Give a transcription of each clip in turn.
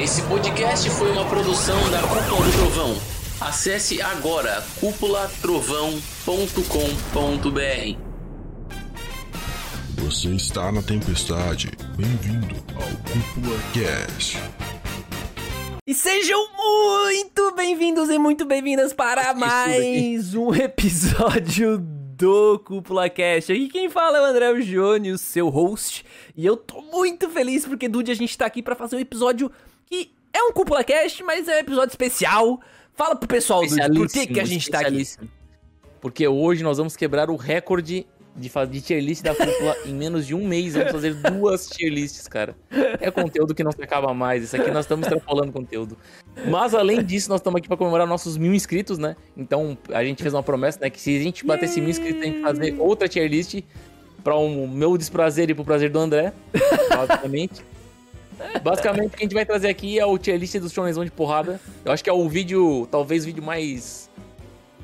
Esse podcast foi uma produção da Cúpula do Trovão. Acesse agora cúpulatrovão.com.br. Você está na tempestade. Bem-vindo ao Cúpula Cast. E sejam muito bem-vindos e muito bem-vindas para mais um episódio do Cúpula Cast. Aqui quem fala é o André Gione, o seu host. E eu tô muito feliz porque, Dude, a gente tá aqui pra fazer um episódio que é um Cúpula Cast, mas é um episódio especial. Fala pro pessoal, Dude, por que, que a gente tá aqui? Porque hoje nós vamos quebrar o recorde de, de tier list da cúpula em menos de um mês. Vamos fazer duas tier lists, cara. É conteúdo que não se acaba mais. Isso aqui nós estamos extrapolando conteúdo. Mas além disso, nós estamos aqui para comemorar nossos mil inscritos, né? Então a gente fez uma promessa, né? Que se a gente bater esse mil inscritos, tem que fazer outra tier list para o um meu desprazer e pro prazer do André, basicamente. Basicamente, o que a gente vai trazer aqui é o tier list do Shonenzão de porrada. Eu acho que é o vídeo, talvez o vídeo mais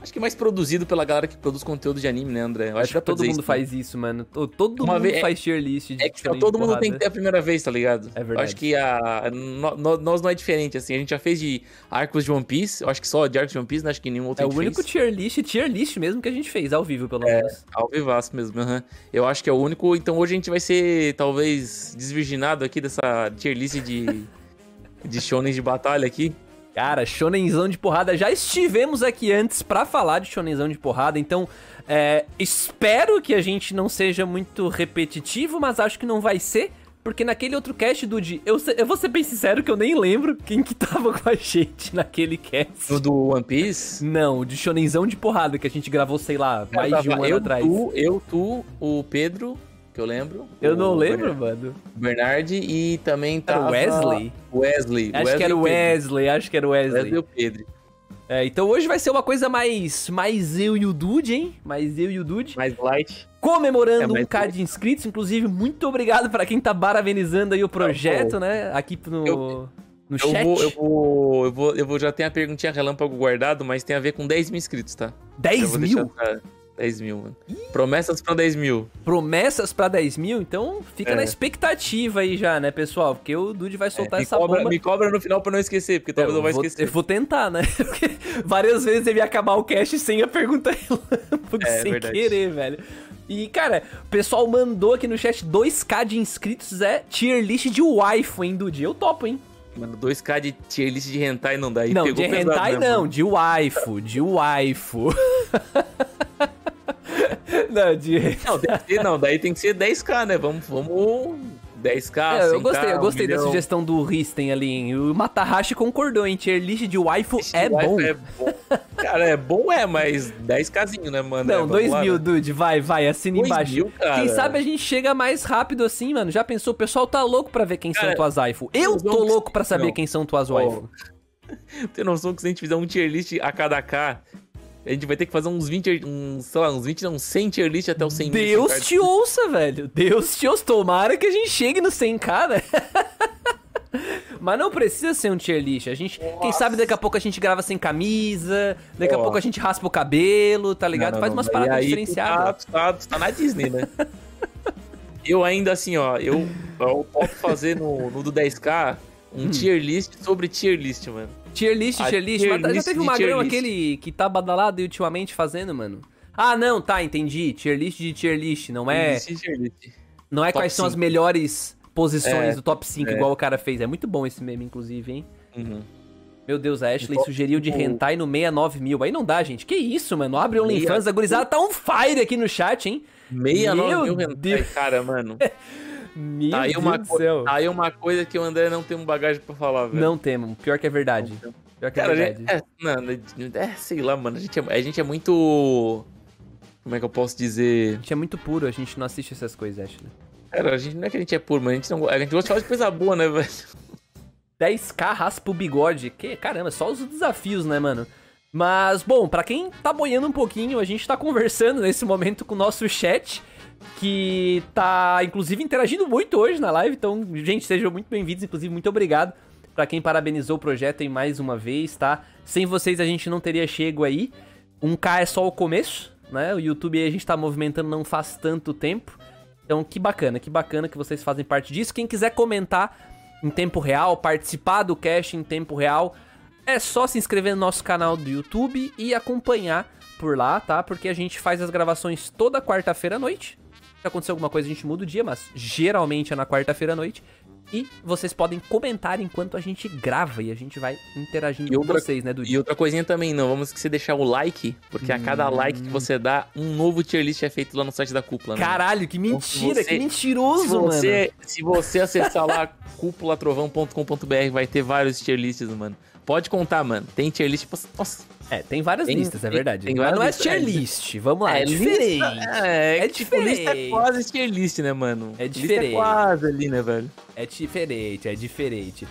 Acho que mais produzido pela galera que produz conteúdo de anime, né, André? Eu acho, que todo mundo isso, faz né? isso, mano. Todo Uma mundo vez, faz tier list de É que todo mundo tem que ter a primeira vez, tá ligado? É verdade. Eu acho que a, no, no, nós não é diferente, assim. A gente já fez de arcos de One Piece. Eu acho que só de arcos de One Piece, né? Acho que nenhum outro É o único fez. tier list, tier list mesmo que a gente fez, ao vivo, pelo é, menos. Ao vivaço mesmo, uhum. Eu acho que é o único. Então hoje a gente vai ser, talvez, desvirginado aqui dessa tier list de, de shonen de batalha aqui. Cara, Shonenzão de porrada. Já estivemos aqui antes para falar de Shonenzão de porrada, então é, espero que a gente não seja muito repetitivo, mas acho que não vai ser. Porque naquele outro cast, Dude, eu, eu vou ser bem sincero que eu nem lembro quem que tava com a gente naquele cast. O do One Piece? Não, de Shonenzão de porrada, que a gente gravou, sei lá, mais de um ano eu, atrás. Tu, eu, tu, o Pedro, que eu lembro. Eu não lembro, mano. Bernard e também tava... Wesley? Wesley. Acho Wesley que era o Wesley, acho que era o Wesley. Wesley e o Pedro. É, então hoje vai ser uma coisa mais, mais eu e o Dude, hein? Mais eu e o Dude. Mais light. Comemorando é, um K de inscritos, inclusive, muito obrigado para quem tá parabenizando aí o projeto, né? Aqui no, eu, no eu chat. Vou, eu, vou, eu, vou, eu vou já ter a perguntinha relâmpago guardado, mas tem a ver com 10 mil inscritos, tá? 10 mil? Deixar, 10 mil, mano. Promessas pra 10 mil. Promessas pra 10 mil? Então fica é. na expectativa aí já, né, pessoal? Porque o Dude vai soltar é, essa cobra, bomba. Me cobra no final pra não esquecer, porque talvez eu, eu vou esquecer. Eu vou tentar, né? Porque várias vezes ele ia acabar o cast sem a pergunta relâmpago, é, sem verdade. querer, velho. E, cara, o pessoal mandou aqui no chat 2k de inscritos, é tier list de waifu, hein, Dude? Eu topo, hein? Mano, 2k de tier list de hentai não dá. Aí não, de hentai não, de waifu, de waifu. não, de... não, ser, não, daí tem que ser 10k, né? Vamos, vamos 10k, é, Eu gostei, eu gostei um da sugestão do Risten ali, hein? O Matahashi concordou, hein? Tier list de waifu é bom. é bom. Cara, é bom é, mas 10kzinho, né, mano? Não, é, 2 mil, né? dude, vai, vai, assina embaixo. Mil, Quem sabe a gente chega mais rápido assim, mano? Já pensou? O pessoal tá louco pra ver quem cara, são tuas waifu. Eu tô louco pra saber não. quem são tuas waifu. Tem noção que se a gente fizer um tier list a cada K, a gente vai ter que fazer uns 20, uns, sei lá, uns 20, não, 100 tier list até o 100 Deus mil, te ouça, velho. Deus te ouça. Tomara que a gente chegue no 100k, né? Mas não precisa ser um tier list. A gente, Nossa. quem sabe daqui a pouco a gente grava sem camisa, daqui a pouco a gente raspa o cabelo, tá ligado? Não, não, Faz umas paradas diferenciadas. Tu tá, tu tá na Disney, né? eu ainda assim, ó, eu, eu posso fazer no, no do 10k um hum. tier list sobre tier list, mano. Tier list, tier list. Tier mas list já teve um magrão aquele que tá badalado ultimamente fazendo, mano. Ah, não, tá, entendi. Tier list de tier list, não é. Tier list. Não é top quais 5. são as melhores posições é, do top 5, é. igual o cara fez. É muito bom esse meme, inclusive, hein? Uhum. Meu Deus, a Ashley sugeriu de hentai no 69 mil. Aí não dá, gente. Que isso, mano? Abre o OnlyFans, a gurizada tá on fire aqui no chat, hein? 69 mil hentai, cara, mano. Meu tá aí Deus uma do céu. Tá aí uma coisa que o André não tem um bagagem pra falar, velho. Não temos. Pior que é verdade. Pior que é Cara, é verdade. É, não, é, sei lá, mano. A gente é, a gente é muito... Como é que eu posso dizer? A gente é muito puro, a gente não assiste essas coisas, acho, né? Cara, a gente não é que a gente é puro, mas a gente, não, a gente gosta de falar de coisa boa, né, velho? 10k raspa o bigode. Que, caramba, só os desafios, né, mano? Mas, bom, para quem tá boiando um pouquinho, a gente tá conversando nesse momento com o nosso chat que tá, inclusive, interagindo muito hoje na live. Então, gente, sejam muito bem-vindos. Inclusive, muito obrigado para quem parabenizou o projeto em mais uma vez, tá? Sem vocês a gente não teria chego aí. 1K é só o começo, né? O YouTube a gente tá movimentando não faz tanto tempo. Então, que bacana, que bacana que vocês fazem parte disso. Quem quiser comentar em tempo real, participar do cast em tempo real, é só se inscrever no nosso canal do YouTube e acompanhar por lá, tá? Porque a gente faz as gravações toda quarta-feira à noite. Se acontecer alguma coisa, a gente muda o dia, mas geralmente é na quarta-feira à noite. E vocês podem comentar enquanto a gente grava e a gente vai interagindo E com outra- vocês, né? E outra coisinha também, não vamos esquecer de deixar o like, porque a cada like que você dá, um novo tier list é feito lá no site da cúpula. né? Caralho, que mentira, você- que se mentiroso, mano. você, se você acessar lá cúpulatrovão.com.br, vai ter vários tier lists, mano. Pode contar, mano. Tem tier list. pra- Nossa, É, tem várias Tem- listas, é tem- verdade. tem várias não é tier é. list, vamos lá, é, lista- diferente. É, É tipo, lista é diferente. quase tier list, né, mano? É Lista diferente. quase ali, né, velho? É diferente, é diferente.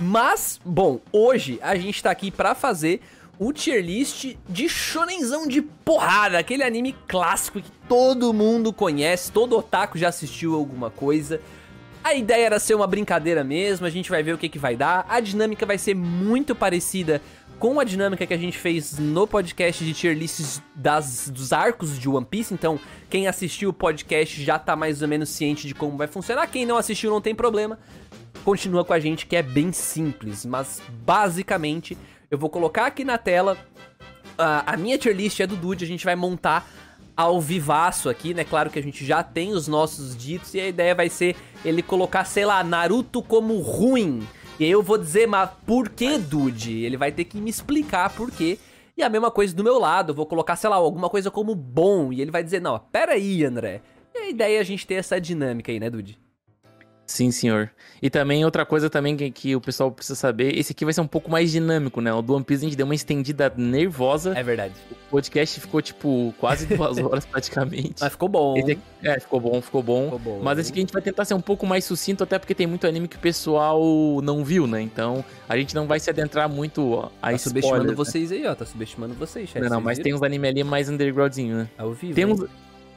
Mas, bom, hoje a gente tá aqui pra fazer o tier list de shonenzão de porrada, aquele anime clássico que todo mundo conhece, todo otaku já assistiu alguma coisa. A ideia era ser uma brincadeira mesmo, a gente vai ver o que, que vai dar. A dinâmica vai ser muito parecida com a dinâmica que a gente fez no podcast de tier lists das, dos arcos de One Piece. Então, quem assistiu o podcast já tá mais ou menos ciente de como vai funcionar. Quem não assistiu não tem problema. Continua com a gente que é bem simples, mas basicamente eu vou colocar aqui na tela a, a minha tier list é do Dude, a gente vai montar ao vivaço aqui, né? Claro que a gente já tem os nossos ditos e a ideia vai ser ele colocar, sei lá, Naruto como ruim. E aí eu vou dizer, mas por que, Dude? Ele vai ter que me explicar por quê. E a mesma coisa do meu lado, eu vou colocar, sei lá, alguma coisa como bom. E ele vai dizer, não, pera aí, André. E a ideia é a gente ter essa dinâmica aí, né, Dude? Sim, senhor. E também outra coisa também que, que o pessoal precisa saber, esse aqui vai ser um pouco mais dinâmico, né? O do One Piece a gente deu uma estendida nervosa. É verdade. O podcast ficou, tipo, quase duas horas praticamente. Mas ficou bom. Aqui- é, ficou bom, ficou bom. Ficou bom. Mas esse aqui a gente vai tentar ser um pouco mais sucinto, até porque tem muito anime que o pessoal não viu, né? Então a gente não vai se adentrar muito ó, a Tá subestimando spoilers, né? vocês aí, ó. Tá subestimando vocês, chat. Não, não, mas viram? tem uns anime ali mais undergroundzinho, né? Ao vivo. Tem uns,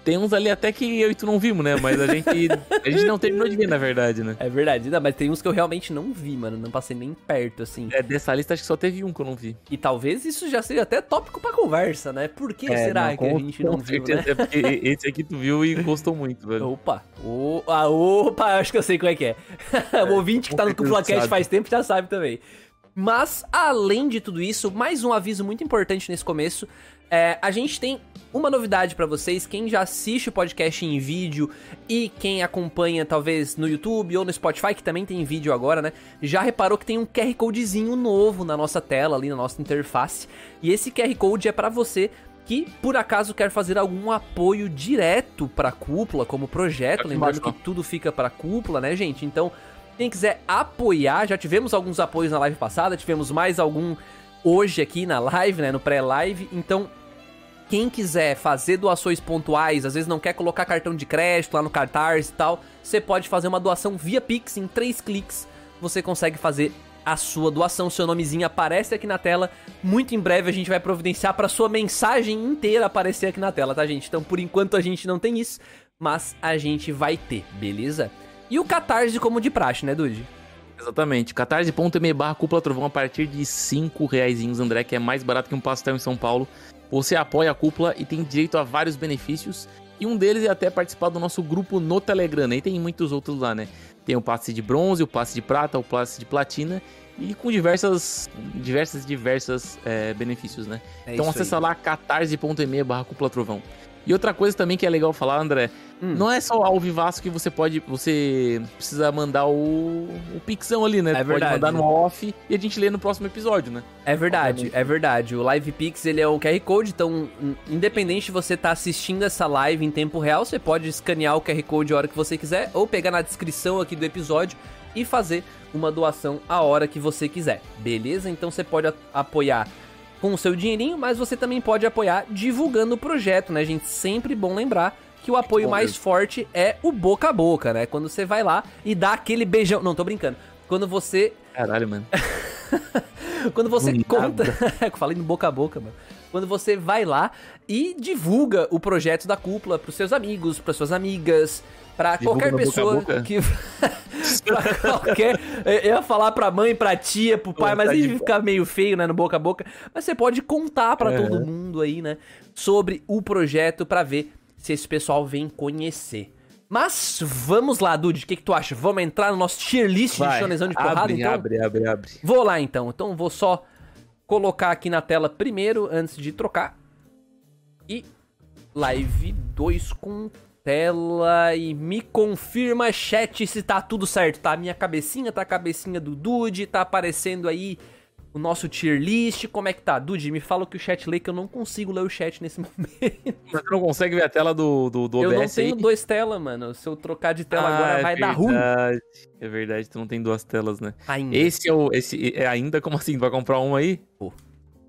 tem uns ali até que eu e tu não vimos, né? Mas a gente, a gente não terminou de ver, na verdade, né? É verdade. Não, mas tem uns que eu realmente não vi, mano. Não passei nem perto, assim. É, dessa lista acho que só teve um que eu não vi. E talvez isso já seja até tópico pra conversa, né? Por que É, será não, que a gente não viu, né? É porque esse aqui tu viu e gostou muito, velho. Opa, o, ah, opa, acho que eu sei qual é que é. o ouvinte que tá no com certeza Cúpula Cast sabe. faz tempo já sabe também. Mas, além de tudo isso, mais um aviso muito importante nesse começo. É, a gente tem uma novidade pra vocês. Quem já assiste o podcast em vídeo e quem acompanha, talvez, no YouTube ou no Spotify, que também tem vídeo agora, né? Já reparou que tem um QR Codezinho novo na nossa tela, ali na nossa interface. E esse QR Code é pra você que por acaso quer fazer algum apoio direto pra cúpula como projeto, lembrando que tudo fica pra cúpula, né, gente? Então, quem quiser apoiar, já tivemos alguns apoios na live passada, tivemos mais algum hoje aqui na live, né, no pré-live. Então, quem quiser fazer doações pontuais, às vezes não quer colocar cartão de crédito lá no Catarse e tal, você pode fazer uma doação via Pix em três cliques. Você consegue fazer a sua doação, seu nomezinho aparece aqui na tela. Muito em breve a gente vai providenciar para sua mensagem inteira aparecer aqui na tela, tá, gente? Então, por enquanto a gente não tem isso, mas a gente vai ter, beleza? E o Catarse como de praxe, né, Dude? Exatamente. catarse.me barra cúpula trovão a partir de 5 reaisinhos, André, que é mais barato que um pastel em São Paulo. Você apoia a cúpula e tem direito a vários benefícios. E um deles é até participar do nosso grupo no Telegram. né? E tem muitos outros lá, né? Tem o passe de bronze, o passe de prata, o passe de platina. E com diversas, diversas, diversas é, benefícios, né? É então acessa aí. lá catarse.me barra cúpula trovão. E outra coisa também que é legal falar, André, Hum. não é só ao vivaço que você pode. Você precisa mandar o, o pixão ali, né? É Tu pode verdade. mandar no off e a gente lê no próximo episódio, né? É verdade, Obviamente. é verdade. O Live Pix ele é o QR Code, então, in- independente de você estar assistindo essa live em tempo real, você pode escanear o QR Code a hora que você quiser, ou pegar na descrição aqui do episódio e fazer uma doação a hora que você quiser, beleza? Então você pode apoiar com o seu dinheirinho, mas você também pode apoiar divulgando o projeto, né, gente? Sempre bom lembrar que o apoio bom mais mesmo. forte é o boca a boca, né? Quando você vai lá e dá aquele beijão. Não, tô brincando. Quando você Caralho, mano. quando você conta. Eu falei no boca a boca, mano. Quando você vai lá e divulga o projeto da cúpula pros seus amigos, pras suas amigas, pra Divulga qualquer no boca pessoa boca? que. pra qualquer. Eu ia falar pra mãe, pra tia, pro pai, mas tá aí de fica meio feio, né, no boca a boca. Mas você pode contar pra É. todo mundo aí, né, sobre o projeto pra ver se esse pessoal vem conhecer. Mas vamos lá, Dude, o que, que tu acha? Vamos entrar no nosso tier list de shonenzão de porrada, abre, então? abre, abre, abre. Vou lá então. Então vou só colocar aqui na tela primeiro antes de trocar. E live 2 com tela e me confirma chat se tá tudo certo, tá? Minha cabecinha, tá a cabecinha do Dude, tá aparecendo aí o nosso tier list, como é que tá? Dude, me fala o que o chat lê que eu não consigo ler o chat nesse momento. Tu não consegue ver a tela do, do, do eu OBS não tenho aí? dois telas, mano. Se eu trocar de tela Ah, agora é vai dar ruim. É verdade, tu não tem duas telas, né? Ainda. Esse é o. Esse é ainda como assim? Tu vai comprar um aí? Pô.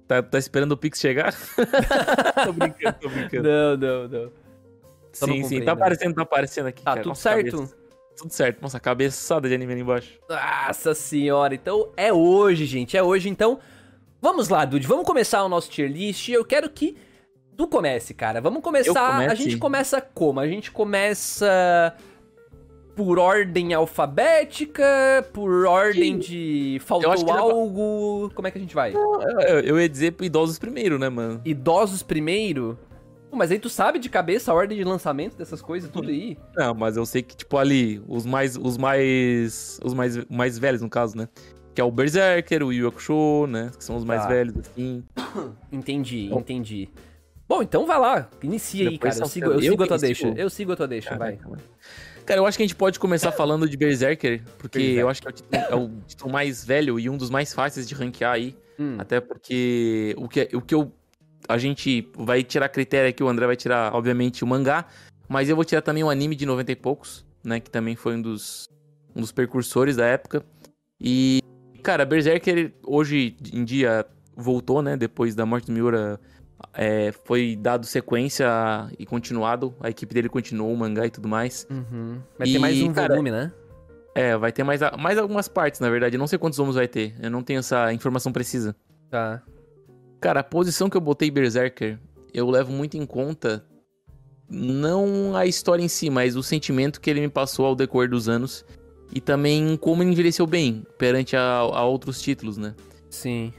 Tá, tá esperando o Pix chegar? tô brincando, tô brincando. Não, não, não. Só sim, sim, tá aparecendo, tá aparecendo aqui. Tá cara. tudo Nossa, certo? cabeça- Tudo certo. Nossa, cabeçada de anime ali embaixo. Nossa senhora, então é hoje, gente, é hoje, então vamos lá, Dude, vamos começar o nosso tier list, eu quero que tu comece, cara, vamos começar, a gente começa como? A gente começa por ordem alfabética, por ordem de faltou algo, como é que a gente vai? Eu, eu ia dizer idosos primeiro, né, mano? Idosos primeiro? Mas aí tu sabe de cabeça a ordem de lançamento dessas coisas, tudo aí? Não, mas eu sei que, tipo, ali, os mais. Os mais. Os mais, mais velhos, no caso, né? Que é o Berserker, o Yu Hakusho, né? Que são os mais Tá. velhos, assim. Entendi, Bom. entendi. Bom, então vai lá, inicia aí, cara, eu sigo, eu eu sigo a tua deixa, eu sigo a tua deixa, vai. Mano. Cara, eu acho que a gente pode começar falando de Berserker, porque Berserker. eu acho que é o, título, é o título mais velho e um dos mais fáceis de ranquear aí. Hum. Até porque o que, o que eu. A gente vai tirar critério aqui, o André vai tirar, obviamente, o mangá, mas eu vou tirar também o anime de 90 e poucos, né? Que também foi um dos, um dos precursores da época. E, cara, Berserker hoje em dia voltou, né? Depois da morte do Miura, é, foi dado sequência e continuado. A equipe dele continuou o mangá e tudo mais. Uhum. Vai ter E, mais um cara, volume, né? É, vai ter mais, mais algumas partes, na verdade. Eu não sei quantos volumes vai ter. Eu não tenho essa informação precisa. Tá. Cara, a posição que eu botei Berserker, eu levo muito em conta não a história em si, mas o sentimento que ele me passou ao decorrer dos anos e também como ele envelheceu bem perante a, a outros títulos, né? Sim.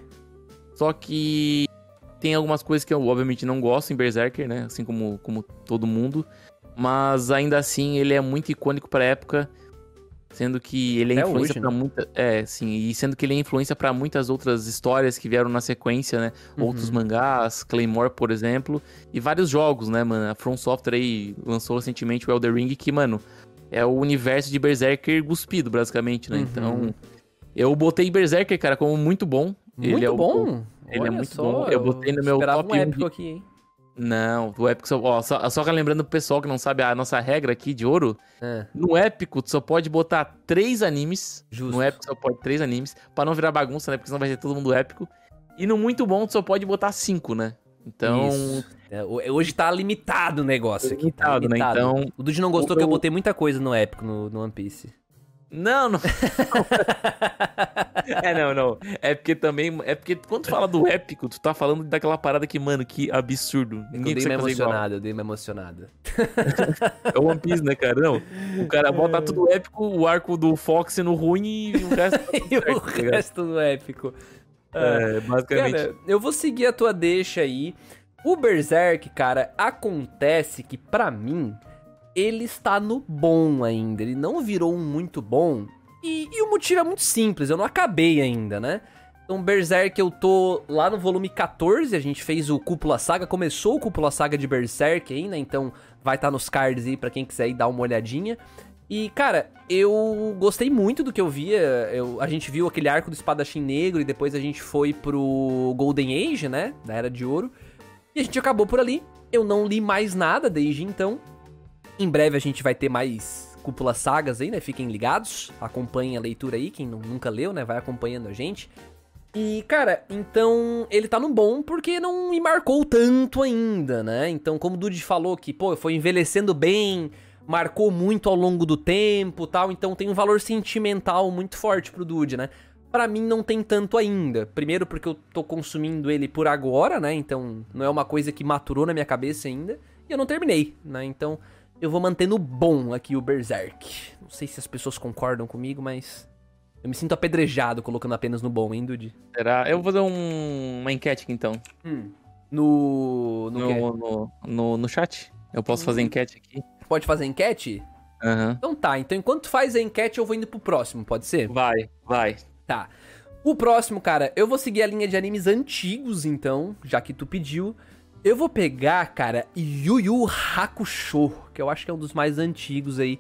Só que tem algumas coisas que eu obviamente não gosto em Berserker, né? Assim como, como todo mundo. Mas ainda assim ele é muito icônico pra época. Sendo que ele é influência pra né? muita. É, sim. E sendo que ele é influência pra muitas outras histórias que vieram na sequência, né? Uhum. Outros mangás, Claymore, por exemplo. E vários jogos, né, mano? A From Software aí lançou recentemente o Elder Ring, que, mano, é o universo de Berserker cuspido, basicamente, né? Uhum. Então. Eu botei Berserker, cara, como muito bom. Muito ele é o- bom. ele é Olha muito só, bom. Eu botei no meu top um 1 épico de- aqui, hein? Não, o épico só, ó, só, só lembrando pro pessoal que não sabe a nossa regra aqui de ouro, É, no épico tu só pode botar três animes. justo. No épico só pode três animes, pra não virar bagunça, né? Porque senão vai ser todo mundo épico. E no muito bom tu só pode botar cinco, né? Então. É, ho- hoje tá limitado o negócio aqui. Tá Limitado, né? limitado. Então, O Dude não gostou que eu eu- botei muita coisa no épico, no, no One Piece. Não, não. é, não, não. É porque também. É porque quando tu fala do épico, tu tá falando daquela parada que, mano, que absurdo. Eu Ninguém dei uma emocionada, eu dei uma emocionada. É One Piece, né, cara? Não. O cara bota tudo épico, o arco do Fox no ruim e o resto tá e o tá resto do épico. É, basicamente. Cara, eu vou seguir a tua deixa aí. O Berserk, cara, acontece que pra mim ele está no bom ainda. Ele não virou um muito bom. E, e o motivo é muito simples, eu não acabei ainda, né? Então, Berserk, eu tô lá no volume 14, a gente fez o Cúpula Saga, começou o Cúpula Saga de Berserk né? Então, vai estar nos cards aí pra quem quiser ir dar uma olhadinha. E, cara, eu gostei muito do que eu via. Eu- a gente viu aquele arco do espadachim negro e depois a gente foi pro Golden Age, né? Da Era de Ouro. E a gente acabou por ali. Eu não li mais nada desde então. Em breve a gente vai ter mais cúpula sagas aí, né? Fiquem ligados. Acompanhem a leitura aí. Quem nu- nunca leu, né? Vai acompanhando a gente. E, cara, então ele tá no bom porque não me marcou tanto ainda, né? Então, como o Dude falou que, pô, foi envelhecendo bem, marcou muito ao longo do tempo tal, então tem um valor sentimental muito forte pro Dude, né? Pra mim não tem tanto ainda. Primeiro porque eu tô consumindo ele por agora, né? Então não é uma coisa que maturou na minha cabeça ainda. E eu não terminei, né? Então eu vou manter no bom aqui o Berserk. Não sei se as pessoas concordam comigo, mas eu me sinto apedrejado colocando apenas no bom, hein, Dude? Será? Eu vou fazer um- uma enquete aqui, então. No. No, quê? No, no, no, no chat. Eu posso fazer enquete aqui. Pode fazer enquete? Aham. Então tá, então enquanto faz a enquete, eu vou indo pro próximo, pode ser? Vai, vai. Tá. O próximo, cara, eu vou seguir a linha de animes antigos, então, já que tu pediu. Eu vou pegar, cara, Yu Yu Hakusho, que eu acho que é um dos mais antigos aí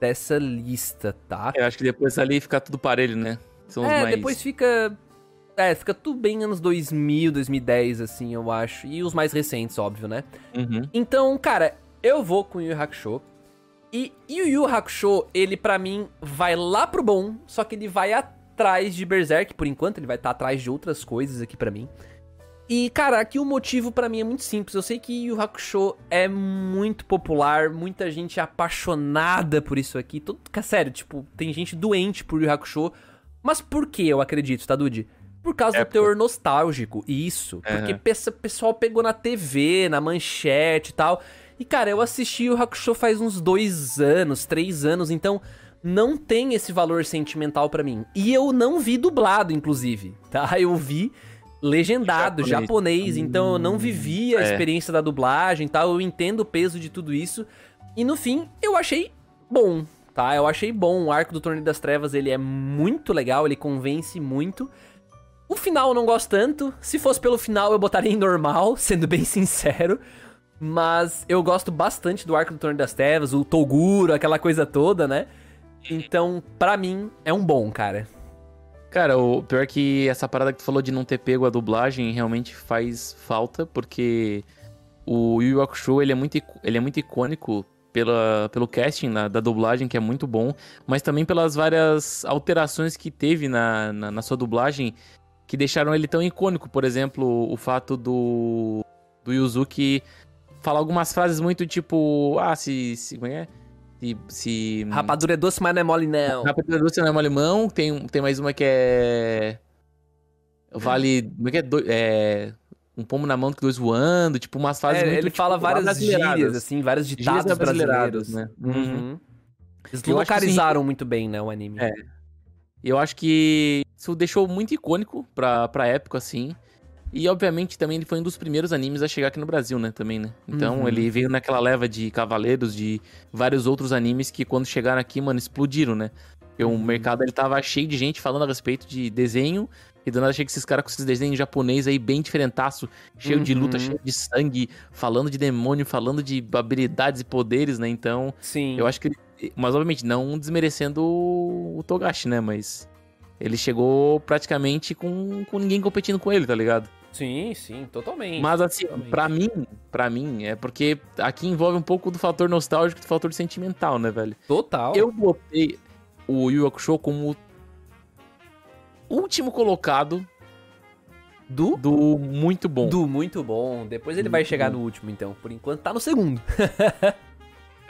dessa lista, tá? Eu acho que depois ali fica tudo parelho, né? São os É, mais... depois fica. É, fica tudo bem anos 2000, 2010, assim, eu acho. E os mais recentes, óbvio, né? Uhum. Então, cara, eu vou com Yu Yu Hakusho. E Yu Yu Hakusho, ele pra mim vai lá pro bom, só que ele vai atrás de Berserk, por enquanto, ele vai estar atrás de outras coisas aqui pra mim. E, cara, aqui o motivo pra mim é muito simples. Eu sei que Yu Yu Hakusho é muito popular, muita gente é apaixonada por isso aqui. Todo, sério, tipo, tem gente doente por Yu Hakusho. Mas por que eu acredito, tá, Dude? Por causa É, do teor nostálgico, isso. Porque o pessoal pegou na TV, na manchete e tal. E, cara, eu assisti o Hakusho faz uns dois anos, três anos, então não tem esse valor sentimental pra mim. E eu não vi dublado, inclusive, tá? Eu vi legendado, Japonês. japonês, então eu não vivi a é. experiência da dublagem e tal, eu entendo o peso de tudo isso. E no fim, eu achei bom, tá? Eu achei bom. O arco do Torneio das Trevas, ele é muito legal, ele convence muito. O final eu não gosto tanto. Se fosse pelo final, eu botaria em normal, sendo bem sincero. Mas eu gosto bastante do arco do Torneio das Trevas, o Toguro, aquela coisa toda, né? Então, pra mim, é um bom, cara. Cara, o pior é que essa parada que tu falou de não ter pego a dublagem realmente faz falta, porque o Yu Hakusho, ele é muito, ele é muito icônico pela, pelo casting na- da dublagem, que é muito bom, mas também pelas várias alterações que teve na, na, na sua dublagem, que deixaram ele tão icônico. Por exemplo, o fato do, do Yuzuki falar algumas frases muito tipo, ah, se... se como é? Se... se Rapadura é doce, mas não é mole, não. Rápido Indústria não é alemão. Tem, um- tem mais uma que é. Vale. Como é que é? Do- é, Um pombo na mão que dois voando. Tipo, umas frases É, muito. ele tipo, fala várias gírias, assim, vários Gírias ditados abrasileiradas, brasileiros. né? Uhum. Uhum. Eles Eu acho que localizaram muito bem, né, o anime. É. Eu acho que isso deixou muito icônico pra, pra época, assim. E, obviamente, também ele foi um dos primeiros animes a chegar aqui no Brasil, né? Também, né? Então, Uhum. ele veio naquela leva de Cavaleiros, de vários outros animes que, quando chegaram aqui, mano, explodiram, né? Porque Uhum. o mercado, ele tava cheio de gente falando a respeito de desenho. E do nada chega esses caras com esses desenhos japonês aí, bem diferentaço, cheio de luta, Uhum. cheio de sangue, falando de demônio, falando de habilidades e poderes, né? Então, Sim. eu acho que. Mas, obviamente, não desmerecendo o o Togashi, né? Mas. Ele chegou praticamente com, com ninguém competindo com ele, tá ligado? Sim, sim, totalmente. Mas assim, pra mim, pra mim, é porque aqui envolve um pouco do fator nostálgico e do fator sentimental, né, velho? Total. Eu botei o Yu Hakusho como último colocado Do? do muito bom. Do muito bom. Depois ele vai Muito chegar bom. no último, então. Por enquanto tá no segundo.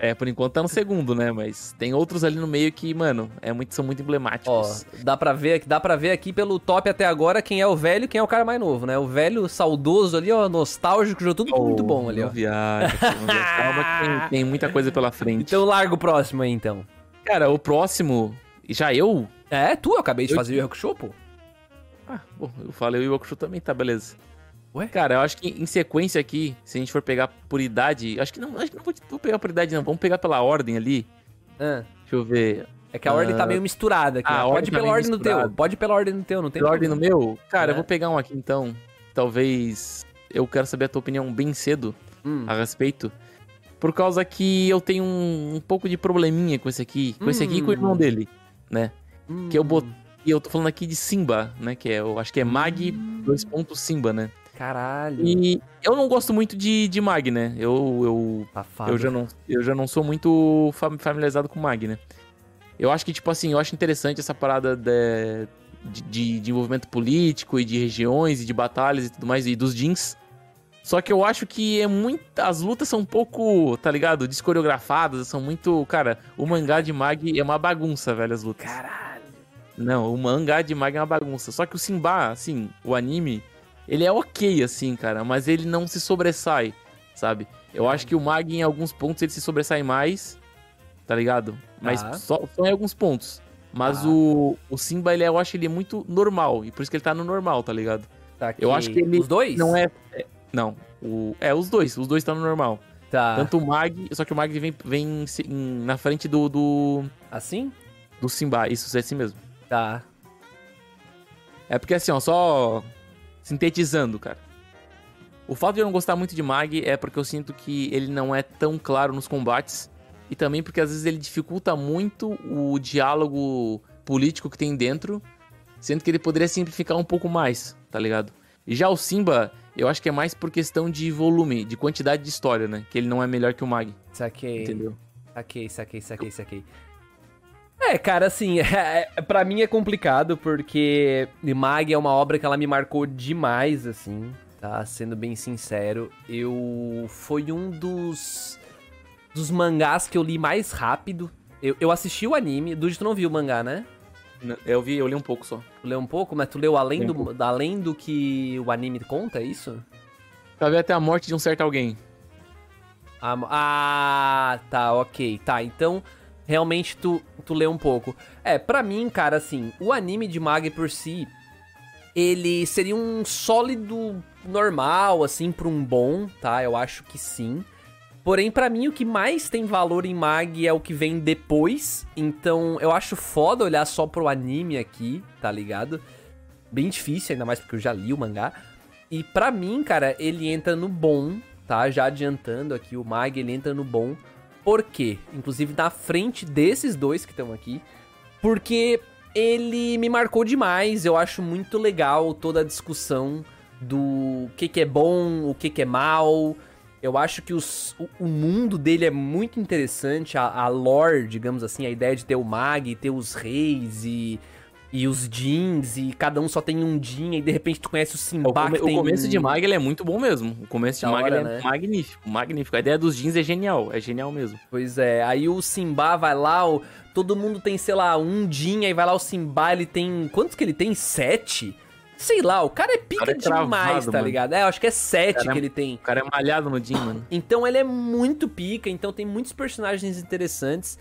É, por enquanto tá no segundo, né? Mas tem outros ali no meio que, mano, é muito, são muito Ó, emblemáticos. dá pra ver, dá pra ver aqui pelo top até agora quem é o velho e quem é o cara mais novo, né? O velho saudoso ali, ó, nostálgico, jogou tudo muito bom ali, ó. viaja. Calma que tem, tem muita coisa pela frente. Então larga o próximo aí, então. Cara, o próximo. Já eu? É, tu, eu acabei de Eu- fazer o Hakusho, pô. Ah, bom, eu falei o Hakusho também, tá, beleza. Ué? Cara, eu acho que em sequência aqui, se a gente for pegar por idade. Acho que não, acho que não vou, vou pegar por idade, não. Vamos pegar pela ordem ali. Ah, Deixa eu ver. é que a ordem tá Ah. meio misturada aqui. Ah, né? Pode tá pela meio ordem no teu. misturada. Pode ir pela ordem no teu, não tem Pela ordem no meu? Cara, É. eu vou pegar um aqui então. Talvez. Eu quero saber a tua opinião bem cedo Hum. a respeito. Por causa que eu tenho um, um pouco de probleminha com esse aqui. Com esse aqui e com o irmão Hum. dele, né? Hum. Que eu botei. E eu tô falando aqui de Simba, né? Que é, eu acho que é Mag Hum. 2. Simba, né? Caralho. E eu não gosto muito de, de Mag, né? Eu, eu, eu, já não, eu já não sou muito fam- familiarizado com Mag, né? Eu acho que, tipo assim, eu acho interessante essa parada de, de, de- de envolvimento político e de regiões e de batalhas e tudo mais, e dos jeans. Só que eu acho que é muito. As lutas são um pouco, tá ligado? Descoreografadas, são muito. Cara, o mangá de Mag é uma bagunça, velho, as lutas. Caralho. Não, o mangá de Mag é uma bagunça. Só que o Simba, assim, o anime, ele é ok, assim, cara, mas ele não se sobressai, sabe? Eu acho que o Mag, em alguns pontos, ele se sobressai mais, tá ligado? Mas Tá. só, só em alguns pontos. Mas Tá. o, o Simba, ele, é- eu acho ele muito normal, e por isso que ele tá no normal, tá ligado? Tá Eu acho que ele Os dois? Não é. é- não, o, é os dois, os dois estão no normal. Tá. Tanto o Mag, só que o Mag vem, vem em- na frente do, do, Assim? do Simba. Isso, é assim mesmo. Tá. É porque assim, ó, só sintetizando, cara. O fato de eu não gostar muito de Mag é porque eu sinto que ele não é tão claro nos combates. E também porque às vezes ele dificulta muito o diálogo político que tem dentro. Sendo que ele poderia simplificar um pouco mais, tá ligado? E já o Simba, eu acho que é mais por questão de volume, de quantidade de história, né? Que ele não é melhor que o Mag, Saquei. entendeu? Saquei, saquei, saquei, saquei. É, cara, assim, é, é, pra mim é complicado porque Mag é uma obra que ela me marcou demais, assim, tá? Sendo bem sincero, eu. Foi um dos. dos mangás que eu li mais rápido. Eu, eu assisti o anime, Dude, tu não viu o mangá, né? Eu vi, eu li um pouco só. Tu leu um pouco, mas tu leu além, um do, além do que o anime conta, é isso? Pra ver até a morte de um certo alguém. Ah, Ah, tá, ok. Tá, então realmente tu, tu lê um pouco. É, pra mim, cara, assim, o anime de Mag por si, ele seria um sólido normal, assim, pra um bom, tá? Eu acho que sim. Porém, pra mim, o que mais tem valor em Mag é o que vem depois. Então, eu acho foda olhar só pro anime aqui, tá ligado? Bem difícil, ainda mais porque eu já li o mangá. E pra mim, cara, ele entra no bom, tá? Já adiantando aqui, o Mag, ele entra no bom. Por quê? Inclusive na frente desses dois que estão aqui. Porque ele me marcou demais. Eu acho muito legal toda a discussão do que, que é bom, o que, que é mal. Eu acho que os- o, o mundo dele é muito interessante. A, a lore, digamos assim, a ideia de ter o Mag, ter os reis e, e os jeans, e cada um só tem um jean, e de repente tu conhece o O, Simba come- que o tem começo um- de Mag ele é muito bom mesmo. O começo de Da hora, é né? magnífico, magnífico. A ideia dos jeans é genial, é genial mesmo. Pois é, aí o Simba vai lá, o, todo mundo tem, sei lá, um din, aí vai lá o Simba, ele tem. Quantos que ele tem? Sete? Sei lá, o cara é pica cara é travado, demais, tá mano. ligado? É, eu acho que é sete que ele tem. O cara é malhado no jean, mano. Então ele é muito pica, então tem muitos personagens interessantes.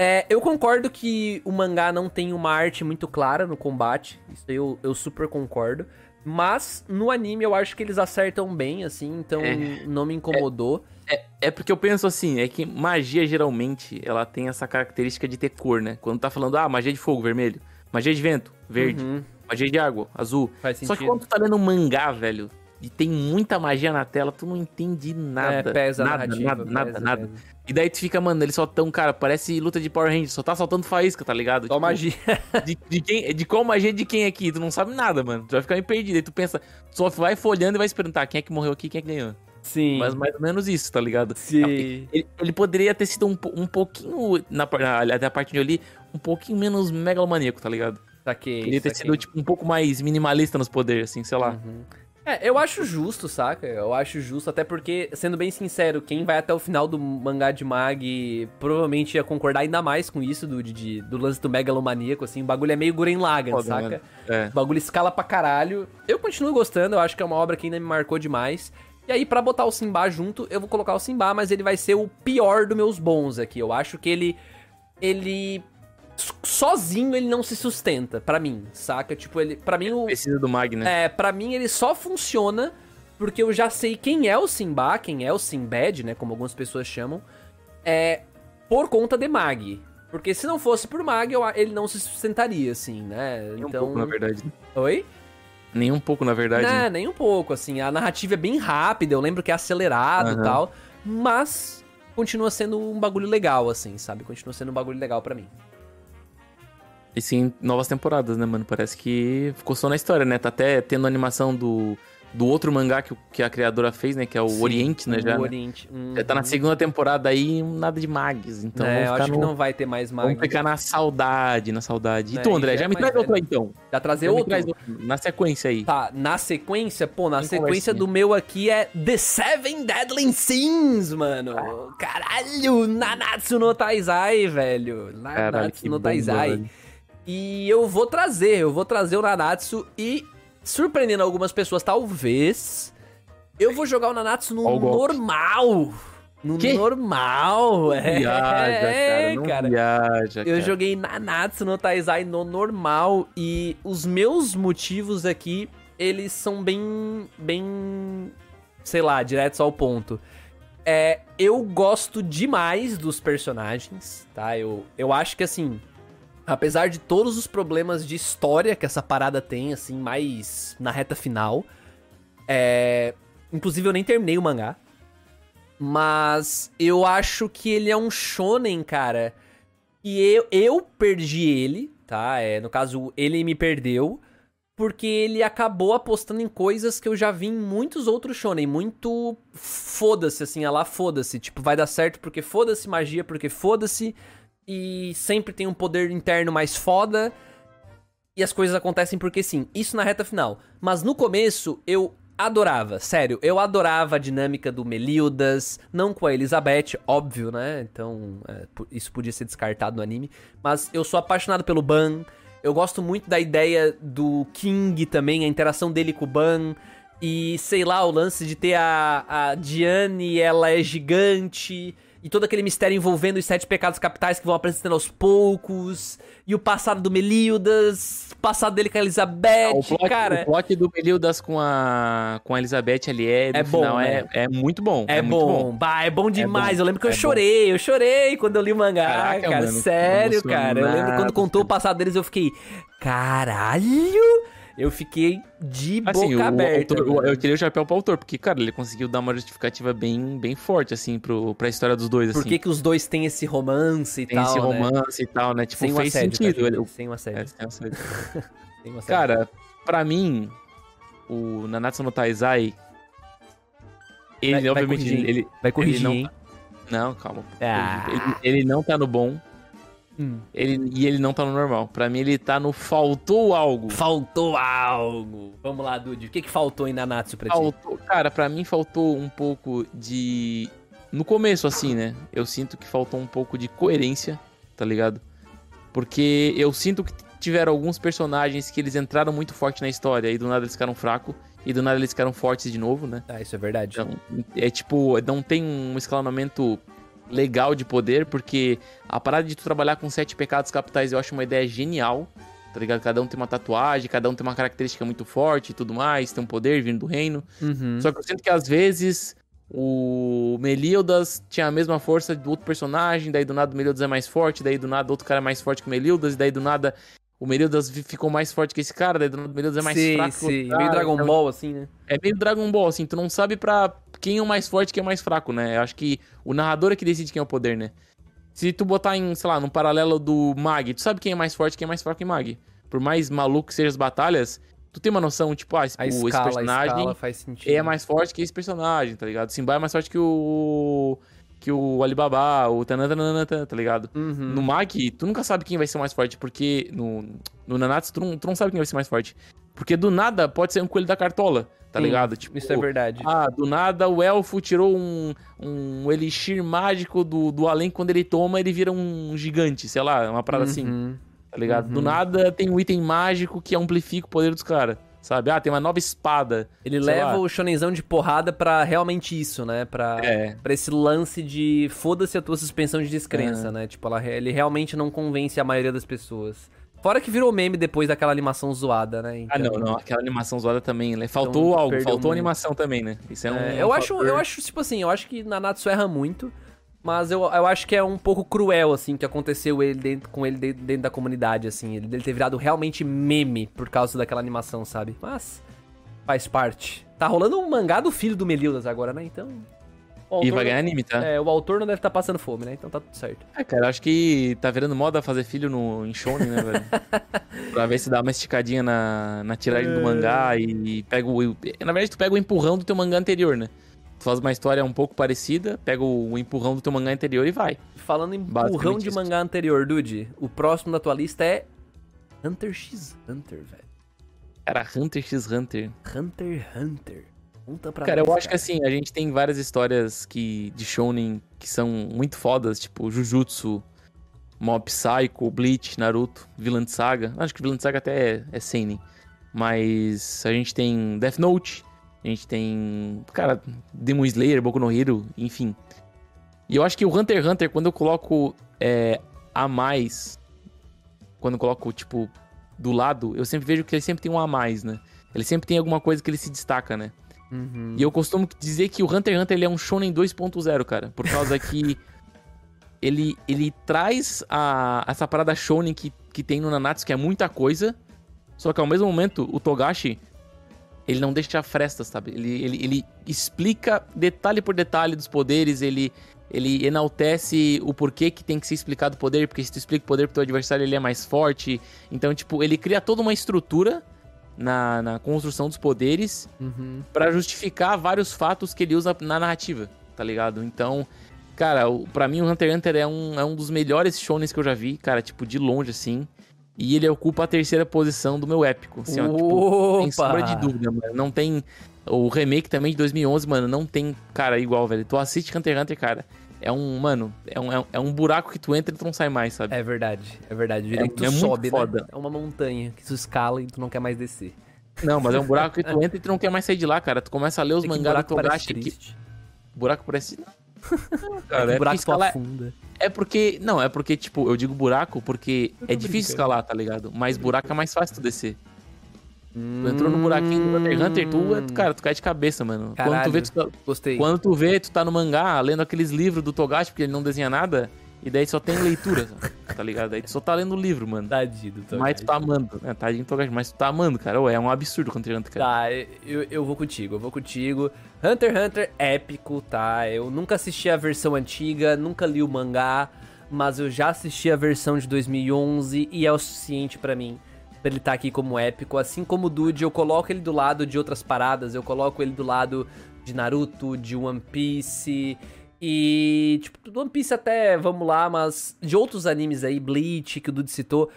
É, eu concordo que o mangá não tem uma arte muito clara no combate, isso aí eu, eu super concordo. Mas no anime eu acho que eles acertam bem, assim, então É. não me incomodou. É, é porque eu penso assim, é que magia geralmente ela tem essa característica de ter cor, né? Quando tá falando, ah, magia de fogo, vermelho. Magia de vento, verde. Uhum, Magia de água, azul. faz Só sentido. que quando tu tá lendo um mangá, velho, e tem muita magia na tela, tu não entende nada. é, pesa nada, narrativa, nada, nada, pesa, nada. E daí tu fica, mano, eles só tão, cara, parece luta de Power Rangers, só tá soltando faísca, tá ligado? Só Tipo, magia. De, de quem, de qual magia de quem aqui? Tu não sabe nada, mano. Tu vai ficar meio perdido. Aí tu pensa, tu só vai folhando e vai se perguntar quem é que morreu aqui, quem é que ganhou. Sim. Mas mais ou menos isso, tá ligado? Sim. Ele, ele poderia ter sido um, um pouquinho, na, na, até a parte de eu li, um pouquinho menos megalomaníaco, tá ligado? Saquei. Poderia ter saquei. sido, tipo, um pouco mais minimalista nos poderes, assim, sei lá. Uhum. É, eu acho justo, saca? Eu acho justo, até porque, sendo bem sincero, quem vai até o final do mangá de Mag provavelmente ia concordar ainda mais com isso, do, de, do lance do megalomaníaco, assim. O bagulho é meio Guren Lagann, Foda, saca? mano. É. O bagulho escala pra caralho. Eu continuo gostando, eu acho que é uma obra que ainda me marcou demais. E aí, pra botar o Simba junto, eu vou colocar o Simba, mas ele vai ser o pior dos meus bons aqui. Eu acho que ele. Ele. Sozinho ele não se sustenta, pra mim, saca? Tipo, ele. Pra mim, o. Precisa do Mag, né? É, pra mim ele só funciona porque eu já sei quem é o Simba, quem é o Simbad, né, como algumas pessoas chamam, é por conta de Mag. Porque se não fosse por Mag, eu, ele não se sustentaria, assim, né? Nem um então. pouco, na verdade. Oi? Nem um pouco, na verdade. Não, nem um pouco, assim. A narrativa é bem rápida, eu lembro que é acelerado e Aham. tal. Mas continua sendo um bagulho legal, assim, sabe? Continua sendo um bagulho legal pra mim. E sim, novas temporadas, né, mano? Parece que ficou só na história, né? Tá até tendo animação do, do outro mangá que, o- que a criadora fez, né? Que é o Sim, Oriente, né? o Já, né? Oriente. Já tá na Uhum. segunda temporada aí, nada de mags. Então é, eu acho no... que não vai ter mais Mag. Vamos ficar na saudade, na saudade. E É, tu, André, já já, me traz outro aí, velho. então. Já trazer Já outro? traz outro, na sequência aí. Tá, na sequência, pô, na Tem sequência do meu aqui é The Seven Deadly Sins, mano. Caralho, Nanatsu no Taizai, velho. Caralho, Nanatsu que no bomba, Taizai. velho. E eu vou trazer, eu vou trazer o Nanatsu e, surpreendendo algumas pessoas, talvez, eu vou jogar o Nanatsu no golpe. normal. No Quê? normal, é. Viaja, cara. Não cara. viaja, Eu cara. joguei Nanatsu no Taizai no normal e os meus motivos aqui, eles são bem, bem, sei lá, diretos ao ponto. É, eu gosto demais dos personagens, tá? Eu, eu acho que, assim, apesar de todos os problemas de história que essa parada tem, assim, mais na reta final, é... Inclusive, eu nem terminei o mangá. Mas eu acho que ele é um shonen, cara. E eu, eu perdi ele, tá? É, no caso, ele me perdeu porque ele acabou apostando em coisas que eu já vi em muitos outros shonen, muito foda-se, assim, a lá foda-se, tipo, vai dar certo porque foda-se, magia porque foda-se, e sempre tem um poder interno mais foda, e as coisas acontecem porque sim, isso na reta final. Mas no começo, eu adorava, sério, eu adorava a dinâmica do Melildas, não com a Elizabeth, óbvio, né, então é, isso podia ser descartado no anime, mas eu sou apaixonado pelo Ban, eu gosto muito da ideia do King também, a interação dele com o Ban. E sei lá, o lance de ter a, a Diane, ela é gigante. E todo aquele mistério envolvendo os sete pecados capitais que vão apresentando aos poucos. E o passado do Melildas, o passado dele com a Elizabeth, o plot, cara. O plot do Melildas com a, com a Elizabeth ali é, É bom, final, é, né? é muito bom. É, muito bom, Bah, é bom demais. bom, eu lembro que eu é bom. chorei, eu chorei quando eu li o mangá, Caraca, cara. mano, sério, cara. Eu lembro quando contou o passado deles, eu fiquei, caralho! Eu fiquei de boca Assim, o aberta. autor- o- eu tirei o chapéu pro autor, porque, cara, ele conseguiu dar uma justificativa bem, bem forte, assim, pro, pra história dos dois, Por assim. que, que os dois têm esse romance e Tem tal, esse né? romance e tal, né? Tipo, Sem fez assédio, sentido. tá, ele-? Sem um assédio. É, sem assédio. Sem um assédio. Cara, pra mim, o Nanatsu no Taizai, ele, Vai- vai obviamente, corrigir, ele, ele- Vai corrigir, não- hein? Não, calma. Ah. Ele, ele não tá no bom, Hum. ele, e ele não tá no normal. Pra mim, ele tá no faltou algo. Faltou algo. Vamos lá, Dude. O que, que faltou em Nanatsu pra ti? Faltou, cara, pra mim faltou um pouco de. No começo, assim, né? Eu sinto que faltou um pouco de coerência, tá ligado? Porque eu sinto que tiveram alguns personagens que eles entraram muito forte na história e do nada eles ficaram fracos. E do nada eles ficaram fortes de novo, né? Ah, isso é verdade. Então, é tipo, não tem um escalonamento legal de poder, porque a parada de tu trabalhar com sete pecados capitais eu acho uma ideia genial, tá ligado? Cada um tem uma tatuagem, cada um tem uma característica muito forte e tudo mais, tem um poder vindo do reino. Uhum. Só que eu sinto que às vezes o Melildas tinha a mesma força do outro personagem, daí do nada o Melildas é mais forte, daí do nada outro cara é mais forte que o Melildas, e daí do nada o Melildas fi- ficou mais forte que esse cara, daí do nada o Melildas é mais sim, fraco sim. cara, Meio Dragon então- Ball, assim, né? é meio Dragon Ball, assim, tu não sabe pra quem é o mais forte e quem é o mais fraco, né? Eu acho que o narrador é que decide quem é o poder, né? Se tu botar em, sei lá, no paralelo do Mag, tu sabe quem é mais forte e quem é mais fraco em Mag. Por mais maluco que sejam as batalhas, tu tem uma noção, tipo, ah, esse, esse escala, a personagem escala faz sentido. é mais forte que esse personagem, tá ligado? Simba é mais forte que o. que o Alibaba, o Tanantanantan, tá ligado? Uhum. No Mag, tu nunca sabe quem vai ser mais forte, porque. No, no Nanatsu, tu não, tu não sabe quem vai ser mais forte. Porque do nada pode ser um coelho da cartola, tá Sim, ligado? Tipo, Isso é verdade. ah, do nada o elfo tirou um, um elixir mágico do, do além, quando ele toma, ele vira um gigante, sei lá, uma parada assim, Uhum. tá ligado? Do uhum. nada tem um item mágico que amplifica o poder dos caras, sabe? Ah, tem uma nova espada. Ele leva lá. o shonenzão de porrada pra realmente isso, né? Pra, É. pra esse lance de foda-se a tua suspensão de É. descrença, né? Tipo, ela, ele realmente não convence a maioria das pessoas. Fora que virou meme depois daquela animação zoada, né? Ah, não, Então, não, aquela animação zoada também, né? Faltou algo, perdeu faltou muito. animação também, né? Isso é um. É, eu, acho, eu acho, tipo assim, eu acho que Nanatsu erra muito, mas eu, eu acho que é um pouco cruel, assim, que aconteceu ele dentro, com ele dentro, dentro da comunidade, assim, ele dele ter virado realmente meme por causa daquela animação, sabe? Mas faz parte. Tá rolando um mangá do filho do Melildas agora, né? Então. E vai não- ganhar anime, tá? É, o autor não deve estar passando fome, né? Então tá tudo certo. É, cara, acho que tá virando moda fazer filho no, em Shonen, né, velho? pra ver se dá uma esticadinha na, na tiragem É. do mangá e pega o. Na verdade, tu pega o empurrão do teu mangá anterior, né? Tu faz uma história um pouco parecida, pega o, o empurrão do teu mangá anterior e vai. Falando em burrão de isso. mangá anterior, Dude, o próximo da tua lista é Hunter x Hunter, velho. Cara, Hunter x Hunter. Hunter x Hunter. Conta pra Cara, eu acho que assim, a gente tem várias histórias que, de Shonen que são muito fodas, tipo Jujutsu, Mob Psycho, Bleach, Naruto, Villain Saga. Acho que Villain Saga até é, é Seinen. Mas a gente tem Death Note, a gente tem, cara, Demon Slayer, Boku no Hero, enfim. E eu acho que o Hunter x Hunter, quando eu coloco é, a mais, quando eu coloco, tipo, do lado, eu sempre vejo que ele sempre tem um a mais, né? Ele sempre tem alguma coisa que ele se destaca, né? Uhum. E eu costumo dizer que o Hunter x Hunter ele é um shonen 2.0, cara. Por causa que ele, ele traz a, essa parada shonen que, que tem no Nanatsu, que é muita coisa. Só que ao mesmo momento, o Togashi, ele não deixa frestas, sabe? Ele, ele, ele explica detalhe por detalhe dos poderes, ele, ele enaltece o porquê que tem que ser explicado o poder, porque se tu explica o poder pro teu adversário, ele é mais forte. Então, tipo, ele cria toda uma estrutura na, na construção dos poderes Uhum. Pra justificar vários fatos que ele usa na narrativa, tá ligado? Então, cara, pra mim o Hunter x Hunter é um, é um dos melhores shonens que eu já vi, cara, tipo, de longe, assim. E ele ocupa a terceira posição do meu épico, assim, ó, tipo, sem sombra de dúvida, mano. Não tem... O remake também de 2011, mano, não tem, cara, igual, velho. Tu assiste Hunter x Hunter, cara, é um, mano, é um, é um- é buraco que tu entra e tu não sai mais, sabe? É verdade, é verdade. É- que tu é muito sobe, foda. né? É uma montanha que tu escala e tu não quer mais descer. Não, mas é um buraco que tu entra e tu não quer mais sair de lá, cara. Tu começa a ler os É mangás do buraco parece Togashi. Que... Buraco parece... Não, É cara, é o buraco tu escalar- afunda. É porque. Não, é porque, tipo, eu digo buraco porque é difícil brincando. escalar, tá ligado? Mas buraco é mais fácil tu descer. Tu entrou no buraquinho do Hunter x Hunter, tu, tu, cara, tu cai de cabeça, mano. Quando tu, Caralho. vê, tu tá, Gostei. quando tu vê, tu tá no mangá, lendo aqueles livros do Togashi, porque ele não desenha nada, e daí só tem leitura, tá ligado? Aí tu só tá lendo o livro, mano. Tadinho do Mas tu tá amando, né? Tadinho do Togashi, mas tu tá amando, cara. Ué, é um absurdo x Hunter, cara. Tá, eu, eu vou contigo, eu vou contigo. Hunter x Hunter épico, tá? Eu nunca assisti a versão antiga, nunca li o mangá, mas eu já assisti a versão de 2011 e é o suficiente pra mim pra ele estar aqui como épico. Assim como o Dude, eu coloco ele do lado de outras paradas, eu coloco ele do lado de Naruto, de One Piece e tipo, do One Piece até, vamos lá, mas de outros animes aí, Bleach, que o Dude citou,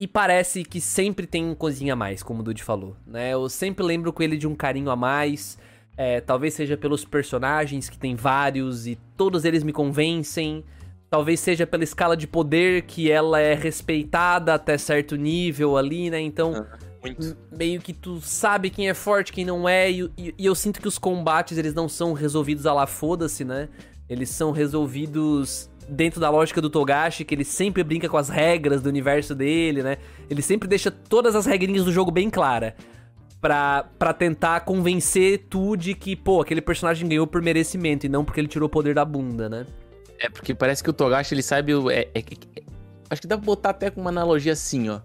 e parece que sempre tem coisinha a mais, como o Dude falou, né? Eu sempre lembro com ele de um carinho a mais. é, talvez seja pelos personagens, que tem vários, e todos eles me convencem. Talvez seja pela escala de poder, que ela é respeitada até certo nível ali, né? Então, Muito. meio que tu sabe quem é forte, quem não é, e, e- e eu sinto que os combates, eles não são resolvidos a lá foda-se, né? Eles são resolvidos dentro da lógica do Togashi, que ele sempre brinca com as regras do universo dele, né? Ele sempre deixa todas as regrinhas do jogo bem clara. Pra, pra tentar convencer tu de que, pô, aquele personagem ganhou por merecimento e não porque ele tirou o poder da bunda, né? É porque parece que o Togashi, ele sabe. é- é- é- acho que dá pra botar até com uma analogia assim, ó.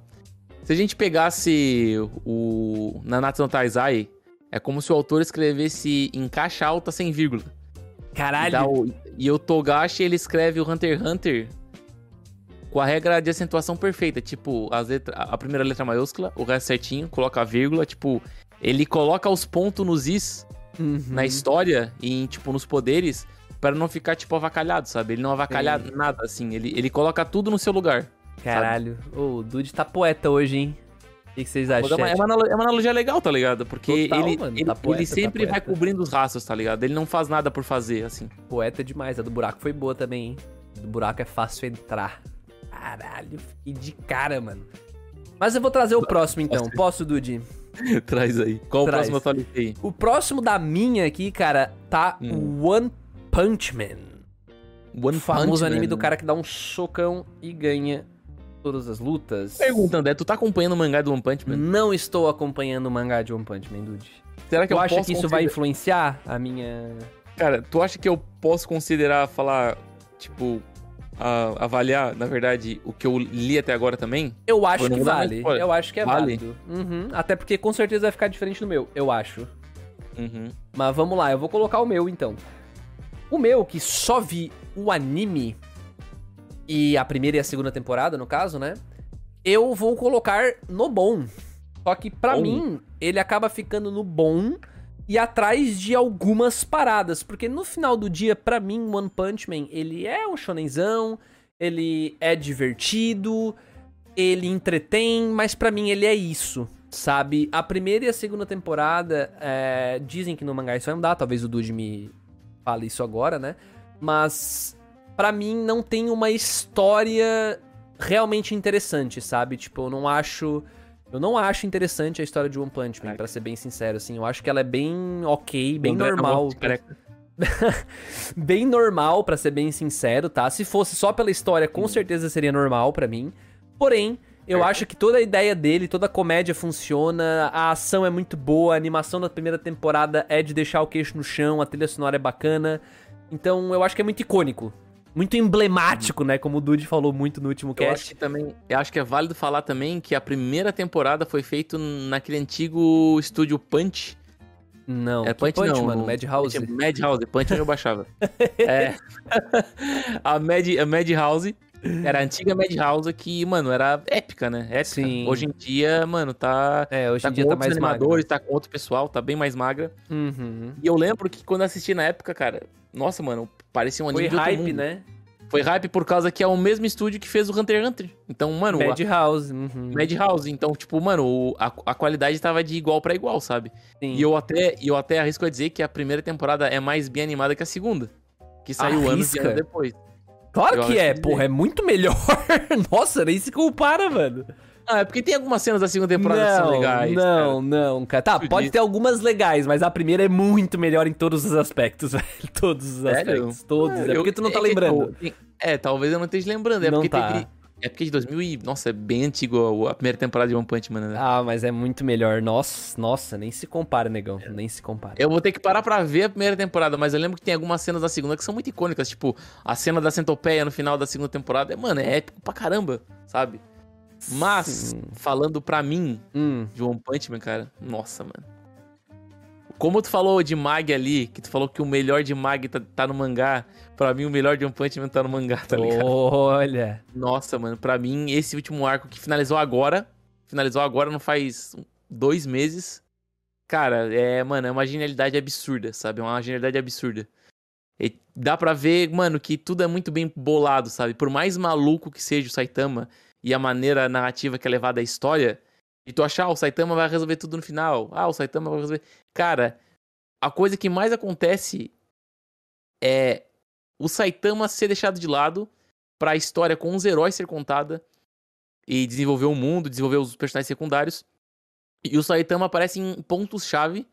Se a gente pegasse o Nanatsu no Taizai, é como se o autor escrevesse em caixa alta sem vírgula. E, Caralho! o, e o Togashi, ele escreve o Hunter x Hunter com a regra de acentuação perfeita. Tipo, as letra, a primeira letra maiúscula, o resto certinho, coloca a vírgula. Tipo, ele coloca os pontos nos is Uhum. na história e, tipo, nos poderes para não ficar, tipo, avacalhado, sabe? Ele não avacalha Sim. nada, assim. Ele, ele coloca tudo no seu lugar. Caralho. O Dude tá poeta hoje, hein? O que que vocês acham? É uma, é, chat? uma, analo- é uma analogia legal, tá ligado? Porque Total, ele, mano, ele, tá poeta, ele tá sempre vai poeta. cobrindo os rastros, tá ligado? Ele não faz nada por fazer, assim. Poeta demais. A do buraco foi boa também, hein? Do buraco é fácil entrar. Caralho, fiquei de cara, mano. Mas eu vou trazer o próximo então. Posso, Dude? Traz aí. Qual Traz. o próximo atualizei? O próximo da minha aqui, cara, tá Hum. One Punch Man. One O famoso Punch anime Man. do cara que dá um socão e ganha todas as lutas. Pergunta, André, tu tá acompanhando o mangá do One Punch Man? Não estou acompanhando o mangá de One Punch Man, Dude. Será que Tu eu acha que isso vai influenciar a minha. Cara, tu acha que eu posso considerar falar, tipo, a- avaliar, na verdade, o que eu li até agora também? Eu acho que vale. Eu acho que é Vale? válido. Uhum. Até porque com certeza vai ficar diferente do meu. Eu acho. Uhum. Mas vamos lá, eu vou colocar o meu então. O meu, que só vi o anime e a primeira e a segunda temporada, no caso, né? Eu vou colocar no bom. Só que pra Bom. mim, ele acaba ficando no bom e atrás de algumas paradas. Porque no final do dia, pra mim, One Punch Man, ele é um shonenzão, ele é divertido, ele entretém, mas pra mim ele é isso, sabe? A primeira e a segunda temporada, é, dizem que no mangá isso vai mudar, talvez o Dude me fale isso agora, né? Mas pra mim não tem uma história realmente interessante, sabe? Tipo, eu não acho eu não acho interessante a história de One Punch Man, pra ser bem sincero, assim. Eu acho que ela é bem ok, bem André normal. bem normal, pra ser bem sincero, tá? Se fosse só pela história, com certeza seria normal pra mim. Porém, Eu acho que toda a ideia dele, toda a comédia funciona, a ação é muito boa, a animação da primeira temporada é de deixar o queixo no chão, a trilha sonora é bacana. Então eu acho que é muito icônico. Muito emblemático, né? Como o Dude falou muito no último Eu acho cast. que também, eu acho que é válido falar também que a primeira temporada foi feito naquele antigo estúdio Punch. Não, É que Punch, não, mano, no- Madhouse. Tinha Madhouse, Punch eu baixava. é. a, Mad, a Madhouse era a antiga Madhouse que, mano, era épica, né? Épica. Sim. Hoje em dia, mano, tá, É, hoje tá em dia tá mais animadores, tá com outro pessoal, tá bem mais magra. Uhum. E eu lembro que quando assisti na época, cara, nossa, mano, parecia um anime Foi hype, né? Foi hype por causa que é o mesmo estúdio que fez o Hunter x Hunter. Então, mano, a- Madhouse. Uhum. Madhouse. Então, tipo, mano, a, a qualidade tava de igual pra igual, sabe? Sim. E eu até, eu até arrisco a dizer que a primeira temporada é mais bem animada que a segunda. Que saiu anos e Arrisca? anos depois. Claro eu que é, que porra, é muito melhor. Nossa, nem se compara, mano. Ah, é porque tem algumas cenas da segunda temporada que são não, legais. não, não, cara. Tá, pode ter algumas legais, mas a primeira é muito melhor em todos os aspectos, velho. Todos os Sério? aspectos, todos. É, Eu- porque tu não tá é lembrando. É, talvez eu não esteja lembrando. É Não porque tá. teve- É porque de 2000 e... Nossa, é bem antigo a primeira temporada de One Punch Man, né? Ah, mas é muito melhor. Nossa, nossa, nem se compara, negão. Nem se compara. Eu vou ter que parar pra ver a primeira temporada, mas eu lembro que tem algumas cenas da segunda que são muito icônicas, tipo, a cena da centopeia no final da segunda temporada, é, mano, é épico pra caramba, sabe? Mas, Sim. falando pra mim, Hum, de One Punch Man, cara, nossa, mano. Como tu falou de Mag ali, que tu falou que o melhor de Mag tá, tá no mangá, pra mim o melhor de One Punch Man tá no mangá, tá ligado? olha. Nossa, mano, pra mim esse último arco que finalizou agora, finalizou agora não faz dois meses, cara, é, mano, é uma genialidade absurda, sabe? É uma genialidade absurda. E dá pra ver, mano, que tudo é muito bem bolado, sabe? Por mais maluco que seja o Saitama e a maneira narrativa que é levada à história, e tu achar, ah, o Saitama vai resolver tudo no final, ah, o Saitama vai resolver. Cara, a coisa que mais acontece é o Saitama ser deixado de lado pra história com os heróis ser contada e desenvolver o mundo, desenvolver os personagens secundários. E o Saitama aparece em pontos-chave,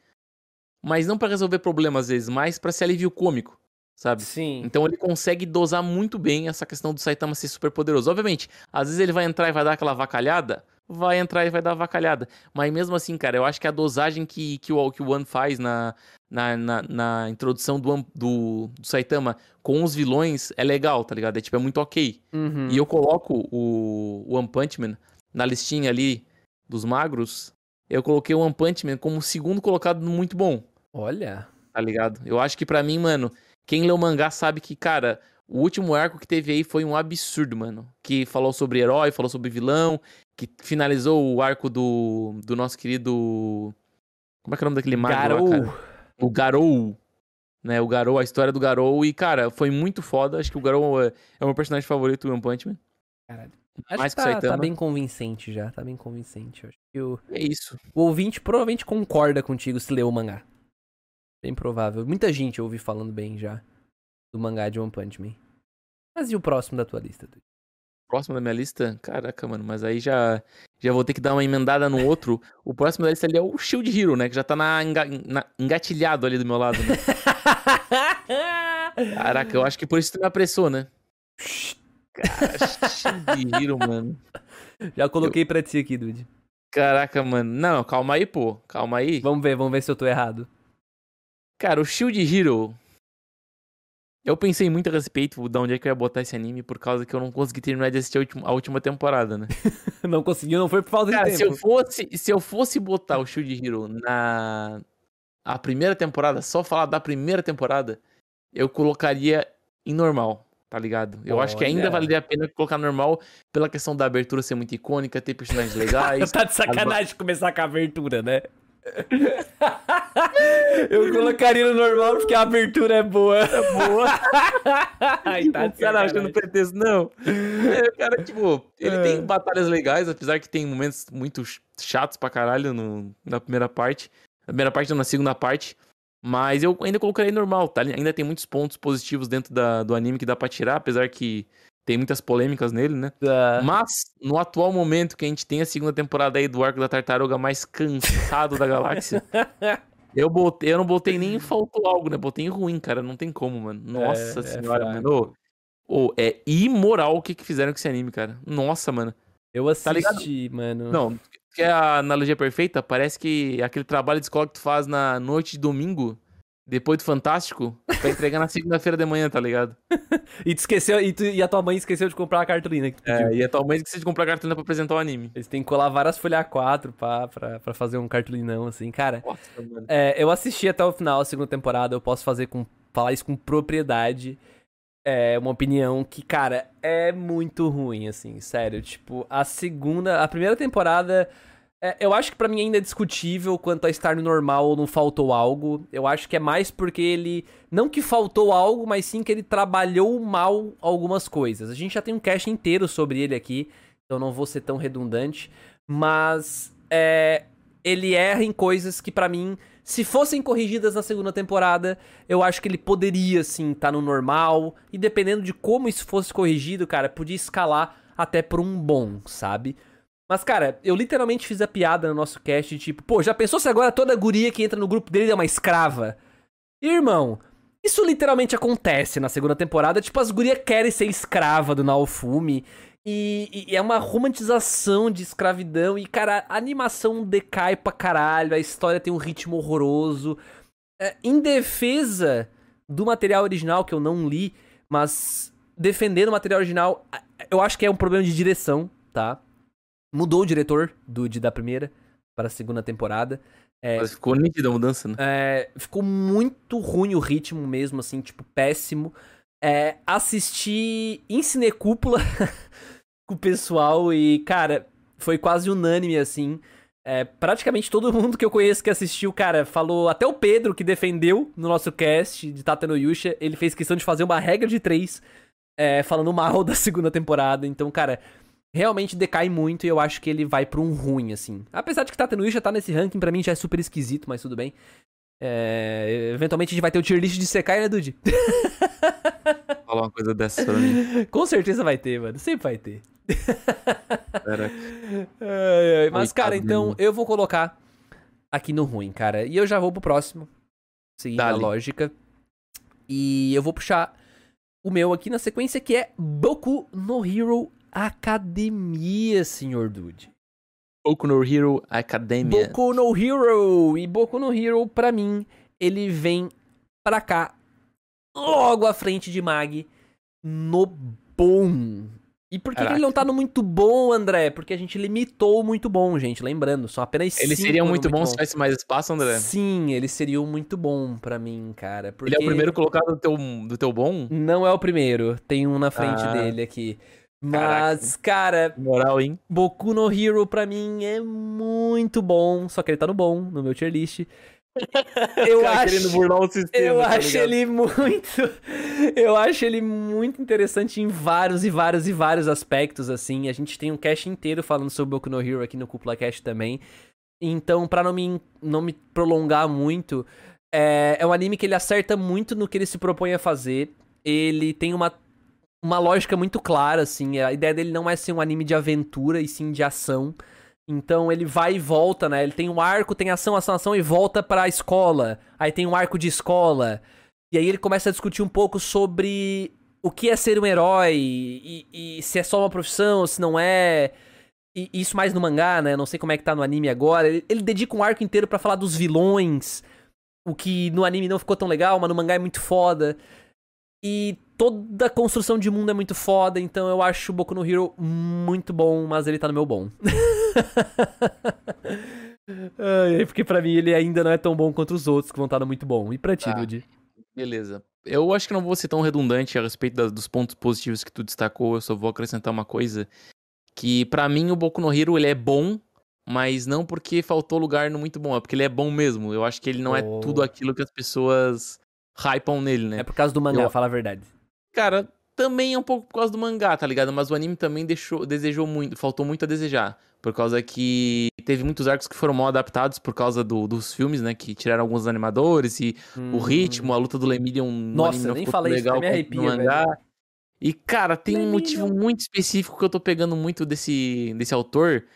mas não pra resolver problemas às vezes, mas pra ser alívio cômico, sabe? Sim. Então ele consegue dosar muito bem essa questão do Saitama ser super poderoso. Obviamente, às vezes ele vai entrar e vai dar aquela vacalhada, vai entrar e vai dar vacalhada. Mas mesmo assim, cara, eu acho que a dosagem que, que, o, que o One faz na, na, na, na introdução do, do, do Saitama com os vilões é legal, tá ligado? É tipo, é muito ok. Uhum. E eu coloco o, One Punch Man na listinha ali dos magros. Eu coloquei o One Punch Man como segundo colocado no muito bom Olha. tá ligado? Eu acho que pra mim, mano, quem lê o mangá sabe que, cara, o último arco que teve aí foi um absurdo, mano. Que falou sobre herói, falou sobre vilão, que finalizou o arco do, do nosso querido. Como é que é o nome daquele mago? lá, Garou. cara? O Garou. Né, o Garou, a história do Garou. E, cara, foi muito foda. Acho que o Garou é, é o meu personagem favorito do One Punch Man. Acho Mais que que tá, tá bem convincente já. Tá bem convincente. Acho que o, É isso. o ouvinte provavelmente concorda contigo se leu o mangá. Bem provável. Muita gente eu ouvi falando bem já do mangá de One Punch Man. Mas e o próximo da tua lista? Dude? Próximo da minha lista, caraca, mano, mas aí já, já vou ter que dar uma emendada no outro. O próximo da lista ali é o Shield Hero, né? Que já tá na, enga- na- engatilhado ali do meu lado, né? Caraca, eu acho que por isso tu me apressou, né? Cara, Shield Hero, mano. Já coloquei pra ti aqui, Dude. Caraca, mano. Não, calma aí, pô. Calma aí. Vamos ver, vamos ver se eu tô errado. Cara, o Shield Hero. Eu pensei muito a respeito de onde é que eu ia botar esse anime, por causa que eu não consegui terminar de assistir a última, a última temporada, né? Não conseguiu, não foi por falta Cara, de se eu tempo. fosse, se eu fosse botar o Shield Hero na a primeira temporada, só falar da primeira temporada, eu colocaria em normal, tá ligado? Eu acho que ainda Olha. valeria a pena colocar normal pela questão da abertura ser muito icônica, ter personagens legais. Tá de sacanagem começar com a abertura, né? eu colocaria no normal porque a abertura é boa. boa. Ai, tá o de cara achando pretexto, não. É, o cara, tipo, ele É. tem batalhas legais, apesar que tem momentos muito ch- chatos pra caralho no, na primeira parte. Na primeira parte, não, na segunda parte. Mas eu ainda colocaria normal, tá? Ainda tem muitos pontos positivos dentro da- do anime que dá pra tirar, apesar que tem muitas polêmicas nele, né? Tá. Mas, no atual momento que a gente tem a segunda temporada aí do arco da tartaruga mais cansado da galáxia, eu, botei, eu não botei nem faltou algo, né? Botei ruim, cara. Não tem como, mano. Nossa é senhora, fraco. mano. Ô, é imoral o que, que fizeram com esse anime, cara. Nossa, mano. Eu Tá assisti, mano. Não, que é a analogia perfeita? Parece que aquele trabalho de escola que tu faz na noite de domingo, depois do Fantástico, pra entregar na segunda-feira de manhã, tá ligado? E tu esqueceu, e, tu- e a tua mãe esqueceu de comprar a cartolina que tu pediu. É, e atualmente que você de comprar cartolina pra apresentar o anime. Eles têm que colar várias folhas A4 pra, pra, pra fazer um cartolinão, assim. Cara, Nossa, é, eu assisti até o final da segunda temporada, eu posso fazer com, falar isso com propriedade. É uma opinião que, cara, é muito ruim, assim, sério. Tipo, a segunda, a primeira temporada, é, eu acho que pra mim ainda é discutível quanto a estar no normal ou não faltou algo. Eu acho que é mais porque ele, não que faltou algo, mas sim que ele trabalhou mal algumas coisas. A gente já tem um cast inteiro sobre ele aqui, então não vou ser tão redundante, mas é, ele erra em coisas que pra mim, se fossem corrigidas na segunda temporada, eu acho que ele poderia sim estar no normal e dependendo de como isso fosse corrigido, cara, podia escalar até por um bom, sabe? Mas, cara, eu literalmente fiz a piada no nosso cast tipo, pô, já pensou se agora toda guria que entra no grupo dele é uma escrava? Irmão, isso literalmente acontece na segunda temporada. Tipo, as gurias querem ser escrava do Naofumi. E, e é uma romantização de escravidão. E, cara, a animação decai pra caralho. A história tem um ritmo horroroso. É, em defesa do material original, que eu não li, mas defendendo o material original, eu acho que é um problema de direção, tá? Mudou o diretor do de, da primeira para a segunda temporada. É, Mas ficou nítida a mudança, né? é, ficou muito ruim o ritmo mesmo, assim, tipo, péssimo. É, assisti em Cinecúpula com o pessoal e, cara, foi quase unânime, assim. É, praticamente todo mundo que eu conheço que assistiu, cara, falou. Até o Pedro, que defendeu no nosso cast de Tata no Yusha, ele fez questão de fazer uma regra de três, é, falando mal da segunda temporada. Então, cara, realmente decai muito e eu acho que ele vai pra um ruim, assim. Apesar de que Tata no Yusha tá nesse ranking, pra mim já é super esquisito, mas tudo bem. É, eventualmente a gente vai ter o tier list de Sekai, né, Dude? Falar uma coisa dessa pra mim. Com certeza vai ter, mano. Sempre vai ter. Ai, ai. Mas, cara, então eu vou colocar aqui no ruim, cara. E eu já vou pro próximo. Seguindo a Dale. lógica. E eu vou puxar o meu aqui na sequência, que é Boku no Hero Academia, senhor Dude. Boku no Hero Academia. Boku no Hero. E Boku no Hero, pra mim, ele vem pra cá, logo à frente de Mag, no bom. E por que que ele não tá no muito bom, André? Porque a gente limitou o muito bom, gente. Lembrando, são apenas Ele cinco seria no muito bom se tivesse mais espaço, André. Sim, ele seria um muito bom pra mim, cara. Porque Ele é o primeiro colocado do teu, do teu bom? Não é o primeiro. Tem um na frente Ah. dele aqui. Mas, cara, Moral, hein? Boku no Hero pra mim é muito bom, só que ele tá no bom, no meu tier list. Eu acho, sistema. eu tá acho ele muito, eu acho ele muito interessante em vários e vários e vários aspectos assim. A gente tem um cast inteiro falando sobre Boku no Hero aqui no Cúpula Cast também. Então, pra não me não me prolongar muito, é, é um anime que ele acerta muito no que ele se propõe a fazer. Ele tem uma uma lógica muito clara, assim. A ideia dele não é ser um anime de aventura, e sim de ação. Então ele vai e volta, né? Ele tem um arco, tem ação, ação, ação e volta pra escola. Aí tem um arco de escola. E aí ele começa a discutir um pouco sobre o que é ser um herói e, e se é só uma profissão, se não é. E isso mais no mangá, né? Não sei como é que tá no anime agora. Ele, ele dedica um arco inteiro pra falar dos vilões. O que no anime não ficou tão legal, mas no mangá é muito foda. E toda a construção de mundo é muito foda, então eu acho o Boku no Hero muito bom, mas ele tá no meu bom. Porque pra mim ele ainda não é tão bom quanto os outros que vão estar no muito bom. E pra ti, Tá. Dude? Beleza. Eu acho que não vou ser tão redundante a respeito da- dos pontos positivos que tu destacou, eu só vou acrescentar uma coisa. Que pra mim o Boku no Hero ele é bom, mas não porque faltou lugar no muito bom, é porque ele é bom mesmo. Eu acho que ele não Oh. é tudo aquilo que as pessoas hypam nele, né? É por causa do mangá, Eu- fala a verdade. Cara, também é um pouco por causa do mangá, tá ligado? Mas o anime também deixou, desejou muito, faltou muito a desejar. Por causa que teve muitos arcos que foram mal adaptados por causa do- dos filmes, né? Que tiraram alguns animadores e o ritmo, a luta do Lemillion no Hum. Nossa, nem falei isso, legal até me arrepia, mangá. E, cara, tem um motivo Lemillion. muito específico que eu tô pegando muito desse, desse autor,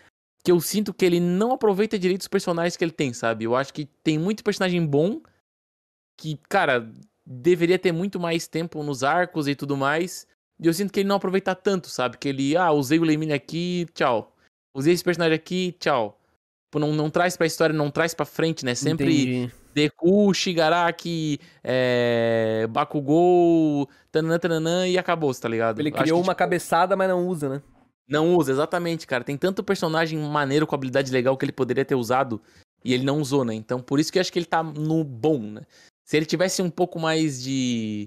que eu sinto que ele não aproveita direito os personagens que ele tem, sabe? Eu acho que tem muito personagem bom, que, cara, deveria ter muito mais tempo nos arcos e tudo mais, E eu sinto que ele não aproveita tanto, sabe? Que ele, ah, usei o Lemine aqui, tchau. Usei esse personagem aqui, tchau. Tipo, não, não traz pra história, não traz pra frente, né? Sempre Entendi. Deku, Shigaraki, é, Bakugou, tananã, tananã, e acabou, tá ligado? Ele criou que, uma cabeçada, mas não usa, né? Não usa, exatamente, cara. Tem tanto personagem maneiro com habilidade legal que ele poderia ter usado e ele não usou, né? Então, por isso que eu acho que ele tá no bom, né? Se ele tivesse um pouco mais de,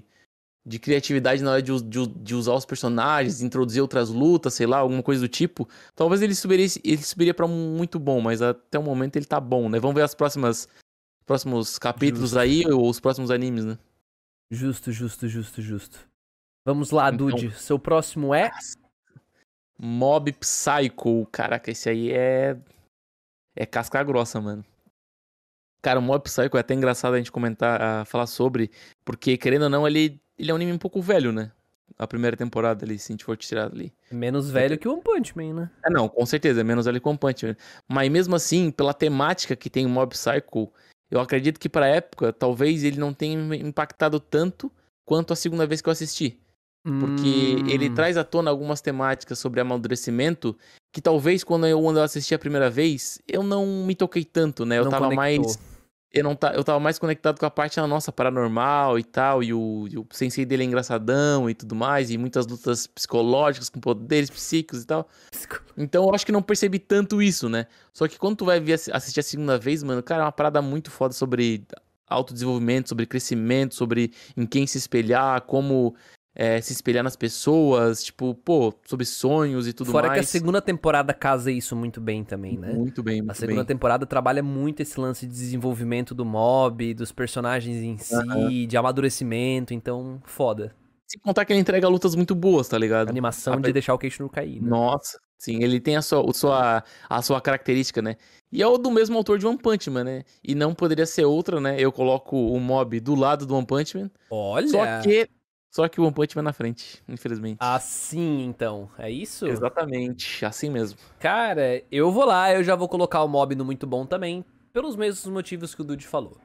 de criatividade na hora de, de de usar os personagens, introduzir outras lutas, sei lá, alguma coisa do tipo, talvez ele subiria, ele subiria pra um muito bom, mas até o momento ele tá bom, né? Vamos ver as próximas próximos capítulos Justo. aí ou os próximos animes, né? Justo, justo, justo, justo. Vamos lá, Então- Dude. Seu próximo é. Mob Psycho, caraca, esse aí é. É casca grossa, mano. Cara, o Mob Psycho é até engraçado a gente comentar, a falar sobre, porque querendo ou não, ele, ele é um anime um pouco velho, né? A primeira temporada ali, se a gente for tirar ali. Menos velho que o One Punch Man, né? É, não, com certeza, é menos velho que One Punch Man. Mas mesmo assim, pela temática que tem o Mob Psycho, eu acredito que pra época, talvez ele não tenha impactado tanto quanto a segunda vez que eu assisti. Porque Hum, ele traz à tona algumas temáticas sobre amadurecimento que talvez quando eu, quando eu assisti a primeira vez, eu não me toquei tanto, né? Eu não tava conectou. mais. Eu, não ta, eu tava mais conectado com a parte da nossa paranormal e tal. E o, e o sensei dele é engraçadão e tudo mais. E muitas lutas psicológicas com poderes psíquicos e tal. Então eu acho que não percebi tanto isso, né? Só que quando tu vai assistir a segunda vez, mano, cara, é uma parada muito foda sobre autodesenvolvimento, sobre crescimento, sobre em quem se espelhar, como é, se espelhar nas pessoas, tipo, pô, sobre sonhos e tudo Fora que a mais. segunda temporada casa isso muito bem também, né? Muito bem, A muito segunda bem. temporada trabalha muito esse lance de desenvolvimento do mob, dos personagens em si, de amadurecimento, então foda. Sem contar que ele entrega lutas muito boas, tá A ligado? animação Ape- de deixar o queixo no cair, né? Nossa, sim, ele tem a sua, o sua, a sua característica, né? E é o do mesmo autor de One Punch Man, né? E não poderia ser outra, né? Eu coloco o mob do lado do One Punch Man. Olha! Só que. Só que o One Punch Man na frente, infelizmente. Assim, então. É isso? Exatamente, assim mesmo. Cara, eu vou lá, eu já vou colocar o mob no muito bom também, pelos mesmos motivos que o Dude falou.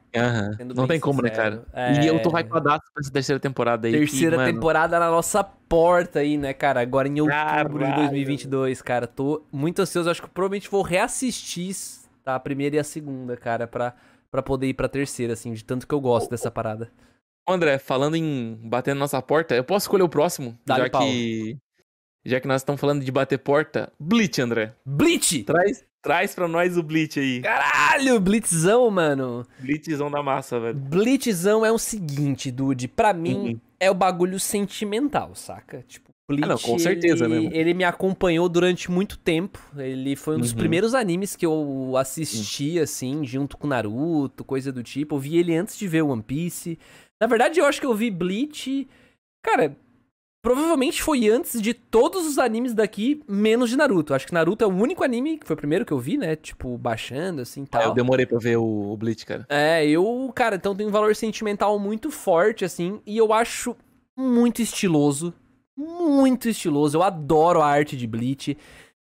Sendo Não tem como, né, cara? E eu tô É. hypadaço pra essa terceira temporada aí. Terceira que, mano, temporada na nossa porta aí, né, cara? Agora em outubro de Caralho. 2022, cara. Tô muito ansioso. Acho que provavelmente vou reassistir tá, a primeira e a segunda, cara, pra, pra poder ir pra terceira, assim, de tanto que eu gosto dessa parada. André, falando em bater na nossa porta, eu posso escolher o próximo? Dá-lhe já pau. que. Já que nós estamos falando de bater porta. Bleach, André. Bleach! Traz, traz pra nós o Bleach aí. Caralho, Blitzão, mano. Bleachzão da massa, velho. Blitzão é o seguinte, Dude. Pra mim, Uhum. é o bagulho sentimental, saca? Tipo, Bleach, Ah, não, com certeza, ele, né, mano? ele me acompanhou durante muito tempo. Ele foi um dos Uhum. primeiros animes que eu assisti, assim, junto com Naruto, coisa do tipo. Eu vi ele antes de ver One Piece. Na verdade, eu acho que eu vi Bleach. Cara, provavelmente foi antes de todos os animes daqui, menos de Naruto. Acho que Naruto é o único anime, que foi o primeiro que eu vi, né? Tipo, baixando, assim, Ah, tal. eu demorei pra ver o, o Bleach, cara. É, eu, cara, então tem um valor sentimental muito forte, assim, e eu acho muito estiloso. Muito estiloso. Eu adoro a arte de Bleach.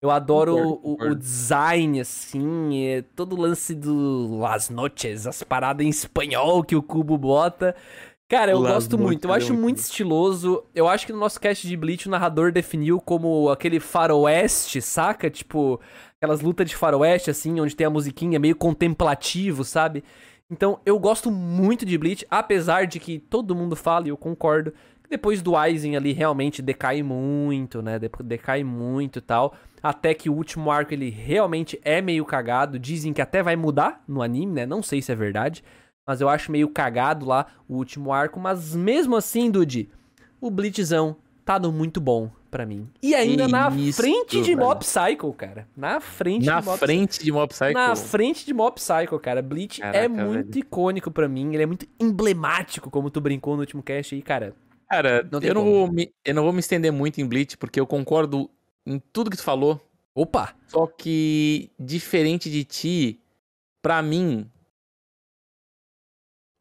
Eu adoro Concordo, o- o, o concordo. design, assim, é, todo o lance do Las Noches, as paradas em espanhol que o Cubo bota. Cara, eu Las gosto muito, eu acho muito muito estiloso. Eu acho que no nosso cast de Bleach o narrador definiu como aquele faroeste, saca? Tipo, aquelas lutas de faroeste, assim, onde tem a musiquinha meio contemplativo, sabe? Então, eu gosto muito de Bleach, apesar de que todo mundo fala, e eu concordo, que depois do Aizen ali realmente decai muito, né? De- Decai muito e tal. Até que o último arco ele realmente é meio cagado. Dizem que até vai mudar no anime, né? Não sei se é verdade. Mas eu acho meio cagado lá o último arco. Mas mesmo assim, Dude, o Blitzão tá no muito bom pra mim. E ainda Que na isso, frente de. Mob Psycho, cara. Na frente Na de Mob frente de Mob Psycho. na frente de Mob Psycho, cara. Bleach é Caraca, muito velho. icônico pra mim. Ele é muito emblemático, como tu brincou no último cast aí, cara. Cara, Não eu, não vou me, eu não vou me estender muito em Bleach, porque eu concordo em tudo que tu falou. Opa! Só que, diferente de ti, pra mim,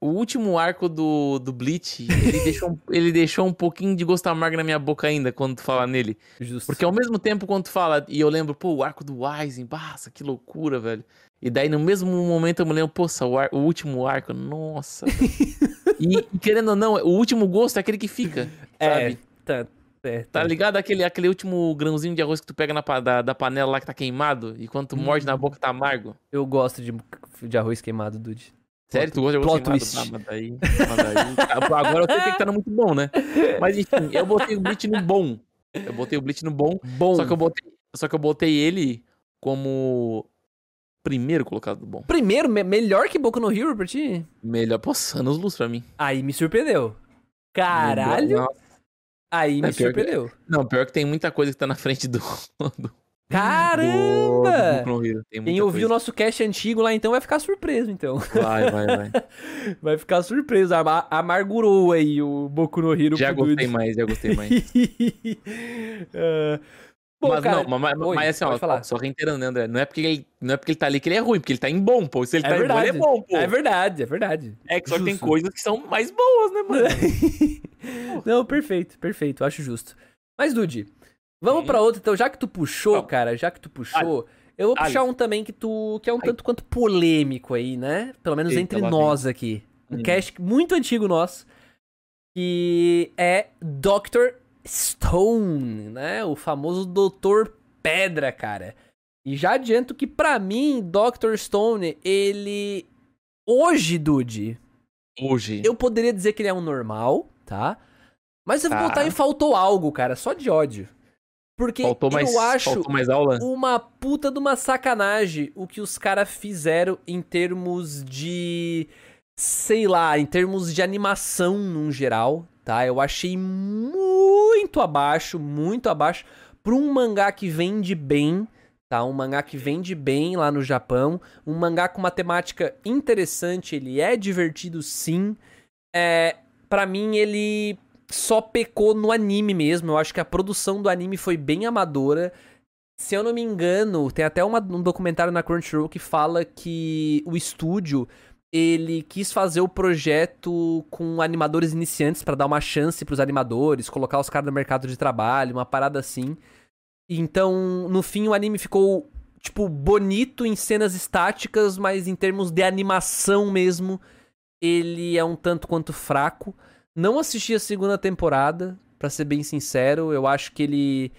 o último arco do, do Bleach, ele deixou, um- ele deixou um pouquinho de gosto amargo na minha boca ainda quando tu fala nele. Justo. Porque ao mesmo tempo, quando tu fala, e eu lembro, pô, o arco do Aizen, nossa, que loucura, velho. E daí, no mesmo momento, eu me lembro, poxa, o, ar- o último arco, nossa. e, e querendo ou não, o último gosto é aquele que fica, é, sabe? tá. É, Tá ligado aquele, aquele último grãozinho de arroz que tu pega na, da, da panela lá que tá queimado e quando tu morde Hum. na boca tá amargo? Eu gosto de, de arroz queimado, Dude. Sério, tu gosta de arroz twist. queimado? Ah, mas daí, mas daí- Ah, Agora eu sei que tá no muito bom, né? Mas enfim, eu botei o Bleach no bom. Eu botei o Bleach no bom, Bom. só que eu botei, só que eu botei ele como primeiro colocado do bom. Primeiro, me- melhor que Boku no Hero pra ti? Melhor, pô, anos luz pra mim. Aí me surpreendeu. Caralho, Não, aí me É, pior que- surpreendeu. Não, pior que tem muita coisa que tá na frente do. do Caramba! do Hero. Tem Quem ouviu o nosso cast antigo lá, então, vai ficar surpreso, então. Vai, vai, vai. Vai ficar surpreso. Ama- Amargurou aí o Boku no Hero Já gostei mais, já gostei mais. Ah, Bom, mas cara, não, mas, oi, mas assim, ó, falar. só reiterando, né, André? Não é, porque ele, não é porque ele tá ali que ele é ruim, porque ele tá em bom, pô. Se ele É tá em bom, verdade. ele é bom, pô. É verdade, é verdade. É que só que tem Justo. coisas que são mais boas, né, mano? Não, perfeito, perfeito, acho justo. Mas, Dude, vamos Sim. pra outra, então, já que tu puxou, Vamos. cara, já que tu puxou, eu vou Ali. puxar um também que tu que é um Ai. tanto quanto polêmico aí, né? Pelo menos Eita, entre nós aqui. Um Hum. cast muito antigo nosso, que é Dr. Stone, né? O famoso Doutor Pedra, cara. E já adianto que pra mim, Dr. Stone, ele hoje, Dude, Hoje. eu poderia dizer que ele é um normal, tá? Mas eu vou Tá. botar em faltou algo, cara, só de ódio. Porque faltou eu acho mais aula? uma puta de uma sacanagem o que os caras fizeram em termos de. Sei lá, em termos de animação num geral, tá? Eu achei muito abaixo, muito abaixo pra um mangá que vende bem, tá? Um mangá que vende bem lá no Japão. Um mangá com uma temática interessante, ele é divertido sim. É, para mim, ele só pecou no anime mesmo. Eu acho que a produção do anime foi bem amadora. Se eu não me engano, tem até uma- um documentário na Crunchyroll que fala que o estúdio ele quis fazer o projeto com animadores iniciantes pra dar uma chance pros animadores, colocar os caras no mercado de trabalho, uma parada assim. Então, no fim, o anime ficou, tipo, bonito em cenas estáticas, mas em termos de animação mesmo, ele é um tanto quanto fraco. Não assisti a segunda temporada, pra ser bem sincero. Eu acho que ele.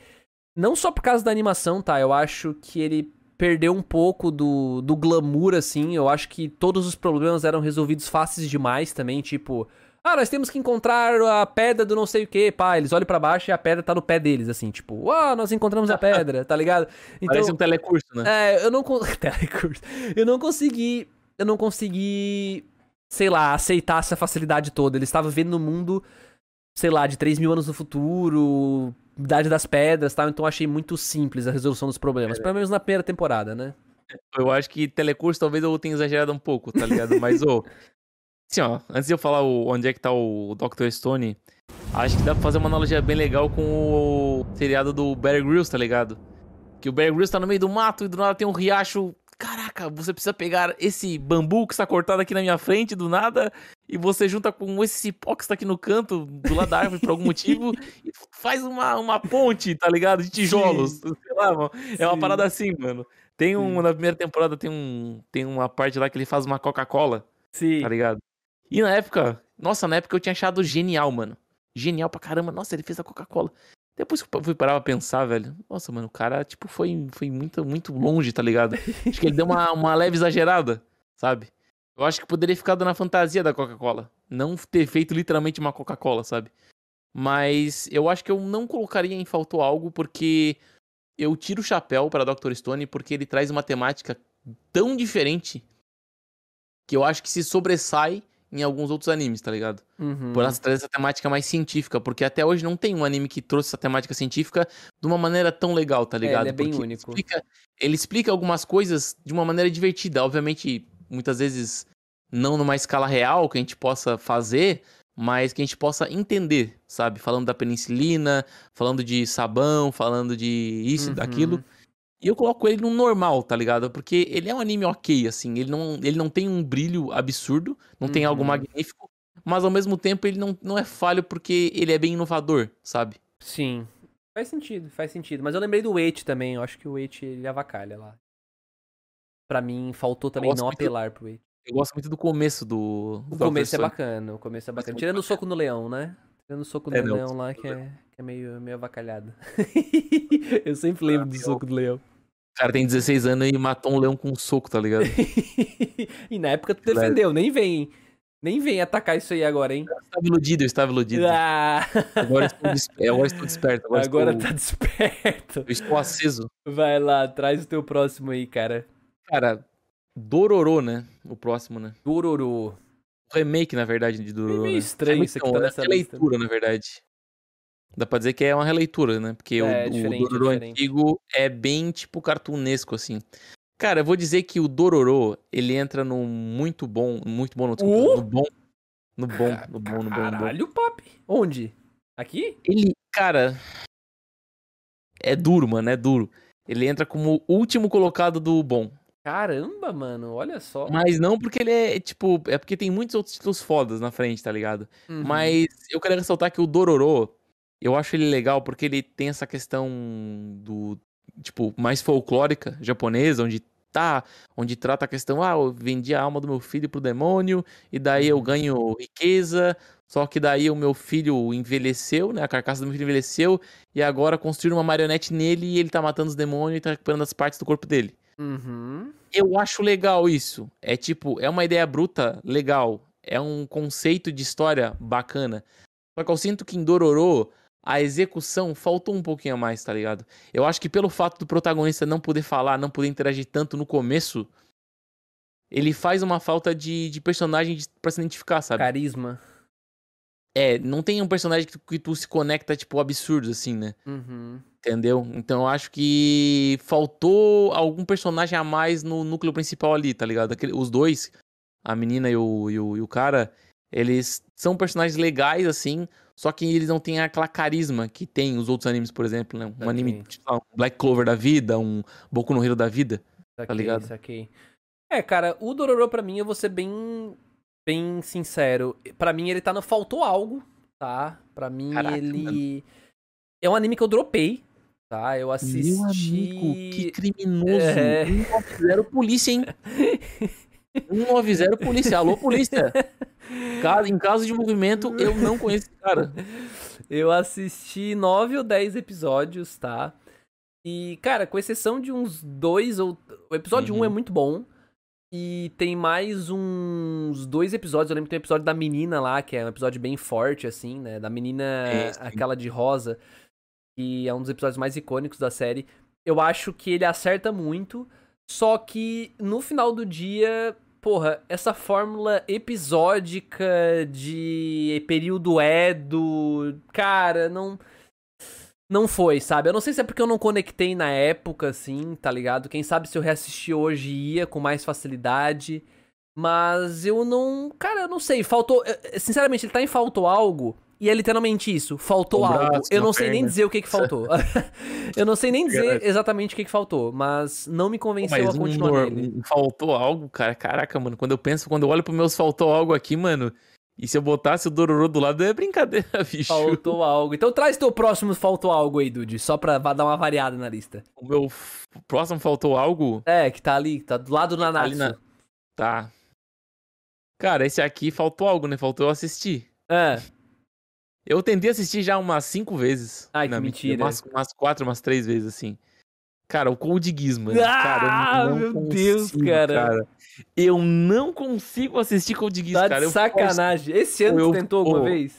Não só por causa da animação, tá? Eu acho que ele perdeu um pouco do, do glamour, assim. Eu acho que todos os problemas eram resolvidos fáceis demais também. Tipo, ah, nós temos que encontrar a pedra do não sei o que. Pá, eles olham pra baixo e a pedra tá no pé deles, assim. Tipo, ah, nós encontramos a pedra, tá ligado? Parece um telecurso, né? É, eu não Telecurso. Eu não consegui, eu não consegui, sei lá, aceitar essa facilidade toda. Ele estava vivendo no mundo, sei lá, de 3 mil anos no futuro, idade das pedras, tal. Então achei muito simples a resolução dos problemas, pelo menos na primeira temporada, né? Eu acho que telecurso talvez eu tenha exagerado um pouco, tá ligado? Mas, ô. Assim, ó, antes de eu falar o, onde é que tá o Dr. Stone, acho que dá pra fazer uma analogia bem legal com o seriado do Bear Grylls, tá ligado? Que o Bear Grylls tá no meio do mato e do nada tem um riacho. Caraca, você precisa pegar esse bambu que está cortado aqui na minha frente, do nada, e você junta com esse cipó que está aqui no canto, do lado da árvore, por algum motivo, e faz uma, uma ponte, tá ligado? De tijolos. Sei lá, mano. É uma Sim. parada assim, mano. Tem um, Sim. na primeira temporada tem um, tem uma parte lá que ele faz uma Coca-Cola, Sim. tá ligado? E na época, nossa, na época eu tinha achado genial, mano. Genial pra caramba. Nossa, ele fez a Coca-Cola. Depois que eu fui parar pra pensar, velho. Nossa, mano, o cara, tipo, foi, foi muito, muito longe, tá ligado? Acho que ele deu uma, uma leve exagerada, sabe? Eu acho que poderia ficar na fantasia da Coca-Cola. Não ter feito literalmente uma Coca-Cola, sabe? Mas eu acho que eu não colocaria em faltou algo, porque eu tiro o chapéu para Dr. Stone, porque ele traz uma temática tão diferente que eu acho que se sobressai em alguns outros animes, tá ligado? Uhum. Por ela trazer essa temática mais científica, porque até hoje não tem um anime que trouxe essa temática científica de uma maneira tão legal, tá ligado? ele é bem Porque único. Ele explica, ele explica algumas coisas de uma maneira divertida, obviamente, muitas vezes não numa escala real que a gente possa fazer, mas que a gente possa entender, sabe? Falando da penicilina, falando de sabão, falando de isso e Uhum. daquilo. E eu coloco ele no normal, tá ligado? Porque ele é um anime ok, assim. Ele não, ele não tem um brilho absurdo, não tem algo Uhum. magnífico, mas ao mesmo tempo ele não, não é falho porque ele é bem inovador, sabe? Sim. Faz sentido, faz sentido. Mas eu lembrei do Wait também. Eu acho que o Wait ele avacalha lá. Pra mim, faltou também não apelar pro Wait. Eu gosto muito do começo do. O do começo é bacana, o começo é bacana. Tirando o soco no leão, né? Tirando o soco no É, não, leão lá, no que é, é meio, meio avacalhado. eu sempre lembro do soco do leão. O cara tem 16 anos e matou um leão com um soco, tá ligado? e na época tu defendeu, nem vem. Nem vem atacar isso aí agora, hein? Eu estava iludido, eu estava iludido. Ah, Agora estou, des... agora estou desperto. Agora, agora estou... tá desperto. Eu estou aceso. Vai lá, traz o teu próximo aí, cara. Cara, Dororô, né? O próximo, né? Dororo. O remake, na verdade, de Dororô. É meio né? estranho Remake isso aqui tá é nessa releitura, na verdade. Dá pra dizer que é uma releitura, né? Porque o- É, o, é Dororô diferente. antigo é bem, tipo, cartunesco, assim. Cara, eu vou dizer que o Dororô, ele entra no muito bom, muito bom, no, Uh? no bom, no bom, no bom, no bom, no bom. Caralho, Pop. Onde? Aqui? Ele, cara, é duro, mano, é duro. Ele entra como o último colocado do bom. Caramba, mano, olha só. Mas não porque ele é, tipo, é porque tem muitos outros títulos fodas na frente, tá ligado? Uhum. Mas eu quero ressaltar que o Dororo, eu acho ele legal porque ele tem essa questão do, tipo, mais folclórica japonesa, onde tá, onde trata a questão, ah, eu vendi a alma do meu filho pro demônio, e daí eu ganho riqueza, só que daí o meu filho envelheceu, né, a carcaça do meu filho envelheceu, e agora construíram uma marionete nele e ele tá matando os demônios e tá recuperando as partes do corpo dele. Uhum. Eu acho legal isso. É tipo, é uma ideia bruta legal. É um conceito de história bacana. Só que eu sinto que em Dororo a execução faltou um pouquinho a mais, tá ligado? Eu acho que pelo fato do protagonista não poder falar, não poder interagir tanto no começo, ele faz uma falta de, de personagem de, pra se identificar, sabe? Carisma. É, não tem um personagem que tu, que tu se conecta, tipo, absurdo, assim, né? Uhum. Entendeu? Então eu acho que faltou algum personagem a mais no núcleo principal ali, tá ligado? Aquele- os dois, a menina e o, e, o, e o cara, eles são personagens legais, assim, só que eles não têm aquela carisma que tem os outros animes, por exemplo, né? Um Ok. anime, tipo, um Black Clover da vida, um Boku no Hero da vida. Saquei, ligado? saquei. É, cara, o Dororo pra mim, eu vou ser bem, bem sincero. Pra mim, ele tá no Faltou Algo, tá? Pra mim, Caraca, ele... É um anime que eu dropei, tá? Eu assisti... Meu amigo, que criminoso. É. 190 polícia, hein? 190 polícia. Alô, polícia. Em caso de movimento, eu não conheço esse cara. Eu assisti nove ou dez episódios, tá? E, cara, com exceção de uns dois ou. O episódio Uhum. um é muito bom. E tem mais uns dois episódios. Eu lembro que tem um episódio da menina lá, que é um episódio bem forte, assim, né? Da menina, É, aquela de rosa, que é um dos episódios mais icônicos da série. Eu acho que ele acerta muito. Só que no final do dia, porra, essa fórmula episódica de período Edo, cara, não. Não foi, sabe? Eu não sei se é porque eu não conectei na época, assim, tá ligado? Quem sabe se eu reassistir hoje ia com mais facilidade. Mas eu não. Cara, eu não sei. Faltou. eh, Sinceramente, ele tá em faltou algo. E é literalmente isso. Faltou Um algo. braço, Eu uma não sei nem perna. dizer o que que faltou. eu não sei nem dizer exatamente o que que faltou. Mas não me convenceu Mas a continuar nor- nele. faltou algo, cara. Caraca, mano. Quando eu penso, quando eu olho pro meus faltou algo aqui, mano. E se eu botasse o Dororo do lado, é brincadeira, bicho. Faltou algo. Então traz teu próximo faltou algo aí, Dude. Só pra dar uma variada na lista. O meu próximo faltou algo. É, que tá ali, tá do lado do Nanatsu. ali na- Tá. Cara, esse aqui faltou algo, né? Faltou eu assistir. É. Eu tentei assistir já umas cinco vezes. Ai, que mentira. Umas, umas quatro, umas três vezes, assim. Cara, o Code Geass, mano. Ah, cara, eu não meu consigo, Deus, cara. Eu não consigo assistir Code Geass, Tá cara. de sacanagem. Esse ano eu- tu tentou alguma pô, vez?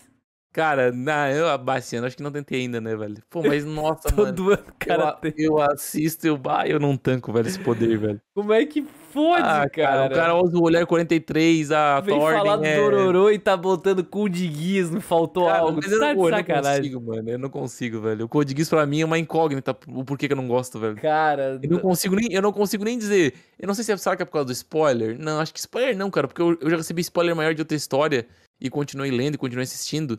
Cara, na, eu, Bastiano, acho que não tentei ainda, né, velho? Pô, mas nossa, mano. Todo ano, cara. eu, eu assisto, eu, ah, eu não tanco, velho, esse poder, velho. Como é que fode, Ah, cara? O cara usa o olhar 43, a Vem tua falar do ordem é... E tá botando Code Geass, não faltou Cara, algo. mas eu, tá não, eu não sacanagem. consigo, mano. Eu não consigo, velho. O Code Geass pra mim é uma incógnita, o porquê que eu não gosto, velho. Cara, Eu não consigo nem, eu não consigo nem dizer. Eu não sei se é, será que é por causa do spoiler. Não, acho que spoiler não, cara, porque eu, eu já recebi spoiler maior de outra história e continuei lendo e continuei assistindo.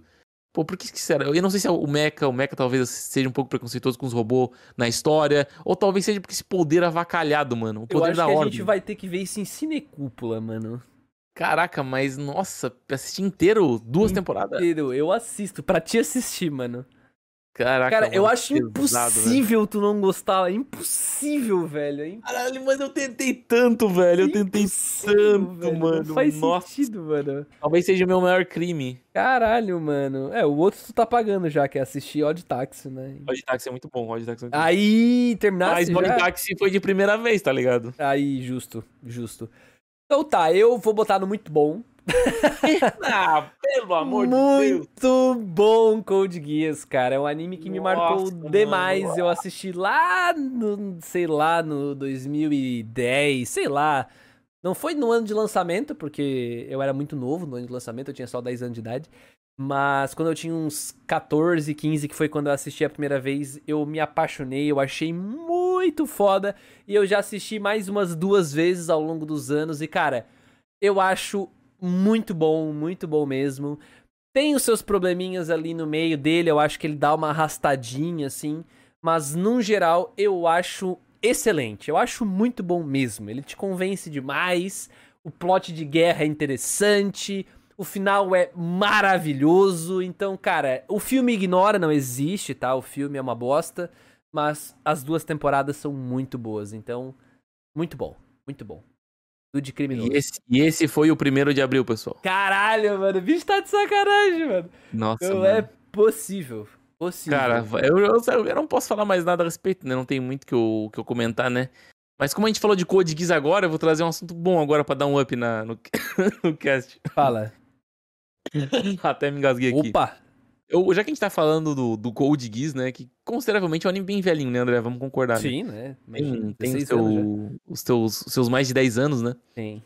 Pô, por que que será? Eu não sei se é o Mecha, o Mecha talvez seja um pouco preconceituoso com os robôs na história, ou talvez seja porque esse poder avacalhado, mano. O eu poder acho da que a ordem. gente vai ter que ver isso em Cinecúpula, mano. Caraca, mas nossa, assisti inteiro duas temporadas. Inteiro, Eu assisto, pra te assistir, mano. Caraca, Cara, eu acho pesado, velho. impossível tu não gostar. É impossível, velho. É Caralho, mas eu tentei tanto, velho. Eu tentei tanto, velho. mano. Não faz Nossa. sentido, mano. Talvez seja o meu maior crime. Caralho, mano. É, o outro tu tá pagando já, que é assistir Odd Taxi, né? Odd Taxi é muito bom, Odd Taxi é muito bom. Aí, Mas terminasse Odd já? Taxi foi de primeira vez, tá ligado? Aí, justo, justo. Então tá, eu vou botar no muito bom. Ah, pelo amor de Deus. Muito bom Code Geass, cara. É um anime que me marcou Nossa, demais. mano. Eu assisti lá no, sei lá, no 2010, sei lá. Não foi no ano de lançamento, porque eu era muito novo no ano de lançamento, eu tinha só 10 anos de idade. Mas quando eu tinha uns 14, 15, que foi quando eu assisti a primeira vez, eu me apaixonei, eu achei muito foda. E eu já assisti mais umas duas vezes ao longo dos anos. E, cara, eu acho muito bom, muito bom mesmo. Tem os seus probleminhas ali no meio dele, eu acho que ele dá uma arrastadinha, assim. Mas, num geral, eu acho excelente. Eu acho muito bom mesmo. Ele te convence demais. O plot de guerra é interessante. O final é maravilhoso. Então, cara, o filme ignora, não existe, tá? O filme é uma bosta. Mas as duas temporadas são muito boas. Então, muito bom. Muito bom. Tudo de criminoso. E esse, e esse foi o primeiro de abril, pessoal. Caralho, mano. O bicho tá de sacanagem, mano. Nossa, Não mano. é possível. Possível. Cara, eu, eu, eu não posso falar mais nada a respeito, né? Não tem muito que eu, que eu comentar, né? Mas como a gente falou de Code Geass agora, eu vou trazer um assunto bom agora pra dar um up na, no, no cast. Fala. Até me engasguei aqui. Opa. Eu, já que a gente tá falando do, do Code Geass, né? Que consideravelmente é um anime bem velhinho, né, André? Vamos concordar, né? Sim, né? Tem, tem 16 seu- os, teus, os seus mais de 10 anos, né? Sim.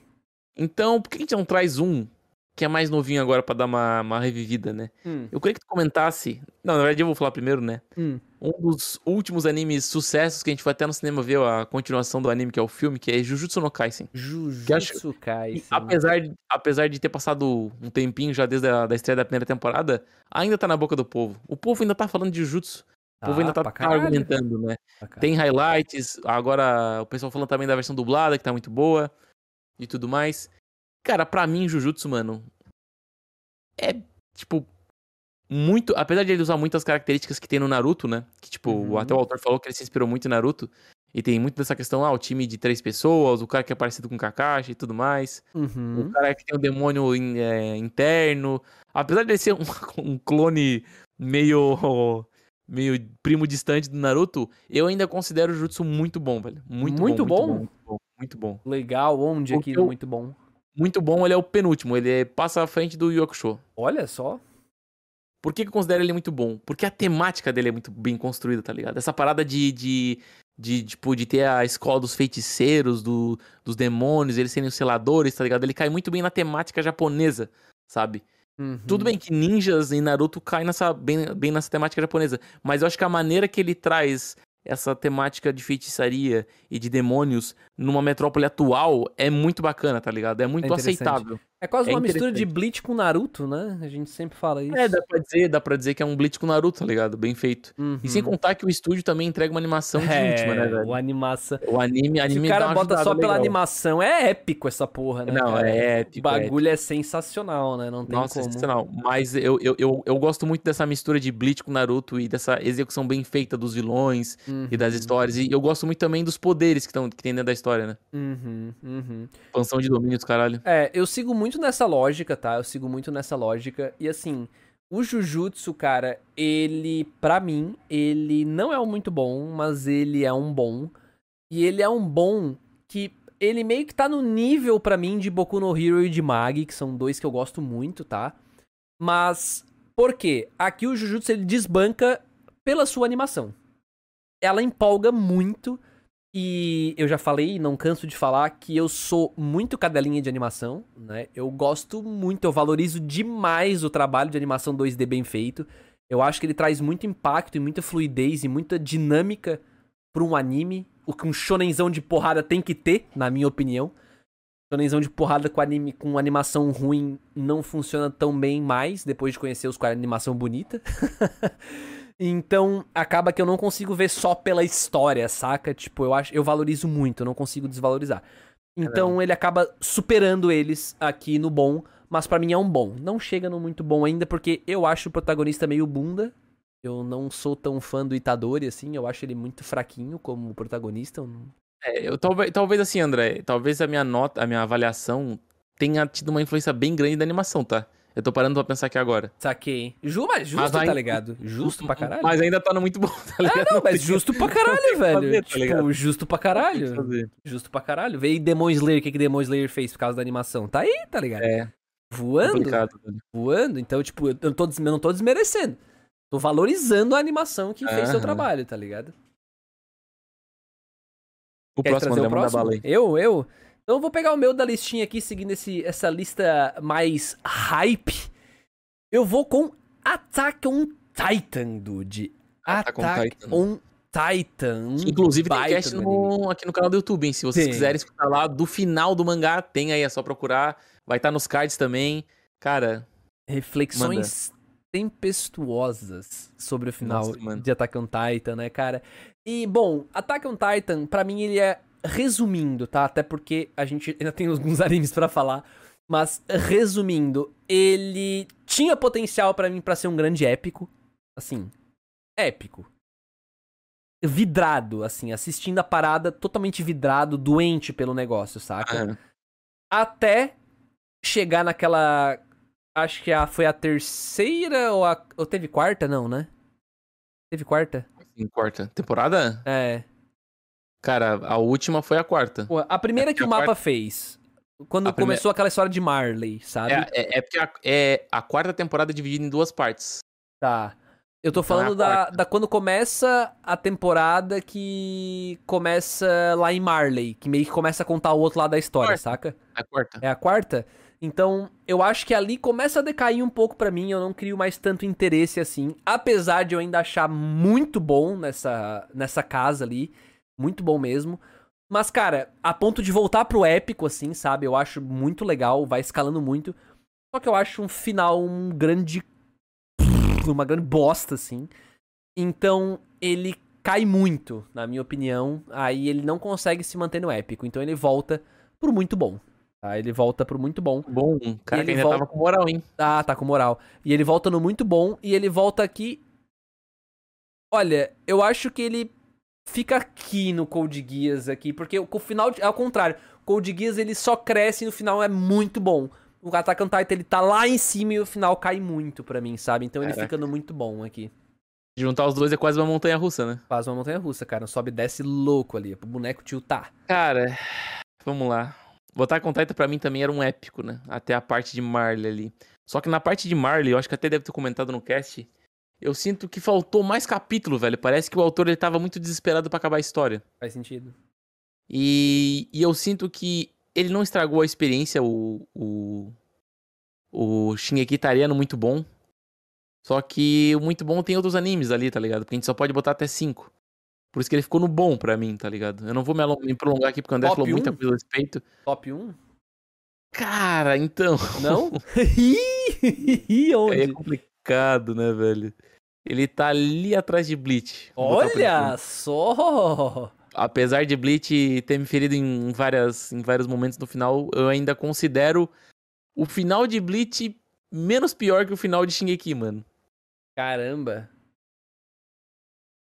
Então, por que a gente não traz um que é mais novinho agora pra dar uma, uma revivida, né? Hum, Eu queria que tu comentasse. Não, na verdade eu vou falar primeiro, né? hum. Um dos últimos animes sucessos que a gente foi até no cinema ver a continuação do anime, que é o filme, que é Jujutsu no Kaisen. Que acho- Jujutsu Kaisen. Apesar de, apesar de ter passado um tempinho já desde a da estreia da primeira temporada, ainda tá na boca do povo. O povo ainda tá falando de Jujutsu. O povo ainda tá, tá argumentando, né? Tem highlights, agora o pessoal falando também da versão dublada, que tá muito boa e tudo mais. Cara, pra mim, Jujutsu, mano, é, tipo, muito. Apesar de ele usar muitas características que tem no Naruto, né? Que, tipo, Uhum. até o autor falou que ele se inspirou muito em Naruto. E tem muito dessa questão, ah, o time de três pessoas, o cara que é parecido com o Kakashi e tudo mais. Uhum. O cara que tem o demônio in- é, interno. Apesar de ele ser um, um clone meio. meio primo distante do Naruto, eu ainda considero o Jutsu muito bom, velho. Muito, Muito bom, bom? Muito bom, muito bom. Legal, onde aqui? Eu- Muito bom. Muito bom, ele é o penúltimo, ele é- passa à frente do Yu Hakusho. Olha só. Por que, que eu considero ele muito bom? Porque a temática dele é muito bem construída, tá ligado? Essa parada de, de, de, tipo, de ter a escola dos feiticeiros, do, dos demônios, eles serem os seladores, tá ligado? Ele cai muito bem na temática japonesa, sabe? Uhum. Tudo bem que ninjas em Naruto cai nessa, bem, bem nessa temática japonesa, mas eu acho que a maneira que ele traz essa temática de feitiçaria e de demônios numa metrópole atual é muito bacana, tá ligado? É muito interessante. aceitável. É quase É uma mistura de. Bleach com Naruto, né? A gente sempre fala isso. É, dá pra dizer, dá pra dizer que é um Bleach com Naruto, tá ligado? Bem feito. Uhum. E sem contar que o estúdio também entrega uma animação de última, né, É, velho? o animação. O anime, Se anime o cara bota só ajudada pela legal. animação, é épico essa porra, né? Não, cara? é épico, O bagulho é sensacional, né? Não tem Nossa, como. sensacional. Mas eu, eu, eu, eu gosto muito dessa mistura de Bleach com Naruto e dessa execução bem feita dos vilões e das Uhum, histórias. E eu gosto muito também dos poderes que, tão, que tem dentro da história, né? Uhum, uhum. Expansão de domínio dos caralho. É, eu sigo muito nessa lógica, tá? Eu sigo muito nessa lógica. E assim, o Jujutsu, cara, ele, pra mim, ele não é um muito bom, mas ele é um bom. E ele é um bom que ele meio que tá no nível pra mim de Boku no Hero e de Magi, que são dois que eu gosto muito, tá? Mas por quê? Aqui o Jujutsu ele desbanca pela sua animação. Ela empolga muito e eu já falei, não canso de falar, que eu sou muito cadelinha de animação, né? Eu gosto muito, eu valorizo demais o trabalho de animação 2D bem feito. Eu acho que ele traz muito impacto e muita fluidez e muita dinâmica pra um anime, o que um shonenzão de porrada tem que ter, na minha opinião. Shonenzão de porrada com anime com animação ruim não funciona tão bem mais depois de conhecer os com animação bonita. Então, acaba que eu não consigo ver só pela história, saca? Tipo, eu acho, eu valorizo muito, eu não consigo desvalorizar. Então, ele acaba superando eles aqui no bom, mas pra mim é um bom. Não chega no muito bom ainda porque eu acho o protagonista meio bunda. Eu não sou tão fã do Itadori, assim, eu acho ele muito fraquinho como protagonista. eu não- É, eu, talvez, talvez assim, André, talvez a minha nota, a minha avaliação tenha tido uma influência bem grande da animação, tá? Eu tô parando pra pensar aqui agora. Saquei. Ju, mas justo, Mas tá ainda- ligado? Justo pra caralho. Mas ainda tá no muito bom, tá Ah, ligado? não, mas justo pra caralho, velho. fazer, tá tipo, justo pra caralho. Justo pra caralho. Veio Demon Slayer, o que que Demon Slayer fez por causa da animação? Tá aí, tá ligado? É, Voando, velho. voando. Então, tipo, eu não tô, des- eu não tô desmerecendo. Tô valorizando a animação que fez seu Aham. trabalho, tá ligado? O Quer próximo, o próximo? bala aí. Eu, eu? Então eu vou pegar o meu da listinha aqui, seguindo esse, essa lista mais hype. Eu vou com Attack on Titan, dude. Attack on Titan. on Titan. um Inclusive tem baita cast no- aqui no canal do YouTube, hein? Se vocês Tem. quiserem escutar lá do final do mangá, tem aí, é só procurar. Vai estar nos cards também. Cara, Reflexões tempestuosas sobre o final Nossa, de Attack on Titan, né, cara? E, bom, Attack on Titan, pra mim, ele é resumindo, tá? Até porque a gente ainda tem alguns animes pra falar. Mas, resumindo, ele tinha potencial pra mim pra ser um grande épico. Assim, épico. Vidrado, assim, assistindo a parada totalmente vidrado, doente pelo negócio, saca? ah, até chegar naquela. Acho que a, foi a terceira ou a. Ou teve quarta? Não, né? Teve quarta? quarta temporada? É. Cara, a última foi a quarta. Pô, a primeira É que o mapa quarta- fez. Quando A primeira- começou aquela história de Marley, sabe? É, é, é porque a, é a quarta temporada é dividida em duas partes. Tá. Eu tô Então é falando da, quarta. da quando começa a temporada que começa lá em Marley, que meio que começa a contar o outro lado da história, Quarta. saca? A quarta. É a quarta? Então, eu acho que ali começa a decair um pouco pra mim, eu não crio mais tanto interesse assim, apesar de eu ainda achar muito bom nessa, nessa casa ali, muito bom mesmo. Mas, cara, a ponto de voltar pro épico, assim, sabe? Eu acho muito legal, vai escalando muito. Só que eu acho um final um grande. Uma grande bosta, assim. Então, ele cai muito, na minha opinião. Aí ele não consegue se manter no épico. Então ele volta pro muito bom. Tá? Ele volta pro muito bom. Bom, cara, ele ainda volta- tava com moral, hein? Ah, tá com moral. E ele volta no muito bom e ele volta aqui. Olha, eu acho que ele fica aqui no Code Geass aqui, porque o final é ao contrário. O Code Geass ele só cresce e no final é muito bom. O Attack on Titan ele tá lá em cima e o final cai muito pra mim, sabe? Então ele Caraca. fica no muito bom aqui. Juntar os dois é quase uma montanha russa, né? Faz uma montanha russa, cara. Sobe e desce louco ali. Pro boneco tiltar. Cara, vamos lá. Botar com Titan pra mim também era um épico, né? Até a parte de Marley ali. Só que na parte de Marley, eu acho que até deve ter comentado no cast, eu sinto que faltou mais capítulo, velho. Parece que o autor ele tava muito desesperado pra acabar a história. Faz sentido. E, e eu sinto que ele não estragou a experiência, o, o, o Shingeki no muito bom. Só que o muito bom tem outros animes ali, tá ligado? Porque a gente só pode botar até cinco. Por isso que ele ficou no bom pra mim, tá ligado? Eu não vou me, prolongar aqui porque o André Top falou muita um? coisa a respeito. Top 1? Cara, então. Não? Onde? é complicado, né, velho? Ele tá ali atrás de Bleach. Olha só! Apesar de Bleach ter me ferido em, várias, em vários momentos no final, eu ainda considero o final de Bleach menos pior que o final de Shingeki, mano. Caramba.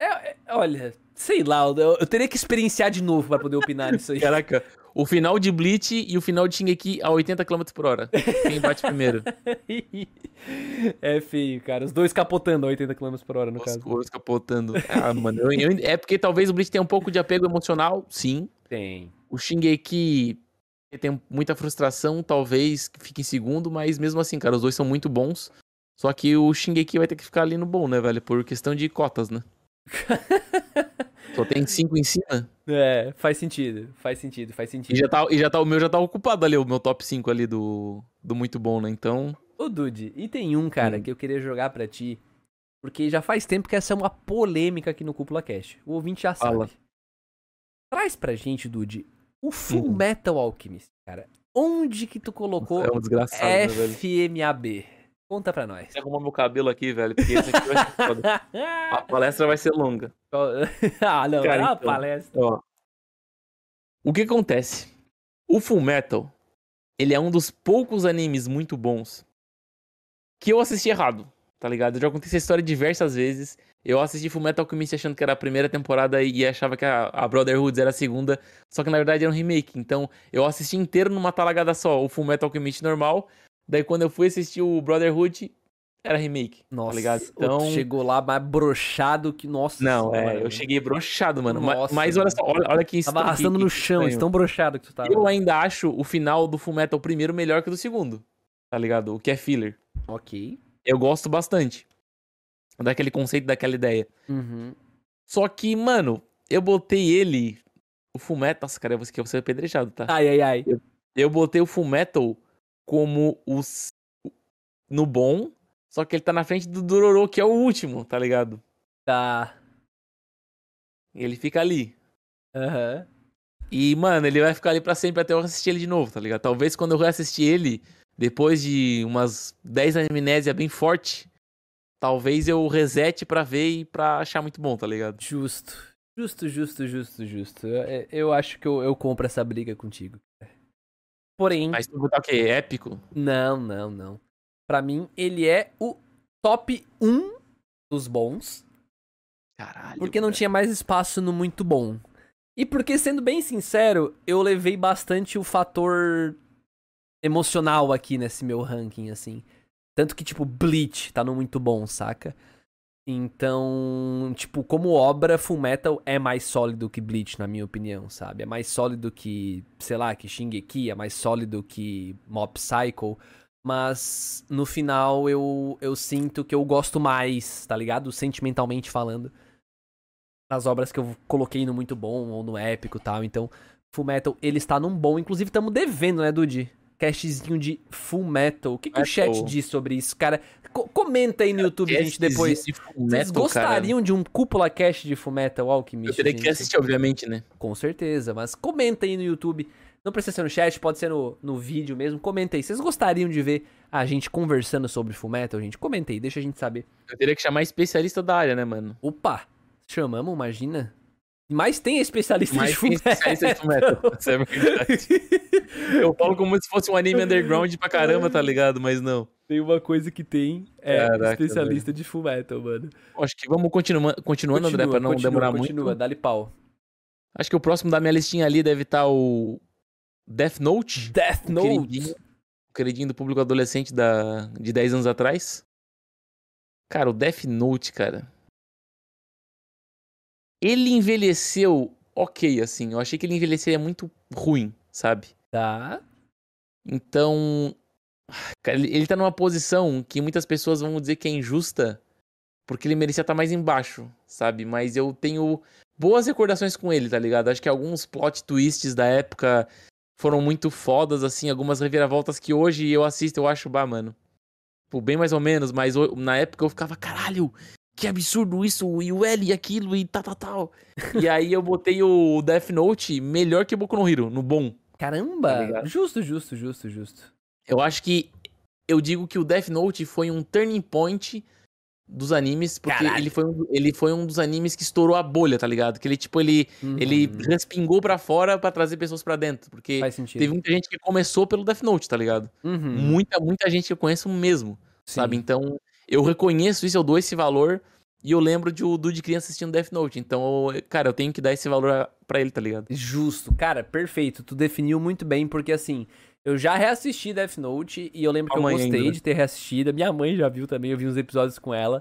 É, é, olha, sei lá, eu, eu teria que experienciar de novo pra poder opinar nisso aí. Caraca, o final de Bleach e o final de Shingeki a 80 km por hora. Quem bate primeiro? é feio, cara. Os dois capotando a 80 km por hora, no Os caso. coros capotando. Ah, mano, eu- eu- é porque talvez o Bleach tenha um pouco de apego emocional, sim. Tem. O Shingeki tem muita frustração, talvez fique em segundo, mas mesmo assim, cara, os dois são muito bons. Só que o Shingeki vai ter que ficar ali no bom, né, velho? Por questão de cotas, né? Só tem cinco em cima. É, faz sentido. Faz sentido, faz E sentido. já tá, e já tá, o meu já tá ocupado ali, o meu top 5 ali do, do muito bom, né? Então. Ô, Dude, e tem um, cara, Hum. que eu queria jogar pra ti. Porque já faz tempo que essa é uma polêmica aqui no Cúpula Cast. O ouvinte já Fala. sabe. Traz pra gente, Dude, o Full Hum. Metal Alchemist, cara. Onde que tu colocou É um né? FMAB? Conta pra nós. Você arrumar meu cabelo aqui, velho, porque esse aqui vai ser foda. A palestra vai ser longa. ah, não, Cara, é uma então. palestra. Ó. O que acontece? O Full Metal, ele é um dos poucos animes muito bons que eu assisti errado, tá ligado? Eu já contei essa história diversas vezes. Eu assisti Fullmetal Alchemist achando que era a primeira temporada e achava que a, a Brotherhood era a segunda, só que na verdade era um remake. Então, eu assisti inteiro numa talagada só, o Fullmetal Alchemist normal. Daí quando eu fui assistir o Brotherhood, era remake, Nossa, tá ligado? então... Chegou lá mais brochado que. Nossa não, senhora, é, eu cheguei broxado, mano. Ma- Nossa, mas olha mano. só, olha, olha que Tava arrastando no chão, estranho. tão brochado que tu tava. Eu ainda acho o final do Fullmetal primeiro melhor que o do segundo, tá ligado? O que é filler. Ok. Eu gosto bastante daquele conceito, daquela ideia. Uhum. Só que, mano, eu botei ele, o Fullmetal, nossa, cara, eu vou eu ser apedrejado, tá? Ai, ai, ai. Eu botei o Fullmetal como os no bom, só que ele tá na frente do Dororo, que é o último, tá ligado? Tá. Ele fica ali. Aham. E, mano, ele vai ficar ali pra sempre até eu assistir ele de novo, tá ligado? Talvez quando eu reassistir ele, depois de umas 10 amnésia bem forte, talvez eu resete pra ver e pra achar muito bom, tá ligado? Justo. Justo, justo, justo, justo. Eu, eu acho que eu, eu compro essa briga contigo. Porém, Mas tu botar o quê? Épico? não, não, não. Pra mim, ele é o top 1 dos bons. Caralho. Porque não cara. tinha mais espaço no muito bom. E porque, sendo bem sincero, eu levei bastante o fator emocional aqui nesse meu ranking, assim. Tanto que, tipo, Bleach tá no muito bom, saca? Então, tipo, como obra, Fullmetal é mais sólido que Bleach, na minha opinião, sabe? É mais sólido que, sei lá, que Shingeki, é mais sólido que Mob Psycho. Mas, no final, eu, eu sinto que eu gosto mais, tá ligado? Sentimentalmente falando nas obras que eu coloquei no muito bom ou no épico e tal. Então, Full Metal, ele está num bom. Inclusive, estamos devendo, né, Dude? Castzinho de Full Metal. O que, que o chat Metal. diz sobre isso, cara? Co- comenta aí no YouTube, gente, depois. de Vocês Fullmetal, gostariam de um cúpula cast de Full Metal cara. Alchemist? Eu teria que assistir, obviamente, né? Com certeza, mas comenta aí no YouTube. Não precisa ser no chat, pode ser no, no vídeo mesmo. Comenta aí. Vocês gostariam de ver a gente conversando sobre Full Metal, gente? Comenta aí, deixa a gente saber. Eu teria que chamar especialista da área, né, mano? Opa! Chamamos, imagina. Mas tem especialista Mas de tem especialista de Fullmetal. Isso é verdade. Eu falo como se fosse um anime underground pra caramba, tá ligado? Mas não. Tem uma coisa que tem, é Caraca, especialista de Full Metal, mano. Acho que vamos continua, continuando, André, pra não continua, demorar continua, muito. dá-lhe pau. Acho que o próximo da minha listinha ali deve estar o Death Note. Death o Note. Queridinho, o queridinho do público adolescente da, de 10 anos atrás. Cara, o Death Note, cara. Ele envelheceu ok, assim. Eu achei que ele envelheceria muito ruim, sabe? Tá. Então. Cara, ele, tá numa posição que muitas pessoas vão dizer que é injusta, porque ele merecia estar mais embaixo, sabe? Mas eu tenho boas recordações com ele, tá ligado? Acho que alguns plot twists da época foram muito fodas, assim, algumas reviravoltas que hoje eu assisto eu acho, bah, mano. Tipo, bem mais ou menos, mas na época eu ficava, caralho, que absurdo isso, e o L e aquilo, e tal, tal, tal. e aí eu botei o Death Note melhor que Boku no Hero, no bom. Tá Caramba! ligado? justo, justo, justo, justo. Eu acho que eu digo que o Death Note foi um turning point dos animes, porque Caralho. ele foi, um, ele foi um dos animes que estourou a bolha, tá ligado? Que ele, tipo, ele, ele Uhum. respingou pra fora pra trazer pessoas pra dentro. Porque Faz sentido. teve muita gente que começou pelo Death Note, tá ligado? Uhum. Muita, muita gente que eu conheço mesmo, Sim. sabe? Então, eu reconheço isso, eu dou esse valor. E eu lembro de o Du de criança assistindo Death Note. Então, eu- cara, eu tenho que dar esse valor a- pra ele, tá ligado? Justo. Cara, perfeito. Tu definiu muito bem, porque assim, eu já reassisti Death Note e eu lembro que eu gostei ainda, né? de ter reassistido. Minha mãe já viu também, eu vi uns episódios com ela.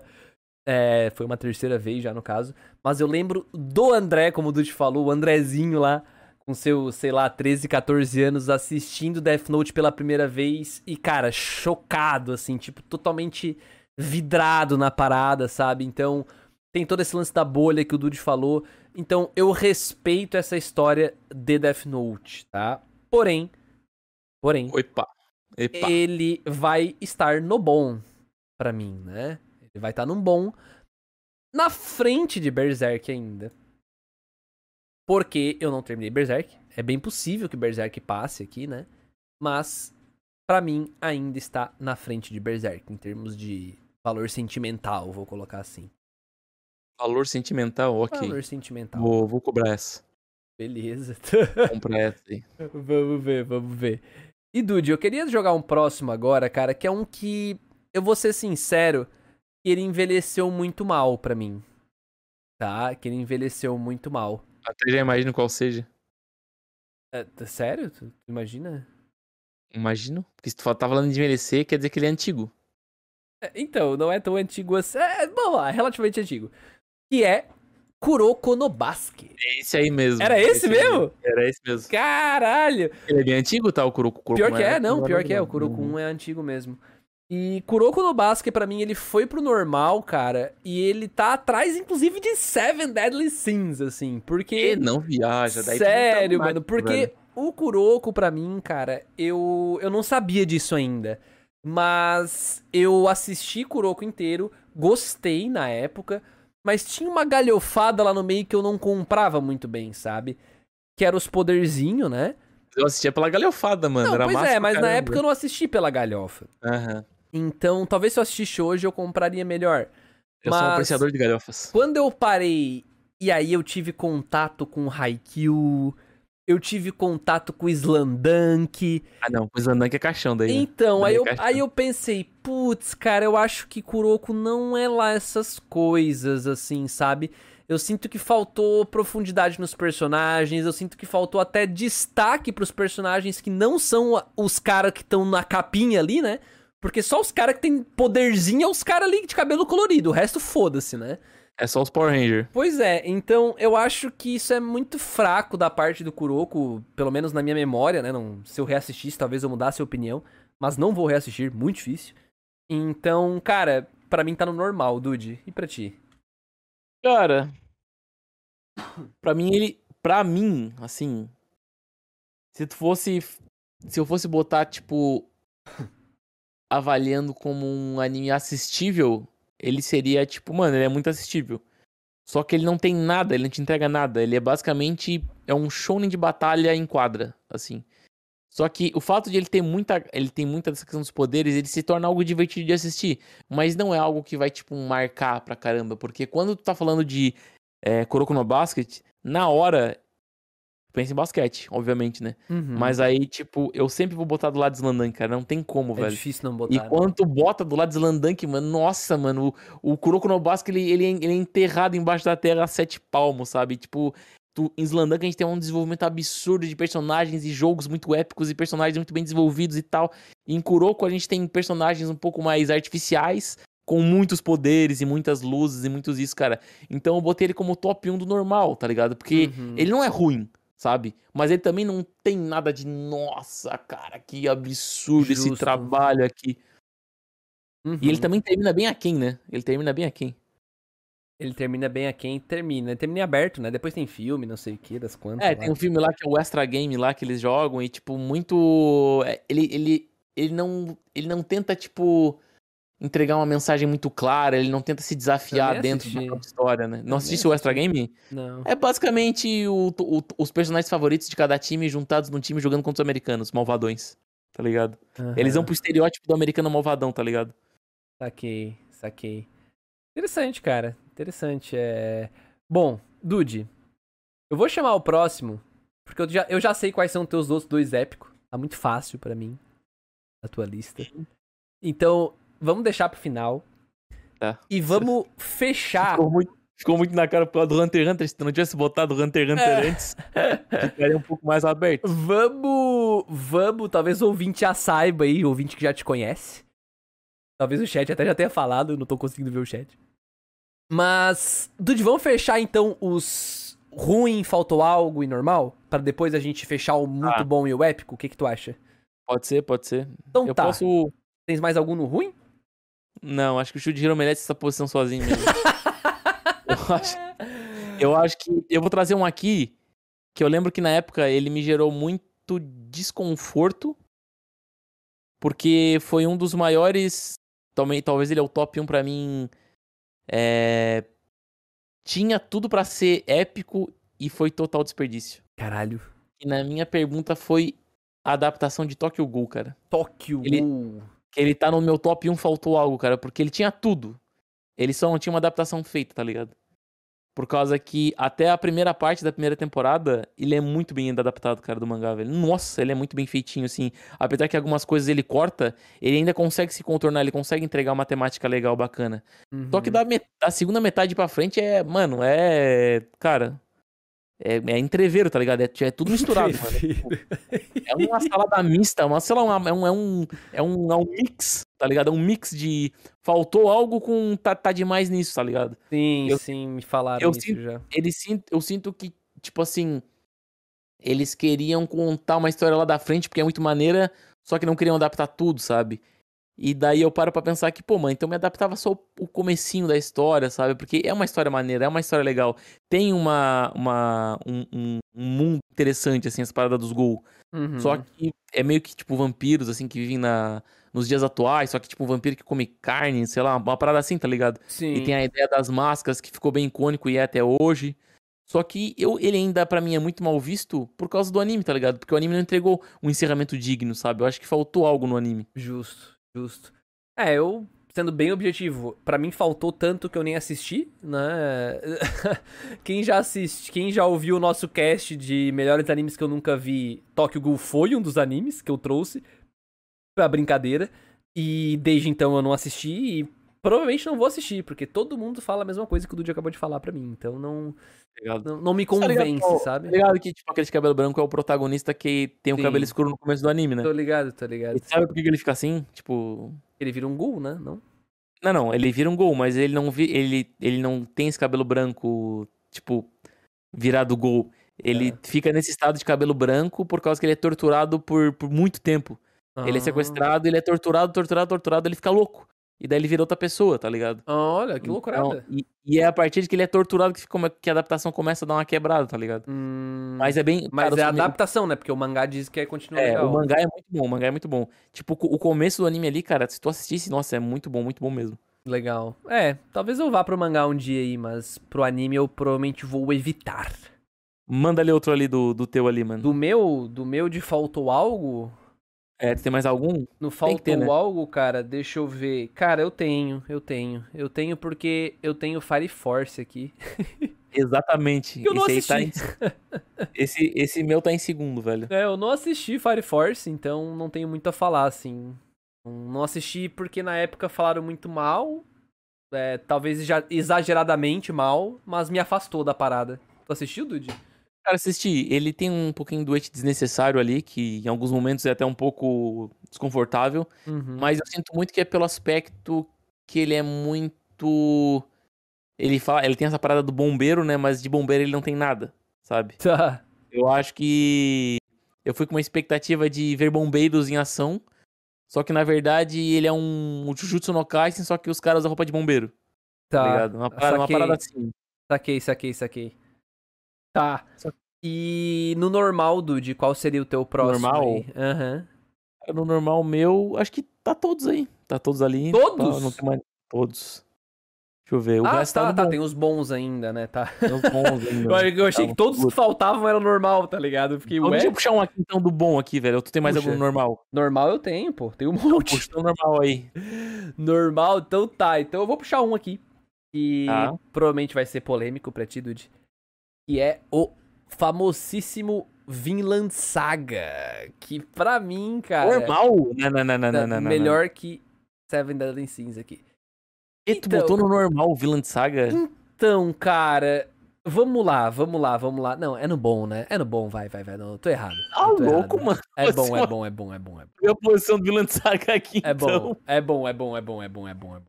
É, foi uma terceira vez já, no caso. Mas eu lembro do André, como o Dude falou, o Andrezinho lá, com seus, sei lá, 13, 14 anos, assistindo Death Note pela primeira vez. E, cara, chocado, assim, tipo, totalmente vidrado na parada, sabe? Então, tem todo esse lance da bolha que o Dude falou. Então, eu respeito essa história de Death Note, tá? Porém, porém, Opa. Epa. ele vai estar no bom pra mim, né? Ele vai estar num bom na frente de Berserk ainda. Porque eu não terminei Berserk. É bem possível que Berserk passe aqui, né? Mas pra mim ainda está na frente de Berserk em termos de valor sentimental, vou colocar assim. Valor sentimental, ok. Valor sentimental. Vou, vou cobrar essa. Beleza. Comprar essa aí. Vamos ver, vamos ver. E Dude, eu queria jogar um próximo agora, cara, que é um que eu vou ser sincero, que ele envelheceu muito mal pra mim. Tá? Que ele envelheceu muito mal. Até já imagino qual seja. É, tá sério? Tu, tu imagina? Imagino. Porque se tu fala- tá falando de envelhecer, quer dizer que ele é antigo. É, Então, não é tão antigo assim. É, vamos lá, é relativamente antigo. Que é Kuroko no Basque. É esse aí mesmo. Era esse aí mesmo? Era esse mesmo. Caralho! Ele é bem antigo, tá? O Kuroko. Kuroko Pior que é, não, pior que é. O. Kuroko Uhum. 1 é antigo mesmo. E Kuroko no Basque, pra mim, ele foi pro normal, cara. E ele tá atrás, inclusive, de Seven Deadly Sins, assim. Porque. E não viaja. Daí tu Sério, tá mano. Porque velho. o Kuroko, pra mim, cara, eu, eu não sabia disso ainda. Mas eu assisti Kuroko inteiro, gostei na época, mas tinha uma galhofada lá no meio que eu não comprava muito bem, sabe? Que era os poderzinhos, né? Eu assistia pela galhofada, mano. não, era pois massa é, mas na época eu não assisti pela galhofa. Aham. Então, talvez se eu assistisse hoje eu compraria melhor. Eu sou um Mas- apreciador de galhofas. Quando eu parei e aí eu tive contato com Haikyuu, eu tive contato com Slandunk. Ah, não. Andando que é caixão daí. né? Então, aí Daí é eu, caixão. aí eu pensei, putz, cara, eu acho que Kuroko não é lá essas coisas, assim, sabe? Eu sinto que faltou profundidade nos personagens, eu sinto que faltou até destaque pros personagens que não são os caras que estão na capinha ali, né? Porque só os caras que tem poderzinho é os caras ali de cabelo colorido, o resto foda-se, né? É só os Power Ranger. Pois é, então eu acho que isso é muito fraco da parte do Kuroko, pelo menos na minha memória, né? Não, se eu reassistisse, talvez eu mudasse a opinião, mas não vou reassistir, muito difícil. Então, cara, pra mim tá no normal, Dude. E pra ti? Cara, pra mim ele, pra mim, assim, se tu fosse, se eu fosse botar tipo avaliando como um anime assistível, ele seria tipo, mano, ele é muito assistível. Só que ele não tem nada, ele não te entrega nada, ele é basicamente é um shonen de batalha em quadra, assim. Só que o fato de ele ter muita, ele tem muita dessa questão dos poderes, ele se torna algo divertido de assistir, mas não é algo que vai tipo marcar pra caramba, porque quando tu tá falando de é, Kuroko no Basket, na hora, pensa em basquete, obviamente, né? Uhum. Mas aí, tipo, eu sempre vou botar do lado de Slandank, cara. Não tem como, é velho. difícil não E botar. né? quando tu bota do lado de Slandank, mano, nossa, mano, o, o Kuroko no Basket, ele, ele, é- ele é enterrado embaixo da terra a sete palmos, sabe? Tipo, tu, em Slandank a gente tem um desenvolvimento absurdo de personagens e jogos muito épicos e personagens muito bem desenvolvidos e tal. E em Kuroko a gente tem personagens um pouco mais artificiais, com muitos poderes e muitas luzes e muitos isso, cara. Então eu botei ele como top 1 do normal, tá ligado? Porque Uhum. ele não é ruim, sabe? Mas ele também não tem nada de, nossa, cara, que absurdo esse Justo. trabalho aqui. Uhum. E ele também termina bem aquém, né? Ele termina bem aquém. Ele termina bem a quem termina. Ele termina em aberto, né? Depois tem filme, não sei o que, das quantas. É, lá. tem um filme lá que é o Extra Game lá que eles jogam e, tipo, muito. é, Ele, ele, ele, não, ele não tenta, tipo, entregar uma mensagem muito clara, ele não tenta se desafiar dentro da própria história, né? Não assistisse o Extra Game? Não. É basicamente o, o- os personagens favoritos de cada time juntados num time jogando contra os americanos, malvadões. Tá ligado? Eles vão pro estereótipo do americano malvadão, tá ligado? Saquei, saquei. Interessante, cara. Interessante. É... Bom, Dude, eu vou chamar o próximo, porque eu já, eu já sei quais são teus outros dois épicos. Tá muito fácil pra mim, a tua lista. Então, vamos deixar pro final. Tá. E vamos fechar. Ficou muito, ficou muito na cara por causa do Hunter x Hunter. Se tu não tivesse botado o Hunter x Hunter É. antes, ficaria um pouco mais aberto. Vamos, vamos, talvez o ouvinte já saiba aí, o ouvinte que já te conhece. Talvez o chat até já tenha falado, eu não tô conseguindo ver o chat. Mas, Dude, vamos fechar então os ruim, faltou algo e normal? Pra depois a gente fechar o muito Ah. bom e o épico? O que que tu acha? Pode ser, pode ser. Então Eu tá, posso. tens mais algum no ruim? Não, acho que o Shujiro merece essa posição sozinho mesmo. eu, acho, eu acho que. Eu vou trazer um aqui que eu lembro que na época ele me gerou muito desconforto. Porque foi um dos maiores. Também, talvez ele é o top 1 pra mim. É, tinha tudo pra ser épico e foi total desperdício. Caralho. E na minha pergunta foi a adaptação de Tokyo Ghoul, cara. Tóquio. Ele- Ghoul. Que ele tá no meu top 1 faltou algo, cara, porque ele tinha tudo. Ele só não tinha uma adaptação feita, tá ligado? Por causa que até a primeira parte da primeira temporada, ele é muito bem adaptado, cara, do mangá, velho. Nossa, ele é muito bem feitinho, assim. Apesar que algumas coisas ele corta, ele ainda consegue se contornar, ele consegue entregar uma temática legal, bacana. Só que Uhum. da, met- da segunda metade pra frente é, mano, é. Cara. É, é entreveiro, tá ligado? É, é tudo misturado, mano. É uma salada mista, uma, sei lá, uma- é, um, é, um, é, um, é um mix, tá ligado? É um mix de. Faltou algo com. Tá, tá demais nisso, tá ligado? Sim, Eu- sim, me falaram eu isso sinto- já. Sinto, eu sinto que, tipo assim. Eles queriam contar uma história lá da frente, porque é muito maneira, só que não queriam adaptar tudo, sabe? E daí eu paro pra pensar que, pô, mano, então me adaptava só o- comecinho da história, sabe? Porque é uma história maneira, é uma história legal. Tem uma, uma um, um- um mundo interessante, assim, as paradas dos Gol. Uhum. Só que é meio que, tipo, vampiros, assim, que vivem na, nos dias atuais, só que, tipo, um vampiro que come carne, sei lá, uma parada assim, tá ligado? Sim. E tem a ideia das máscaras, que ficou bem icônico e é até hoje. Só que eu, ele ainda, pra mim, é muito mal visto por causa do anime, tá ligado? Porque o anime não entregou um encerramento digno, sabe? Eu acho que faltou algo no anime. Justo, justo. É, eu, sendo bem objetivo, pra mim faltou tanto que eu nem assisti, né? quem já assiste, quem já ouviu o nosso cast de melhores animes que eu nunca vi, Tokyo Ghoul foi um dos animes que eu trouxe pra brincadeira. E desde então eu não assisti e provavelmente não vou assistir, porque todo mundo fala a mesma coisa que o Dude acabou de falar pra mim. Então não, não, não me Tá ligado, convence, pô? sabe? Tá ligado que, tipo, aquele de cabelo branco é o protagonista que tem o Sim. cabelo escuro no começo do anime, né? Tô ligado, tô ligado. E sabe por que ele fica assim? Tipo. Ele vira um ghoul, né? Não? Não, não, ele vira um gol, mas ele não vi, ele, ele não tem esse cabelo branco, tipo, virado gol. Ele É. fica nesse estado de cabelo branco por causa que ele é torturado por, por muito tempo. Ele é Ah. sequestrado, ele é torturado, torturado, torturado, ele fica louco. E daí ele vira outra pessoa, tá ligado? Ah, Olha, que Então, loucurada. e, e é a partir de que ele é torturado que, fica, que a adaptação começa a dar uma quebrada, tá ligado? Hum, Mas é bem. Mas cara, é os prime- adaptação, né? Porque o mangá diz que é continua É, legal. o mangá é muito bom, o mangá é muito bom. Tipo, o começo do anime ali, cara, se tu assistisse, nossa, é muito bom, muito bom mesmo. Legal. É, talvez eu vá pro mangá um dia aí, mas pro anime eu provavelmente vou evitar. Manda ali outro ali do, do teu ali, mano. Do meu, do meu de faltou algo? É, tem mais algum? Tem faltou ter, né? algo, cara, deixa eu ver. Cara, eu tenho, eu tenho. Eu tenho porque eu tenho Fire Force aqui. Exatamente. Eu não esse aí assisti. tá em... esse, esse meu tá em segundo, velho. É, eu não assisti Fire Force, então não tenho muito a falar, assim. Não assisti porque na época falaram muito mal. É, talvez exa- exageradamente mal, mas me afastou da parada. Tu assistiu, Dude? Cara, assisti. Ele tem um pouquinho do desnecessário ali, que em alguns momentos é até um pouco desconfortável. Uhum. Mas eu sinto muito que é pelo aspecto que ele é muito. Ele fala, ele tem essa parada do bombeiro, né? Mas de bombeiro ele não tem nada, sabe? Tá. Eu acho que eu fui com uma expectativa de ver bombeiros em ação. Só que na verdade ele é um Jujutsu no Kaisen, só que os caras usam roupa de bombeiro, tá, Tá. ligado? Uma parada, uma parada assim. Saquei, saquei, saquei. Tá. E no normal, Dude, qual seria o teu próximo Normal? Aham. No normal meu, acho que tá todos aí. Tá todos ali. Todos? Tá, não tem mais... Todos. Deixa eu ver. O Ah, resto tá, tá. bom. Tem os bons ainda, né? Tá. Tem os bons ainda. Eu, achei Tá, que todos que faltavam eram normal, tá ligado? Eu fiquei, Então, deixa ué, eu puxar um aqui então do bom aqui, velho. Tu tem mais Puxa. algum normal? normal eu tenho, pô. Tem um monte. Puxa o normal aí. Normal, então tá. Então eu vou puxar um aqui. Que Tá. provavelmente vai ser polêmico pra ti, Dude. Que é o famosíssimo Vinland Saga. Que pra mim, cara. Normal? Não, não, não, não, não, não, não. melhor que Seven Deadly Sins aqui. E tu Então- botou no normal o Villain Saga? Então, cara. Vamos lá, vamos lá, vamos lá. Não, é no bom, né? É no bom, vai, vai, vai. Não, eu tô errado. Ah, tô louco, errado. mano. É bom, é bom, é bom, é bom, é bom. E a posição do Villain Saga aqui, É bom, então. é bom, é bom, é bom, é bom, é bom, é bom.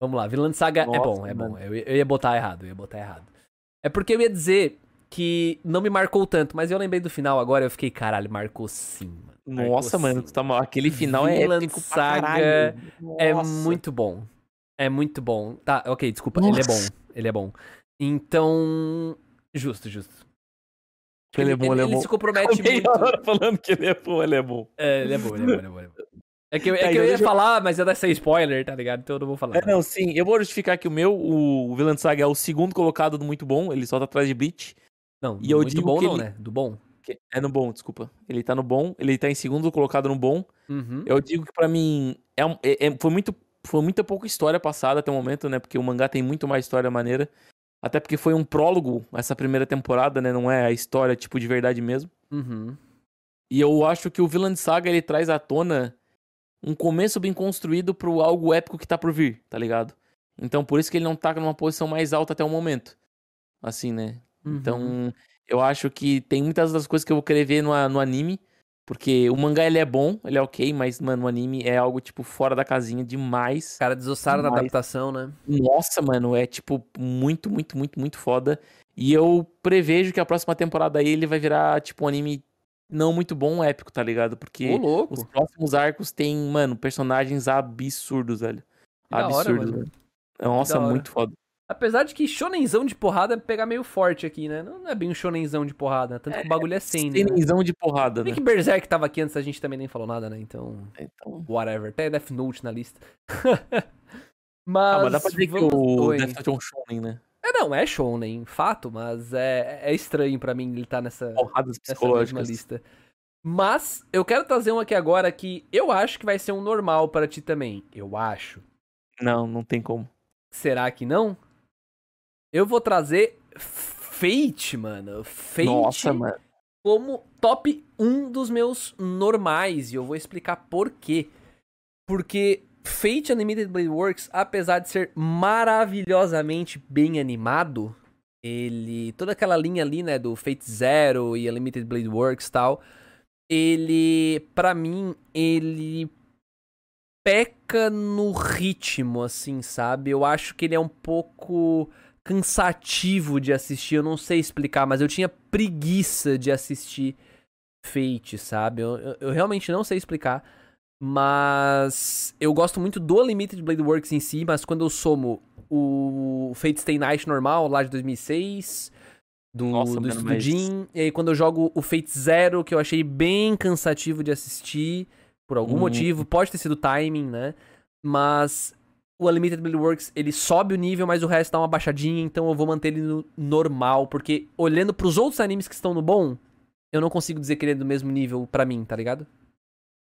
Vamos lá, Vinland Saga é Nossa, bom, é bom. Eu, eu ia botar errado, eu ia botar errado. É porque eu ia dizer que não me marcou tanto, mas eu lembrei do final agora eu fiquei, caralho, marcou sim, mano. Marcou Nossa, mano, sim. tu tá mal. Aquele final é Vinland épico pra Saga. É Nossa. muito bom. É muito bom. Tá, ok, desculpa, ele é bom. Nossa. Ele é bom. Então, justo, justo. Ele é bom, ele é bom. se compromete muito. falando que ele é bom, ele é bom. É, ele é bom, ele é bom, ele é bom. ele é bom. É que, eu- é Tá, que então eu ia eu- falar, mas ia dar ser spoiler, tá ligado? Então eu não vou falar. É, não, sim. Eu vou justificar que o meu, o Villain Saga é o segundo colocado do muito bom. Ele só tá atrás de Bleach. Não, E eu muito digo bom que não, ele- né? Do bom. É no bom, desculpa. Ele tá no bom. Ele tá em segundo colocado no bom. Uhum. Eu digo que pra mim é, é- é- foi muito foi muita pouca história passada até o momento, né? Porque o mangá tem muito mais história maneira. Até porque foi um prólogo essa primeira temporada, né? Não é a história, tipo, de verdade mesmo. Uhum. E eu acho que o Villain Saga ele traz à tona um começo bem construído pro algo épico que tá por vir, tá ligado? Então por isso que ele não tá numa posição mais alta até o momento. Assim, né? Uhum. Então eu acho que tem muitas das coisas que eu vou querer ver no, no anime. Porque o mangá ele é bom, ele é ok, mas, mano, o anime é algo, tipo, fora da casinha demais. Os caras desossaram na Demais. adaptação, né? Nossa, mano, é, tipo, muito, muito, muito, muito foda. E eu prevejo que a próxima temporada aí ele vai virar, tipo, um anime não muito bom, épico, tá ligado? Porque os próximos arcos tem, mano, personagens absurdos, velho. hora, Absurdos, mano. velho. Nossa, hora. muito foda. Apesar de que shonenzão de porrada é pegar meio forte aqui, né? Não é bem um shonenzão de porrada, tanto que o bagulho é sem, né? Cenizão de porrada, né? que Berserk tava aqui antes, a gente também nem falou nada, né? Então, Então... whatever. Até Death Note na lista. mas, Ah, mas dá pra dizer que o. Death Note é um shonen, né? É, não, é shonen, fato, mas é, é estranho pra mim ele tá nessa, Porradas nessa mesma lista. Mas eu quero trazer um aqui agora que eu acho que vai ser um normal para ti também. Eu acho. Não, não tem como. Será que não? Eu vou trazer Fate, mano. Fate Nossa, mano. como top 1 dos meus normais. E eu vou explicar por quê. Porque Fate Animated Blade Works, apesar de ser maravilhosamente bem animado, ele. Toda aquela linha ali, né, do Fate Zero e Animated Blade Works tal. Ele. Pra mim, ele. Peca no ritmo, assim, sabe? Eu acho que ele é um pouco cansativo de assistir. Eu não sei explicar, mas eu tinha preguiça de assistir Fate, sabe? Eu, eu- eu realmente não sei explicar. Mas eu gosto muito do Unlimited Blade Works em si, mas quando eu somo o Fate Stay Night normal, lá de 2006, do, Nossa, do mano, mas- e aí quando eu jogo o Fate Zero, que eu achei bem cansativo de assistir, por algum Uhum. motivo, pode ter sido timing, né? Mas o Unlimited Blade Works, ele sobe o nível, mas o resto dá uma baixadinha, então eu vou manter ele no normal, porque olhando pros outros animes que estão no bom, eu não consigo dizer que ele é do mesmo nível pra mim, tá ligado?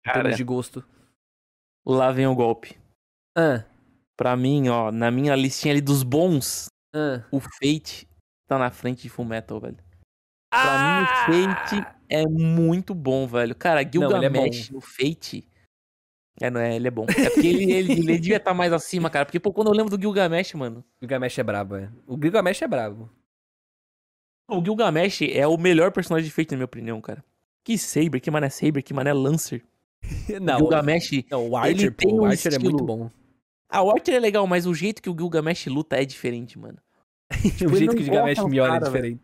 Em Cara, termos de gosto. lá vem o golpe. Ah, Pra mim, ó, na minha listinha ali dos bons, ah. o Fate tá na frente de Full Metal, velho. Pra mim, o Fate é muito bom, velho. Cara, é Gilgamesh no Fate. É, não é, ele é bom. É porque ele, ele, ele devia estar mais acima, cara. Porque, pô, quando eu lembro do Gilgamesh, mano. O Gilgamesh é brabo, é. O Gilgamesh é brabo. O Gilgamesh é o melhor personagem de Fate, na minha opinião, cara. Que Saber, que mané Saber, que mané Lancer. Não, o Gilgamesh. não, o Archer, pô, o Archer é muito bom. Ah, o Archer é legal, mas o jeito que o Gilgamesh luta é diferente, mano. o ele jeito que o Gilgamesh o me olha é diferente.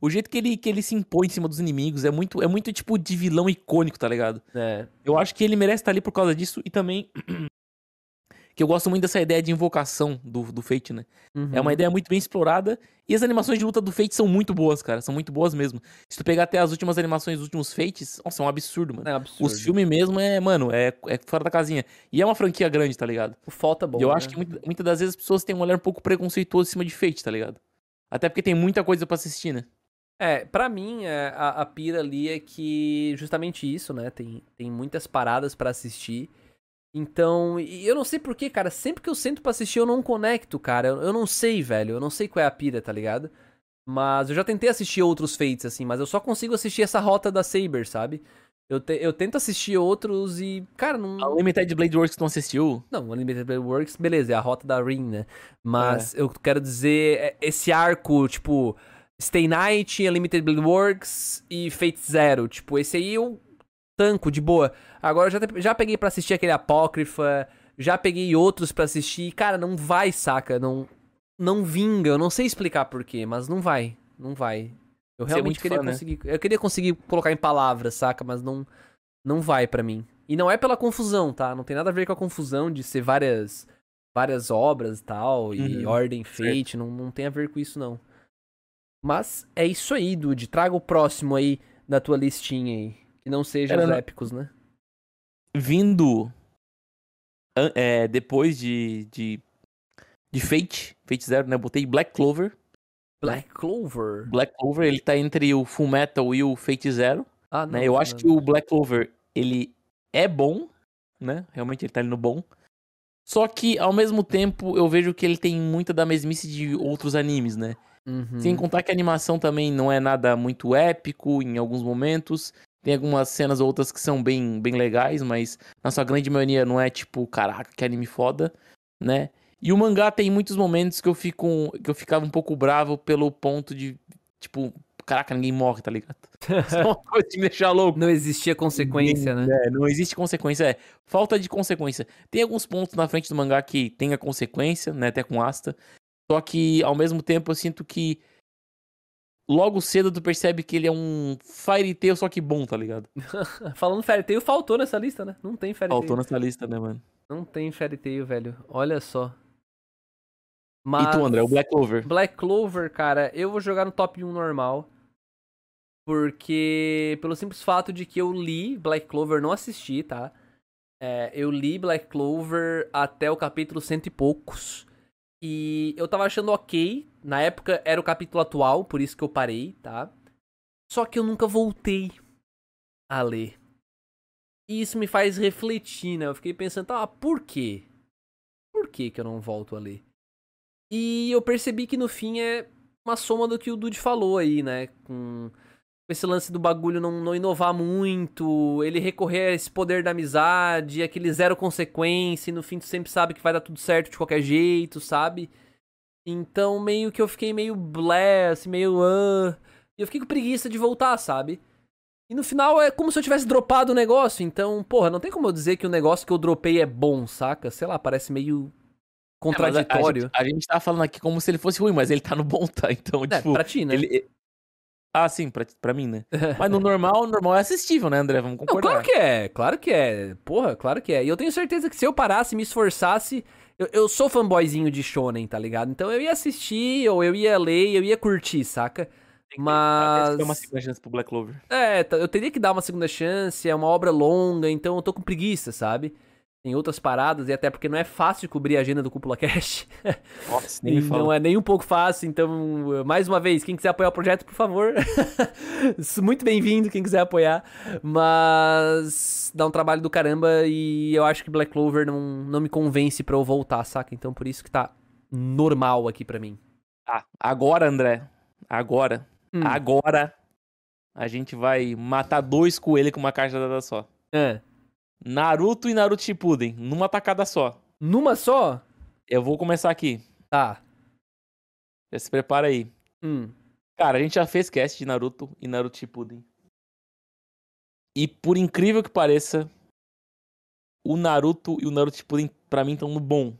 O jeito que ele, que ele se impõe em cima dos inimigos é muito, é muito tipo de vilão icônico, tá ligado? É. Eu acho que ele merece estar ali por causa disso e também que eu gosto muito dessa ideia de invocação do, do Fate, né? É Uhum. uma ideia muito bem explorada e as animações de luta do Fate são muito boas, cara. São muito boas mesmo. Se tu pegar até as últimas animações dos últimos Fates, nossa, é um absurdo, mano. É um absurdo. Os filmes mesmo é, mano, é, é fora da casinha. E é uma franquia grande, tá ligado? O falta bom. e eu né? acho que muita- muitas das vezes as pessoas têm um olhar um pouco preconceituoso em cima de Fate, tá ligado? Até porque tem muita coisa pra assistir, né? É, pra mim, é, a, a pira ali é que justamente isso, né? Tem, tem muitas paradas pra assistir. Então, e eu não sei porquê, cara. Sempre que eu sento pra assistir, eu não conecto, cara. Eu, eu não sei, velho. Eu não sei qual é a pira, tá ligado? Mas eu já tentei assistir outros Fates, assim, mas eu só consigo assistir essa rota da Saber, sabe? Eu, te- eu tento assistir outros e, cara, não. A Limited Blade Works não assistiu, Não, Unlimited Blade Works, beleza, é a rota da Ring, né? Mas eu quero dizer, é, esse arco, tipo, Stay Night, Unlimited Blade Works e Fate Zero. Tipo, esse aí eu tanco de boa. Agora eu já, já peguei pra assistir aquele Apócrifa, já peguei outros pra assistir. Cara, não vai, saca? Não, não vinga. Eu não sei explicar porquê, mas não vai. Não vai. Eu Você é realmente muito queria fã, né? conseguir. Eu queria conseguir colocar em palavras, saca? Mas não, não vai pra mim. E não é pela confusão, tá? Não tem nada a ver com a confusão de ser várias várias obras e tal, e Uhum, ordem, fate, não, não tem a ver com isso, não. Mas é isso aí, Dude. Traga o próximo aí da tua listinha aí. Que não seja Cara, os não- épicos, né? vindo é, depois de, de, de Fate, Fate Zero, né? Botei Black Clover. Black Clover. Black Clover, ele tá entre o Full Metal e o Fate Zero, Ah, não. né? Eu acho não. que o Black Clover, ele é bom, né? Realmente ele tá ali no bom. Só que, ao mesmo tempo, eu vejo que ele tem muita da mesmice de outros animes, né? Uhum. Sem contar que a animação também não é nada muito épico em alguns momentos. Tem algumas cenas ou outras que são bem, bem legais, mas na sua grande maioria não é tipo, caraca, que anime foda, né? E o mangá tem muitos momentos que eu fico que eu ficava um pouco bravo pelo ponto de tipo, caraca, ninguém morre, tá ligado? Isso é uma coisa que me deixa louco. Não existia consequência, né? É, não existe consequência, é falta de consequência. Tem alguns pontos na frente do mangá que tem a consequência, né, até com Asta. Só que ao mesmo tempo eu sinto que logo cedo tu percebe que ele é um Fairy Tail só que bom, tá ligado? Falando Fairy Tail, faltou nessa lista, né? Não tem Fairy Faltou Tail. nessa lista, né, mano? Não tem Fairy Tail, velho. Olha só. E tu, André, o Black Clover? Black Clover, cara, eu vou jogar no top 1 normal. Porque, pelo simples fato de que eu li Black Clover, não assisti, tá? É, eu li Black Clover até o capítulo cento e poucos. E eu tava achando ok. Na época era o capítulo atual, por isso que eu parei, tá? Só que eu nunca voltei a ler. E isso me faz refletir, né? Eu fiquei pensando, ah, por quê? Por que que eu não volto a ler? E eu percebi que no fim é uma soma do que o Dude falou aí, né? Com esse lance do bagulho não, não inovar muito, ele recorrer a esse poder da amizade, aquele zero consequência, e no fim tu sempre sabe que vai dar tudo certo de qualquer jeito, sabe? Então meio que eu fiquei meio blé, assim, meio. Uh, e eu fiquei com preguiça de voltar, sabe? E no final é como se eu tivesse dropado o negócio, então, porra, não tem como eu dizer que o negócio que eu dropei é bom, saca? Sei lá, parece meio contraditório. É, a, a, gente, a, gente, tá falando aqui como se ele fosse ruim, mas ele tá no bom, tá? Então, é, tipo. Pra ti, né? Ele... Ah, sim, pra, pra mim, né? Mas no normal, normal é assistível, né, André? Vamos concordar. Não, claro que é, claro que é. Porra, claro que é. E eu tenho certeza que se eu parasse, me esforçasse. Eu, eu sou fanboyzinho de Shonen, tá ligado? Então eu ia assistir, ou eu ia ler, eu ia curtir, saca? Mas. Tem uma segunda chance pro Black Clover. É, eu teria que dar uma segunda chance, é uma obra longa, então eu tô com preguiça, sabe? Tem outras paradas, e até porque não é fácil cobrir a agenda do Cúpula Cash. Nossa, nem fala. Não é nem um pouco fácil, então, mais uma vez, quem quiser apoiar o projeto, por favor. Muito bem-vindo, quem quiser apoiar. Mas dá um trabalho do caramba e eu acho que Black Clover não, não me convence pra eu voltar, saca? Então por isso que tá normal aqui pra mim. Ah, agora, André, agora, hum. agora, a gente vai matar dois coelhos com uma caixa dada só. É. Naruto e Naruto Shippuden, numa tacada só. Numa só? Eu vou começar aqui. Tá. Já se prepara aí. Hum. Cara, a gente já fez cast de Naruto e Naruto Shippuden. E por incrível que pareça, o Naruto e o Naruto Shippuden pra mim estão no bom,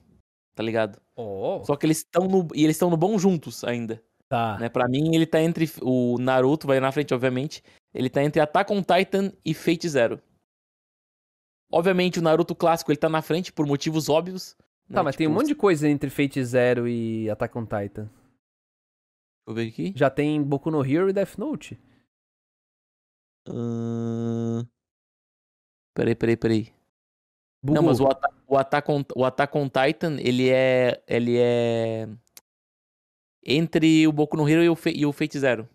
tá ligado? Oh. Só que eles estão no e eles estão no bom juntos ainda. Tá. Né? Para mim ele tá entre o Naruto vai na frente, obviamente. Ele tá entre Attack on Titan e Fate Zero. Obviamente, o Naruto clássico ele tá na frente por motivos óbvios. Tá, né? mas tipo, tem um monte de coisa entre Fate Zero e Attack on Titan. Deixa eu ver aqui. Já tem Boku no Hero e Death Note. Uh... Peraí, peraí, peraí. Bugou. Não, mas o, Ata o, Attack on, o Attack on Titan, ele é. Ele é. Entre o Boku no Hero e o, Fe e o Fate Zero.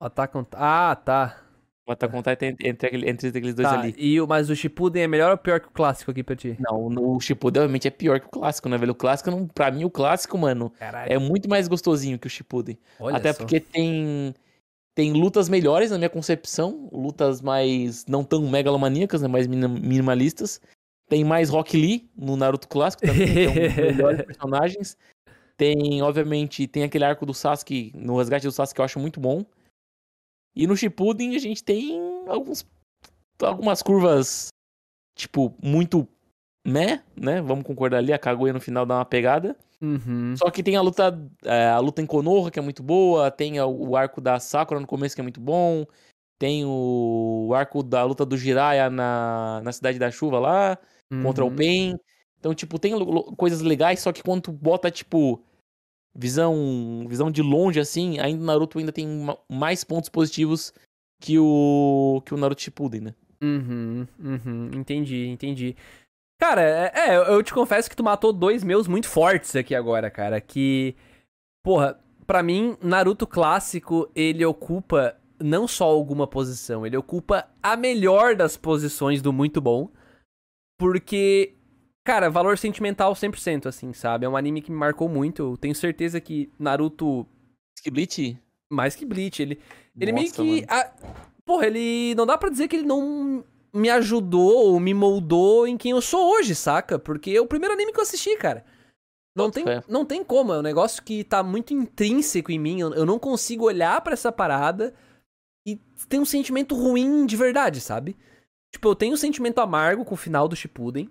Attack on Ah, tá. O Attack on Titan entre, entre aqueles dois tá, ali. E, mas o Shippuden é melhor ou pior que o clássico aqui pra ti? Não, o Shippuden obviamente é pior que o clássico, né, velho? O clássico, não, pra mim, o clássico, mano, Caralho. é muito mais gostosinho que o Shippuden. Olha Até só. porque tem tem lutas melhores na minha concepção, lutas mais não tão megalomaníacas, né, mais minimalistas. Tem mais Rock Lee no Naruto clássico também, que dos melhores personagens. Tem, obviamente, tem aquele arco do Sasuke, no resgate do Sasuke que eu acho muito bom. E no Shippuden a gente tem alguns, algumas curvas, tipo, muito meh, né? Vamos concordar ali, a Kaguya no final dá uma pegada. Uhum. Só que tem a luta, é, a luta em Konoha, que é muito boa, tem o, arco da Sakura no começo, que é muito bom, tem o, o arco da luta do Jiraiya na, na Cidade da Chuva lá, uhum. contra o Pain. Então, tipo, tem coisas legais, só que quando tu bota, tipo, visão visão de longe, assim, ainda o Naruto ainda tem mais pontos positivos que o que o Naruto Shippuden, né? Uhum, uhum, entendi, entendi. Cara, é, é, eu te confesso que tu matou dois meus muito fortes aqui agora, cara, que porra, pra mim, Naruto clássico, ele ocupa não só alguma posição, ele ocupa a melhor das posições do muito bom, porque Cara, valor sentimental 100%, assim, sabe? É um anime que me marcou muito. Eu tenho certeza que Naruto, Que Bleach? mais que Bleach, ele, ele meio Nossa, que. mano. ah, porra, ele. Não dá pra dizer que ele não me ajudou ou me moldou em quem eu sou hoje, saca? Porque é o primeiro anime que eu assisti, cara. Não tem, fé. não tem como, é um negócio que tá muito intrínseco em mim. Eu, eu não consigo olhar pra essa parada e ter um sentimento ruim de verdade, sabe? Tipo, eu tenho um sentimento amargo com o final do Shippuden.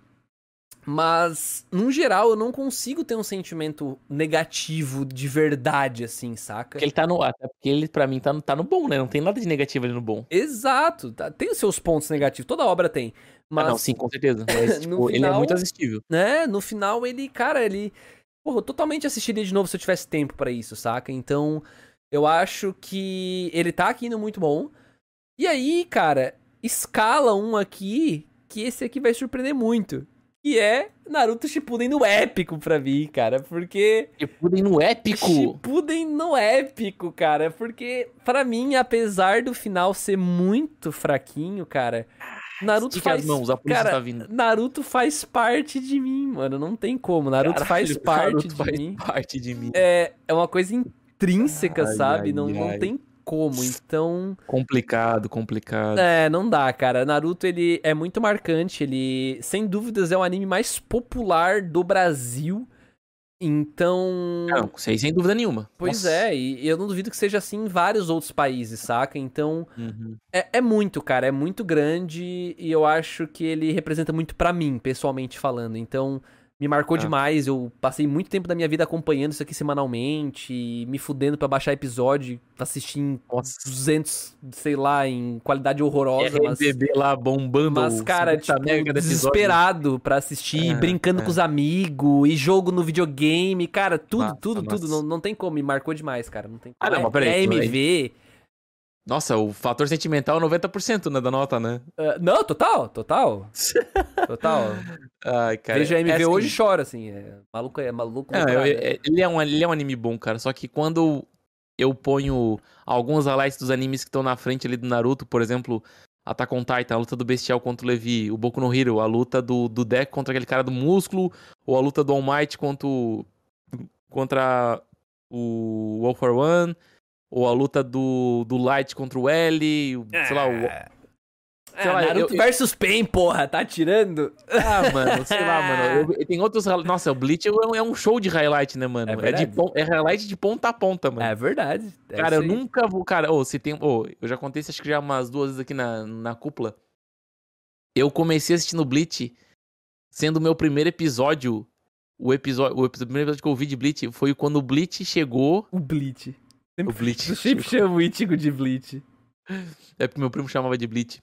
Mas, num geral, eu não consigo ter um sentimento negativo de verdade, assim, saca? Porque ele tá no. Até porque ele, pra mim, tá no, tá no bom, né? Não tem nada de negativo ali no bom. Exato, tá- tem os seus pontos negativos, toda obra tem. Mas, Ah, não, sim, com certeza. Mas, tipo, ele é final- muito assistível. né, no final ele, cara, ele. Porra, eu totalmente assistiria de novo se eu tivesse tempo pra isso, saca? Então, eu acho que ele tá aqui no muito bom. E aí, cara, escala um aqui que esse aqui vai surpreender muito. Que é Naruto Shippuden no épico pra mim, cara. Porque. Shippuden no épico. Shippuden no épico, cara. Porque, pra mim, apesar do final ser muito fraquinho, cara. Naruto Estica faz. as mãos, a polícia cara, tá vindo. Naruto faz parte de mim, mano. Não tem como. Naruto faz Caralho, parte Naruto de faz mim. parte de mim. É, é uma coisa intrínseca, Ai, sabe? ai, não, não ai. tem como. Então. Complicado, complicado. É, não dá, cara. Naruto, ele é muito marcante. Ele, sem dúvidas, é o anime mais popular do Brasil. Então. Não, aí sem dúvida nenhuma. Pois Nossa. é, e eu não duvido que seja assim em vários outros países, saca? Então, Uhum. é, é muito, cara, é muito grande e eu acho que ele representa muito pra mim, pessoalmente falando. Então, me marcou Ah. demais. Eu passei muito tempo da minha vida acompanhando isso aqui semanalmente, me fudendo pra baixar episódio, assistir em Nossa. 200, sei lá, em qualidade horrorosa, mas. RBB lá bombando. Mas, cara, 50 tipo, desesperado pra assistir, É, brincando é. com os amigos, e jogo no videogame, cara, tudo, Nossa, tudo, tudo. Não, não tem como, me marcou demais, cara. Não tem Ah, como. não, mas peraí, é tudo aí. Nossa, o fator sentimental é 90% né, da nota, né? Ah, não, total, total. Total. Ai, cara. Vejo a MV é assim- hoje e chora, assim. É maluco, é maluco. Não, eu- é- ele, é um, ele é um anime bom, cara. Só que quando eu ponho alguns highlights dos animes que estão na frente ali do Naruto, por exemplo, Attack on Titan, a luta do Bestial contra o Levi, o Boku no Hero, a luta do, do Deck contra aquele cara do músculo, ou a luta do All Might contra contra o All for One, ou a luta do, do Light contra o L, o- sei lá, o... Ah, sei lá, Naruto eu- versus Pain, porra, tá tirando? Ah, mano, sei lá, mano. eu- tem outros. Nossa, o Bleach é um- é um show de highlight, né, mano? É É, de é highlight de ponta a ponta, mano. É verdade. é cara, eu nunca vou. Cara, ô, se tem. Ô, eu já contei isso acho que já umas duas vezes aqui na, na cúpula. Eu comecei assistindo Bleach, sendo o meu primeiro episódio. O episódio, o episódio, o primeiro episódio que eu vi de Bleach foi quando o Bleach chegou. O Bleach. O Bleach. Eu sempre chamo o Ichigo de Bleach. É porque meu primo chamava de Bleach.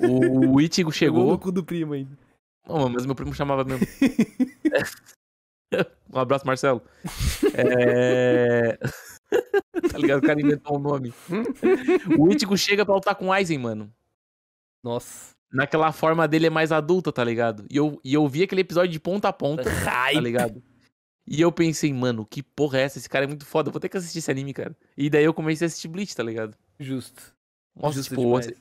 O, o Ichigo chegou. no cu do primo ainda. Não, mas meu primo chamava mesmo. um abraço, Marcelo. É... tá ligado? O cara inventou um nome. O Ichigo chega pra lutar com o Aizen, mano. Nossa. Naquela forma dele é mais adulta, tá ligado? E eu, e eu vi aquele episódio de ponta a ponta, tá ligado? E eu pensei, mano, que porra é essa? Esse cara é muito foda. eu Vou ter que assistir esse anime, cara. E daí eu comecei a assistir Bleach, tá ligado? Justo. Nossa, Justo tipo, você-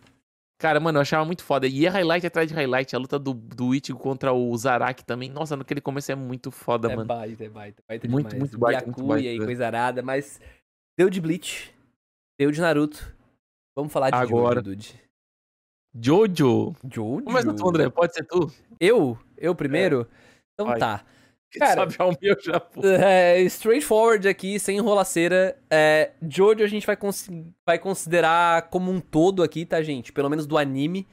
Cara, mano, eu achava muito foda. E é highlight atrás de highlight. A luta do, do Ichigo contra o Zaraki também. Nossa, naquele começo é muito foda, É mano. baita, é baita, baita Muito, demais. muito baita, muito Byakuya baita, e velho. coisa arada, mas deu de Bleach, deu de Naruto. Vamos falar de Agora. Jojo, Dude. Jojo. Jojo? Começa tu, André. Pode ser tu. Eu? Eu primeiro? Então Vai. tá. Cara, sabe já o meu já, pô. É, straightforward aqui, sem enrolaceira. É, Jojo a gente vai, cons- vai considerar como um todo aqui, tá, gente? Pelo menos do anime.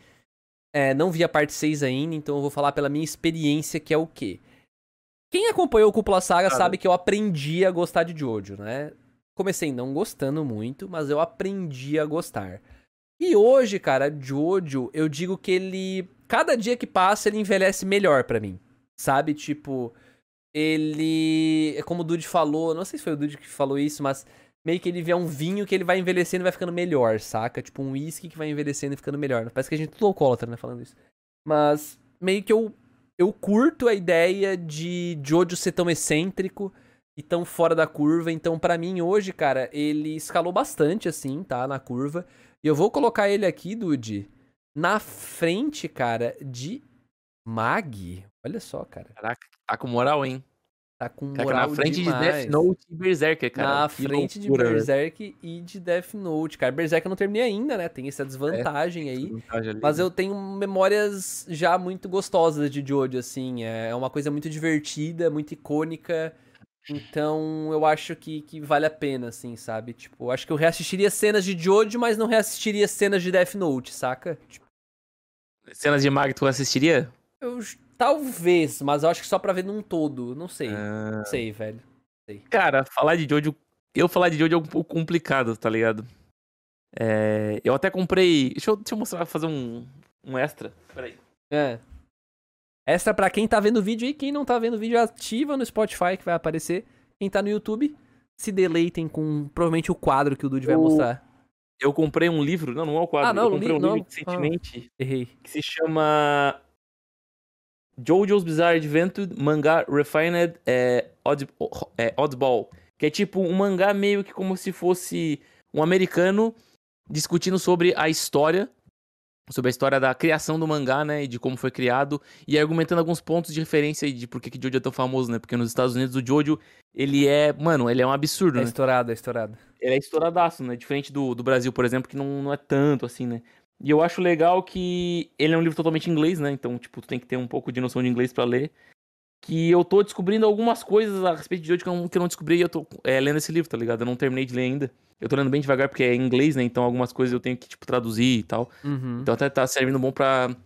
É, não vi a parte 6 ainda, então eu vou falar pela minha experiência, que é o quê? Quem acompanhou o Cúpula Saga Cara. sabe que eu aprendi a gostar de Jojo, né? Comecei não gostando muito, mas eu aprendi a gostar. E hoje, cara, Jojo, eu digo que ele. Cada dia que passa, ele envelhece melhor pra mim. Sabe? Tipo, ele. É como o Dude falou, não sei se foi o Dude que falou isso, mas meio que ele vê um vinho que ele vai envelhecendo e vai ficando melhor, saca? Tipo um uísque que vai envelhecendo e ficando melhor. Parece que a gente é tudo alcoólatra, né, falando isso. Mas meio que eu, eu curto a ideia de Jojo ser tão excêntrico e tão fora da curva. Então, pra mim, hoje, cara, ele escalou bastante, assim, tá? Na curva. E eu vou colocar ele aqui, Dude, na frente, cara, de Mag? Olha só, cara. Caraca, tá com moral, hein? Tá com Caraca, moral na frente demais. de Death Note e Berserker, cara. Na Que frente de loucura, velho. Berserk e de Death Note, cara. Berserk eu não terminei ainda, né? Tem essa desvantagem aí. Vantagem ali. Mas eu tenho memórias já muito gostosas de Jojo, assim. É uma coisa muito divertida, muito icônica. Então eu acho que, que vale a pena, assim, sabe? Tipo, eu acho que eu reassistiria cenas de Jojo, mas não reassistiria cenas de Death Note, saca? Tipo, Cenas de Mag tu assistiria? Eu talvez, mas eu acho que só pra ver num todo. Não sei. Ah, Não sei, velho. Cara, falar de Jojo. Eu falar de Jojo é um pouco complicado, tá ligado? É, eu até comprei. Deixa eu, deixa eu mostrar, fazer um, um extra. Peraí. É. Extra pra quem tá vendo o vídeo e quem não tá vendo o vídeo, ativa no Spotify que vai aparecer. Quem tá no YouTube, se deleitem com provavelmente o quadro que o Dude vai mostrar. Eu comprei um livro. Não, não é o quadro. Ah, não, eu comprei um não. livro recentemente Errei. que se chama. Jojo's Bizarre Adventure Manga Refined é, Odd, é, Oddball. Que é tipo um mangá meio que como se fosse um americano discutindo sobre a história. Sobre a história da criação do mangá, né? E de como foi criado. E argumentando alguns pontos de referência de por que, que Jojo é tão famoso, né? Porque nos Estados Unidos o Jojo, ele é. Mano, ele é um absurdo, É né? estourado, é estourado. ele é estouradaço, né? Diferente do, do Brasil, por exemplo, que não, não é tanto assim, né? E eu acho legal que ele é um livro totalmente em inglês, né? Então, tipo, tu tem que ter um pouco de noção de inglês pra ler. Que eu tô descobrindo algumas coisas a respeito de hoje que eu não, que eu não descobri e eu tô é, lendo esse livro, tá ligado? Eu não terminei de ler ainda. Eu tô lendo bem devagar porque é em inglês, né? Então algumas coisas eu tenho que, tipo, traduzir e tal. Uhum. Então até tá servindo bom pra,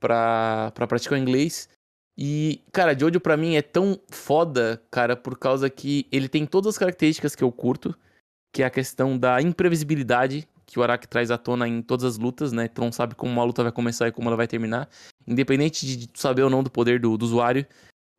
pra, pra praticar o inglês. E, cara, Jojo pra mim é tão foda, cara, por causa que ele tem todas as características que eu curto, que é a questão da imprevisibilidade que o Araki traz à tona em todas as lutas, né? Não sabe como uma luta vai começar e como ela vai terminar, independente de saber ou não do poder do, do usuário,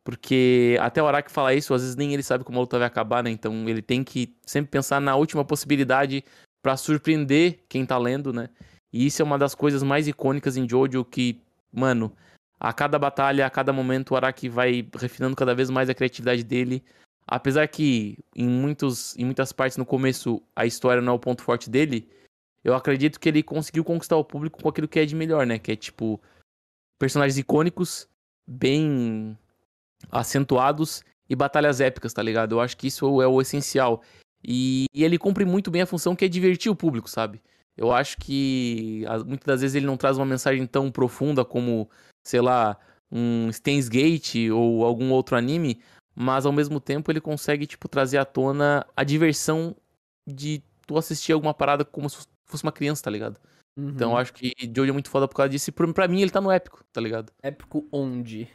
porque até o Araki fala isso, às vezes nem ele sabe como a luta vai acabar, né? Então ele tem que sempre pensar na última possibilidade pra surpreender quem tá lendo, né? E isso é uma das coisas mais icônicas em Jojo que, mano, a cada batalha, a cada momento, o Araki vai refinando cada vez mais a criatividade dele. Apesar que em, muitos, em muitas partes no começo a história não é o ponto forte dele, eu acredito que ele conseguiu conquistar o público com aquilo que é de melhor, né? Que é tipo personagens icônicos, bem acentuados e batalhas épicas, tá ligado? Eu acho que isso é o essencial. E, e ele cumpre muito bem a função que é divertir o público, sabe? Eu acho que muitas das vezes ele não traz uma mensagem tão profunda como, sei lá, um Steins Gate ou algum outro anime, mas ao mesmo tempo ele consegue, tipo, trazer à tona a diversão de tu assistir alguma parada como se fosse uma criança, tá ligado? Uhum. Então eu acho que Jojo é muito foda por causa disso e pra, mim ele tá no épico, tá ligado? Épico onde?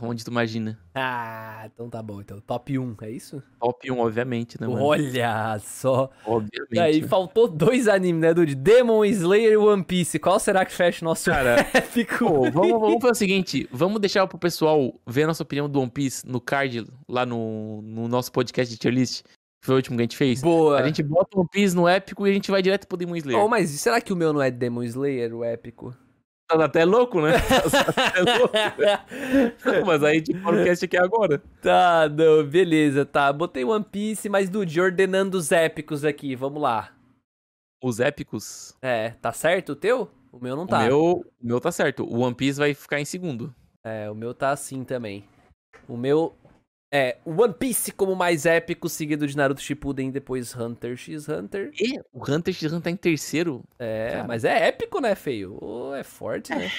Onde tu imagina. Ah, então tá bom. Então, top 1, é isso? Top 1, obviamente, né, mano? Olha só. Obviamente. E aí, né? faltou dois animes, né, Dude? Demon Slayer e One Piece. Qual será que fecha o nosso Cara, épico? Pô, vamos, vamos fazer o seguinte, vamos deixar pro pessoal ver a nossa opinião do One Piece no card, lá no, no nosso podcast de tier list, foi o último que a gente fez. Boa. A gente bota o One Piece no épico e a gente vai direto pro Demon Slayer. Oh, mas será que o meu não é Demon Slayer, o épico? Tá até louco, né? Tá até louco. mas aí a gente fala o cast aqui agora. tá, não, beleza, tá. Botei One Piece, mas Dude, ordenando os épicos aqui, vamos lá. Os épicos, É, tá certo o teu? O meu não tá. o, meu, o meu tá certo. O One Piece vai ficar em segundo. É, o meu tá assim também. O meu é One Piece como mais épico, seguido de Naruto Shippuden, depois Hunter x Hunter. E o Hunter x Hunter tá em terceiro. É, Cara. mas é épico, né, feio? Ô, é forte, né?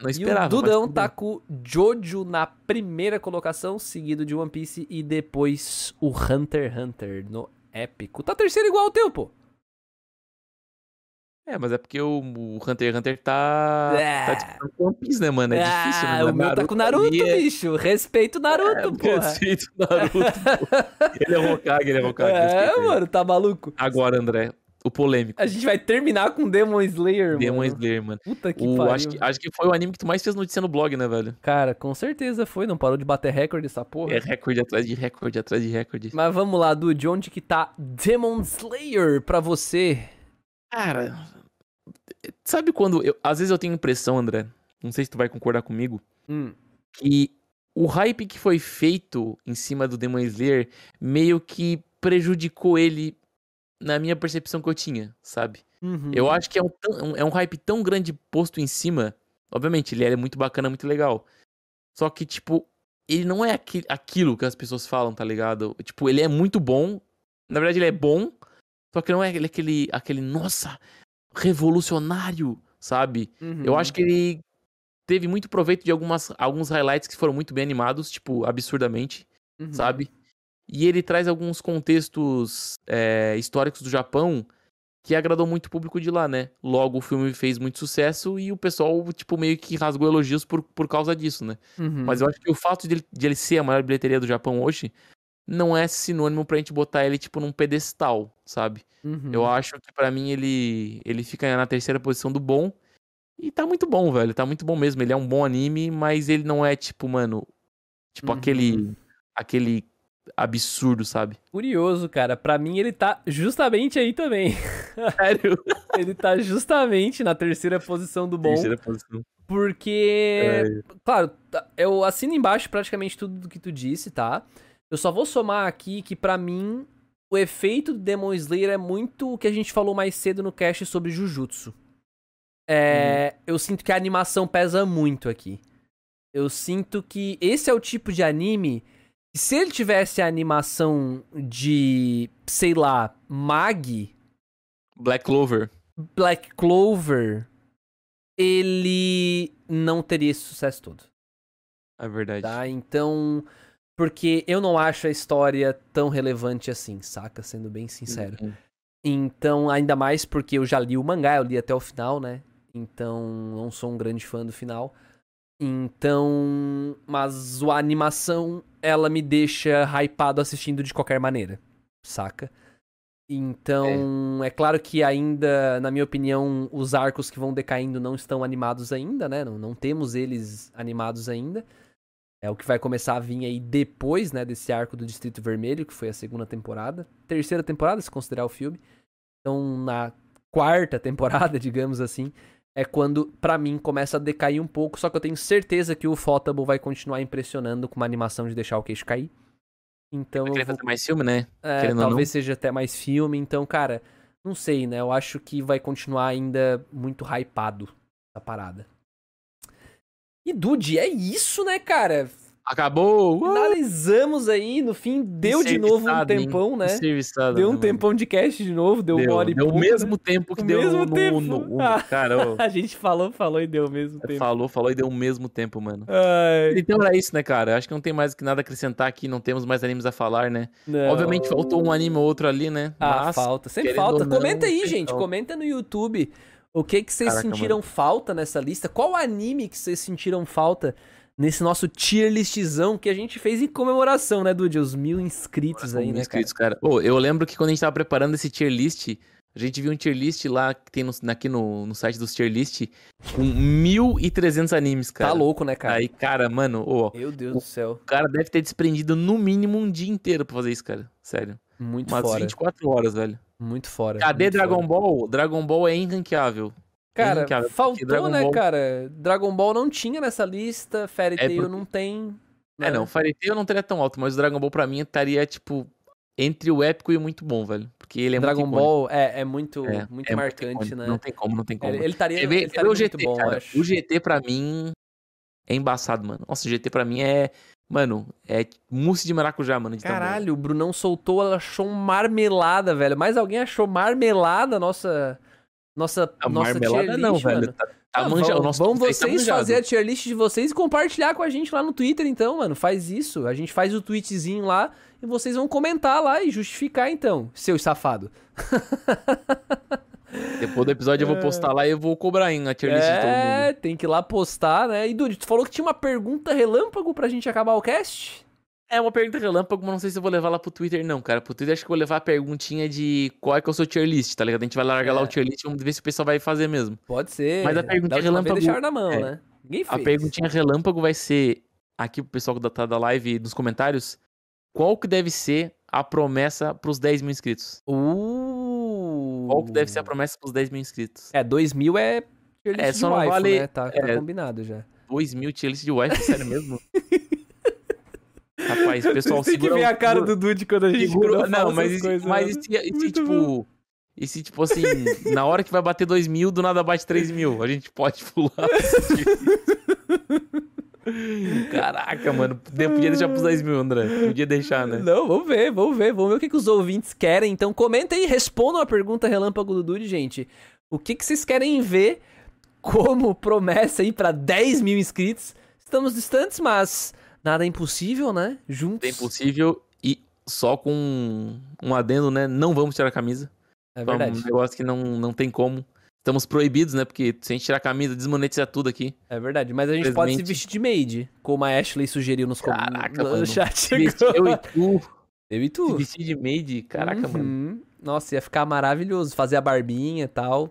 Não E esperava. o mas Dudão tá com Jojo na primeira colocação, seguido de One Piece e depois o Hunter x Hunter no épico. Tá terceiro igual ao teu, pô. É, mas é porque o, o Hunter x Hunter tá. É. Tá disputando com o One Piece, né, mano? É difícil, né? ah, o meu tá com Naruto, ali é- bicho. Respeito o Naruto, é, porra. Respeito o Naruto. pô. ele é Hokage, ele é Hokage. É, mano, tá maluco. Agora, André, o polêmico. A gente vai terminar com Demon Slayer, Demon mano. Slayer, mano. Puta que O, pariu. acho, que, acho que foi o anime que tu mais fez notícia no blog, né, velho? Cara, com certeza foi. Não parou de bater recorde essa porra. É recorde atrás de recorde atrás de recorde. Mas vamos lá, Dude. Onde que tá Demon Slayer pra você? Cara, sabe quando. Eu, às vezes eu tenho a impressão, André, não sei se tu vai concordar comigo, Hum. que o hype que foi feito em cima do Demon Slayer meio que prejudicou ele na minha percepção que eu tinha, sabe? Uhum. Eu acho que é um, é um hype tão grande posto em cima Obviamente, ele é muito bacana, muito legal. Só que, tipo, ele não é aqui- aquilo que as pessoas falam, tá ligado? Tipo, ele é muito bom. Na verdade, ele é bom. Só que não é ele- aquele, aquele, nossa, revolucionário, sabe? Uhum. Eu acho que ele teve muito proveito de algumas, alguns highlights que foram muito bem animados, tipo, absurdamente, Uhum. sabe? E ele traz alguns contextos é, históricos do Japão que agradou muito o público de lá, né? Logo, o filme fez muito sucesso e o pessoal, tipo, meio que rasgou elogios por, por causa disso, né? Uhum. Mas eu acho que o fato de ele, de ele ser a maior bilheteria do Japão hoje não é sinônimo pra gente botar ele, tipo, num pedestal, sabe? Uhum. Eu acho que pra mim ele, ele fica na terceira posição do bom. E tá muito bom, velho. Tá muito bom mesmo. Ele é um bom anime, mas ele não é, tipo, mano. Tipo, Uhum. aquele. Aquele absurdo, sabe? Curioso, cara. Pra mim, ele tá justamente aí também. Sério? ele tá justamente na terceira posição do bom. Terceira posição. Porque, claro, tá- eu assino embaixo praticamente tudo do que tu disse, tá? Eu só vou somar aqui que pra mim o efeito do Demon Slayer é muito o que a gente falou mais cedo no cast sobre Jujutsu. É, eu sinto que a animação pesa muito aqui. Eu sinto que esse é o tipo de anime que se ele tivesse a animação de, sei lá, Mag, Black Clover. Black Clover, ele não teria esse sucesso todo. É verdade. Tá? Então. Porque eu não acho a história tão relevante assim, saca? Sendo bem sincero. Uhum. Então, ainda mais porque eu já li o mangá, eu li até o final, né? Então, não sou um grande fã do final. Então. Mas a animação, ela me deixa hypado assistindo de qualquer maneira, saca? Então, é. claro que ainda, na minha opinião, os arcos que vão decaindo não estão animados ainda, né? Não, não temos eles animados ainda. É o que vai começar a vir aí depois, né, desse arco do Distrito Vermelho, que foi a segunda temporada. Terceira temporada, se considerar o filme. Então, na quarta temporada, digamos assim, é quando, pra mim, começa a decair um pouco. Só que eu tenho certeza que o Fotable vai continuar impressionando com uma animação de deixar o queixo cair. Então, Vai querer vou... fazer mais filme, né? É, Querendo talvez não. seja até mais filme. Então, cara, não sei, né? Eu acho que vai continuar ainda muito hypado essa parada. E, Dude, é isso, né, cara? Acabou! Uh! Finalizamos aí, no fim, deu de novo um hein? tempão, né? Serviçado, Deu um mano? tempão de cast de novo, deu, uma hora e deu pouco. o mesmo né? tempo que O deu mesmo no, tempo. no- no- Ah. Cara, A gente falou, falou e deu o mesmo tempo. falou, falou e deu o mesmo tempo, mano. Ai, Então era isso, né, cara? Acho que não tem mais que nada a acrescentar aqui, não temos mais animes a falar, né? não. Obviamente faltou um anime ou outro ali, né? Ah, Mas, falta. Sempre falta. não, Comenta aí, gente. falta. Comenta no YouTube o que que vocês Caraca, sentiram falta nessa lista. Qual anime que vocês sentiram falta nesse nosso tier listzão que a gente fez em comemoração, né, Dude? Os mil inscritos aí, mil né, inscritos, cara. Ô, eu lembro que quando a gente tava preparando esse tier list, a gente viu um tier list lá que tem no, aqui no, no site dos tier list com 1.300 animes, cara? cara. Tá louco, né, cara? Aí, cara, mano, ô, Meu Deus do céu. o cara deve ter desprendido no mínimo um dia inteiro pra fazer isso, cara. Sério. Muito Umas fora. 24 horas, velho. Muito fora. Cadê muito Dragon fora. Ball? Dragon Ball é inranqueável. Cara, Inranqueável, porque faltou, Dragon né, Ball- cara? Dragon Ball não tinha nessa lista, Fairy É Tail porque- não tem. É, né? não, Fairy Tail não teria tão alto, mas o Dragon Ball pra mim estaria, tipo, entre o épico e o muito bom, velho. Porque ele é Dragon muito. Ball é, é muito, É, muito é marcante, icônico. né? Não tem como, não tem como. Ele, estaria, ele o muito GT, bom, cara. O GT pra mim é embaçado, mano. Nossa, o GT pra mim é. Mano, é mousse de maracujá, mano. de. Caralho, o Brunão soltou, ela achou marmelada, velho. Mais alguém achou marmelada a nossa. Nossa, A nossa marmelada tier não, list, velho. mano. Tá, tá Ah, manja- vão, vão tá vocês manjado. fazer a tier list de vocês e compartilhar com a gente lá no Twitter, então, mano. Faz isso. A gente faz o tweetzinho lá e vocês vão comentar lá e justificar, então, seu safado. Depois do episódio eu vou postar lá e eu vou cobrar, hein, a tier list de todo mundo. É, tem que ir lá postar, né? E Dude, tu falou que tinha uma pergunta relâmpago pra gente acabar o cast? É uma pergunta relâmpago, mas não sei se eu vou levar lá pro Twitter, não, cara. Pro Twitter acho que eu vou levar a perguntinha de qual é que é o seu tier list, tá ligado? A gente vai largar lá É. o tier list e vamos ver se o pessoal vai fazer mesmo. Pode ser. Mas a pergunta relâmpago- deixaram na mão, é. né? Ninguém A fez. perguntinha relâmpago vai ser, aqui pro pessoal que tá da live nos comentários, qual que deve ser a promessa pros 10 mil inscritos? Uh. Qual que deve ser a promessa pros 10 mil inscritos? É, 2 mil é. tier list É, de só não waifu, vale- Né? Tá, tá é. combinado já. 2 mil tier list de wifi, sério mesmo? Rapaz, pessoal, Vocês têm que segura ver a cara segura- do Dude quando a gente segura- Não, mas, essas e se- coisas, mas né? e se, e se, Muito tipo, E se, tipo assim, na hora que vai bater 2 mil, do nada bate 3 mil. A gente pode pular. Caraca, mano. Podia deixar pros 10 mil, André. Podia deixar, né? Não, vamos ver, vamos ver. Vamos ver o que, que os ouvintes querem. Então comenta aí, respondam a pergunta relâmpago do Dude, gente. O que, que vocês querem ver como promessa aí pra 10 mil inscritos? Estamos distantes, mas nada é impossível, né? Juntos. É impossível e só com um adendo, né? Não vamos tirar a camisa. É É verdade. um negócio que não, não tem como. Estamos proibidos, né? Porque se a gente tirar a camisa, desmonetiza tudo aqui. É verdade. Mas a gente pode se vestir de maid, como a Ashley sugeriu nos com- Caraca, no mano. chat. Se eu e tu, Eu e se tu. vestir de maid, caraca, mano. Uhum. Nossa, ia ficar maravilhoso. Fazer a barbinha e tal.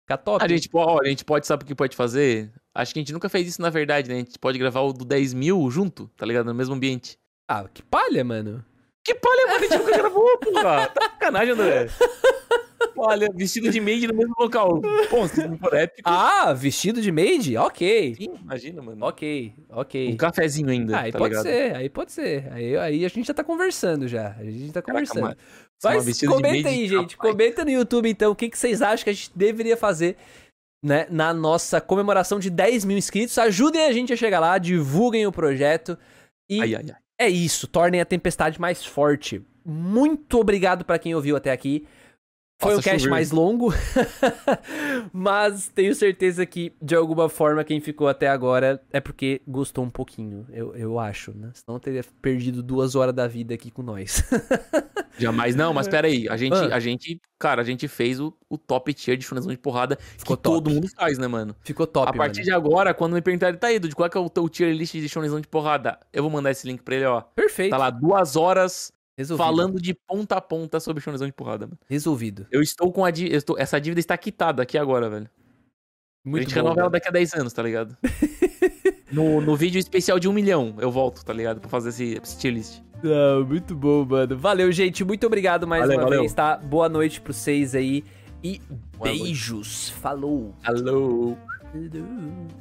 Ficar top. A gente, po- ó, a gente pode, sabe o que pode fazer? Acho que a gente nunca fez isso na verdade, né? A gente pode gravar o do 10 mil junto, tá ligado? No mesmo ambiente. Ah, que palha, mano. Que palha, mano, a gente nunca gravou, porra. Tá sacanagem, André. Olha, vestido de maid no mesmo local. Bom, se não for épico. Ah, vestido de maid? Ok. sim, imagina, mano. Ok, ok. Um cafezinho ainda, Ah, aí tá pode ligado? ser, aí pode ser. Aí, aí a gente já tá conversando já. A gente tá Caraca, conversando. Mas comenta aí, gente. rapaz. Comenta no YouTube, então, o que, que vocês acham que a gente deveria fazer né, na nossa comemoração de 10 mil inscritos. Ajudem a gente a chegar lá, divulguem o projeto. E Ai, ai, ai. é isso, tornem a tempestade mais forte. Muito obrigado pra quem ouviu até aqui. Foi Faça um cast mais longo, mas tenho certeza que, de alguma forma, quem ficou até agora é porque gostou um pouquinho, eu, eu acho, né? Senão eu teria perdido duas horas da vida aqui com nós. Jamais. Não, mas pera aí. A gente, Ah. a gente, cara, a gente fez o, o top tier de shonenzão de porrada Ficou que top. todo mundo faz, né, mano? Ficou top, a partir mano. de agora, quando me perguntarem, tá aí, Dude, qual é, que é o teu tier list de shonenzão de porrada? Eu vou mandar esse link pra ele, ó. Perfeito. Tá lá duas horas Resolvido. falando de ponta a ponta sobre shonenzão de porrada, mano. Resolvido. Eu estou com a dívida, essa dívida está quitada aqui agora, velho. a Muito gente bom, renova ela daqui a 10 anos, tá ligado? no, no vídeo especial de um milhão, eu volto, tá ligado? Pra fazer esse, esse tier list. Ah, muito bom, mano. Valeu, gente. Muito obrigado mais Valeu, uma valeu. vez, tá? Boa noite pra vocês aí. E Boa noite. beijos. Falou. Alô! Falou.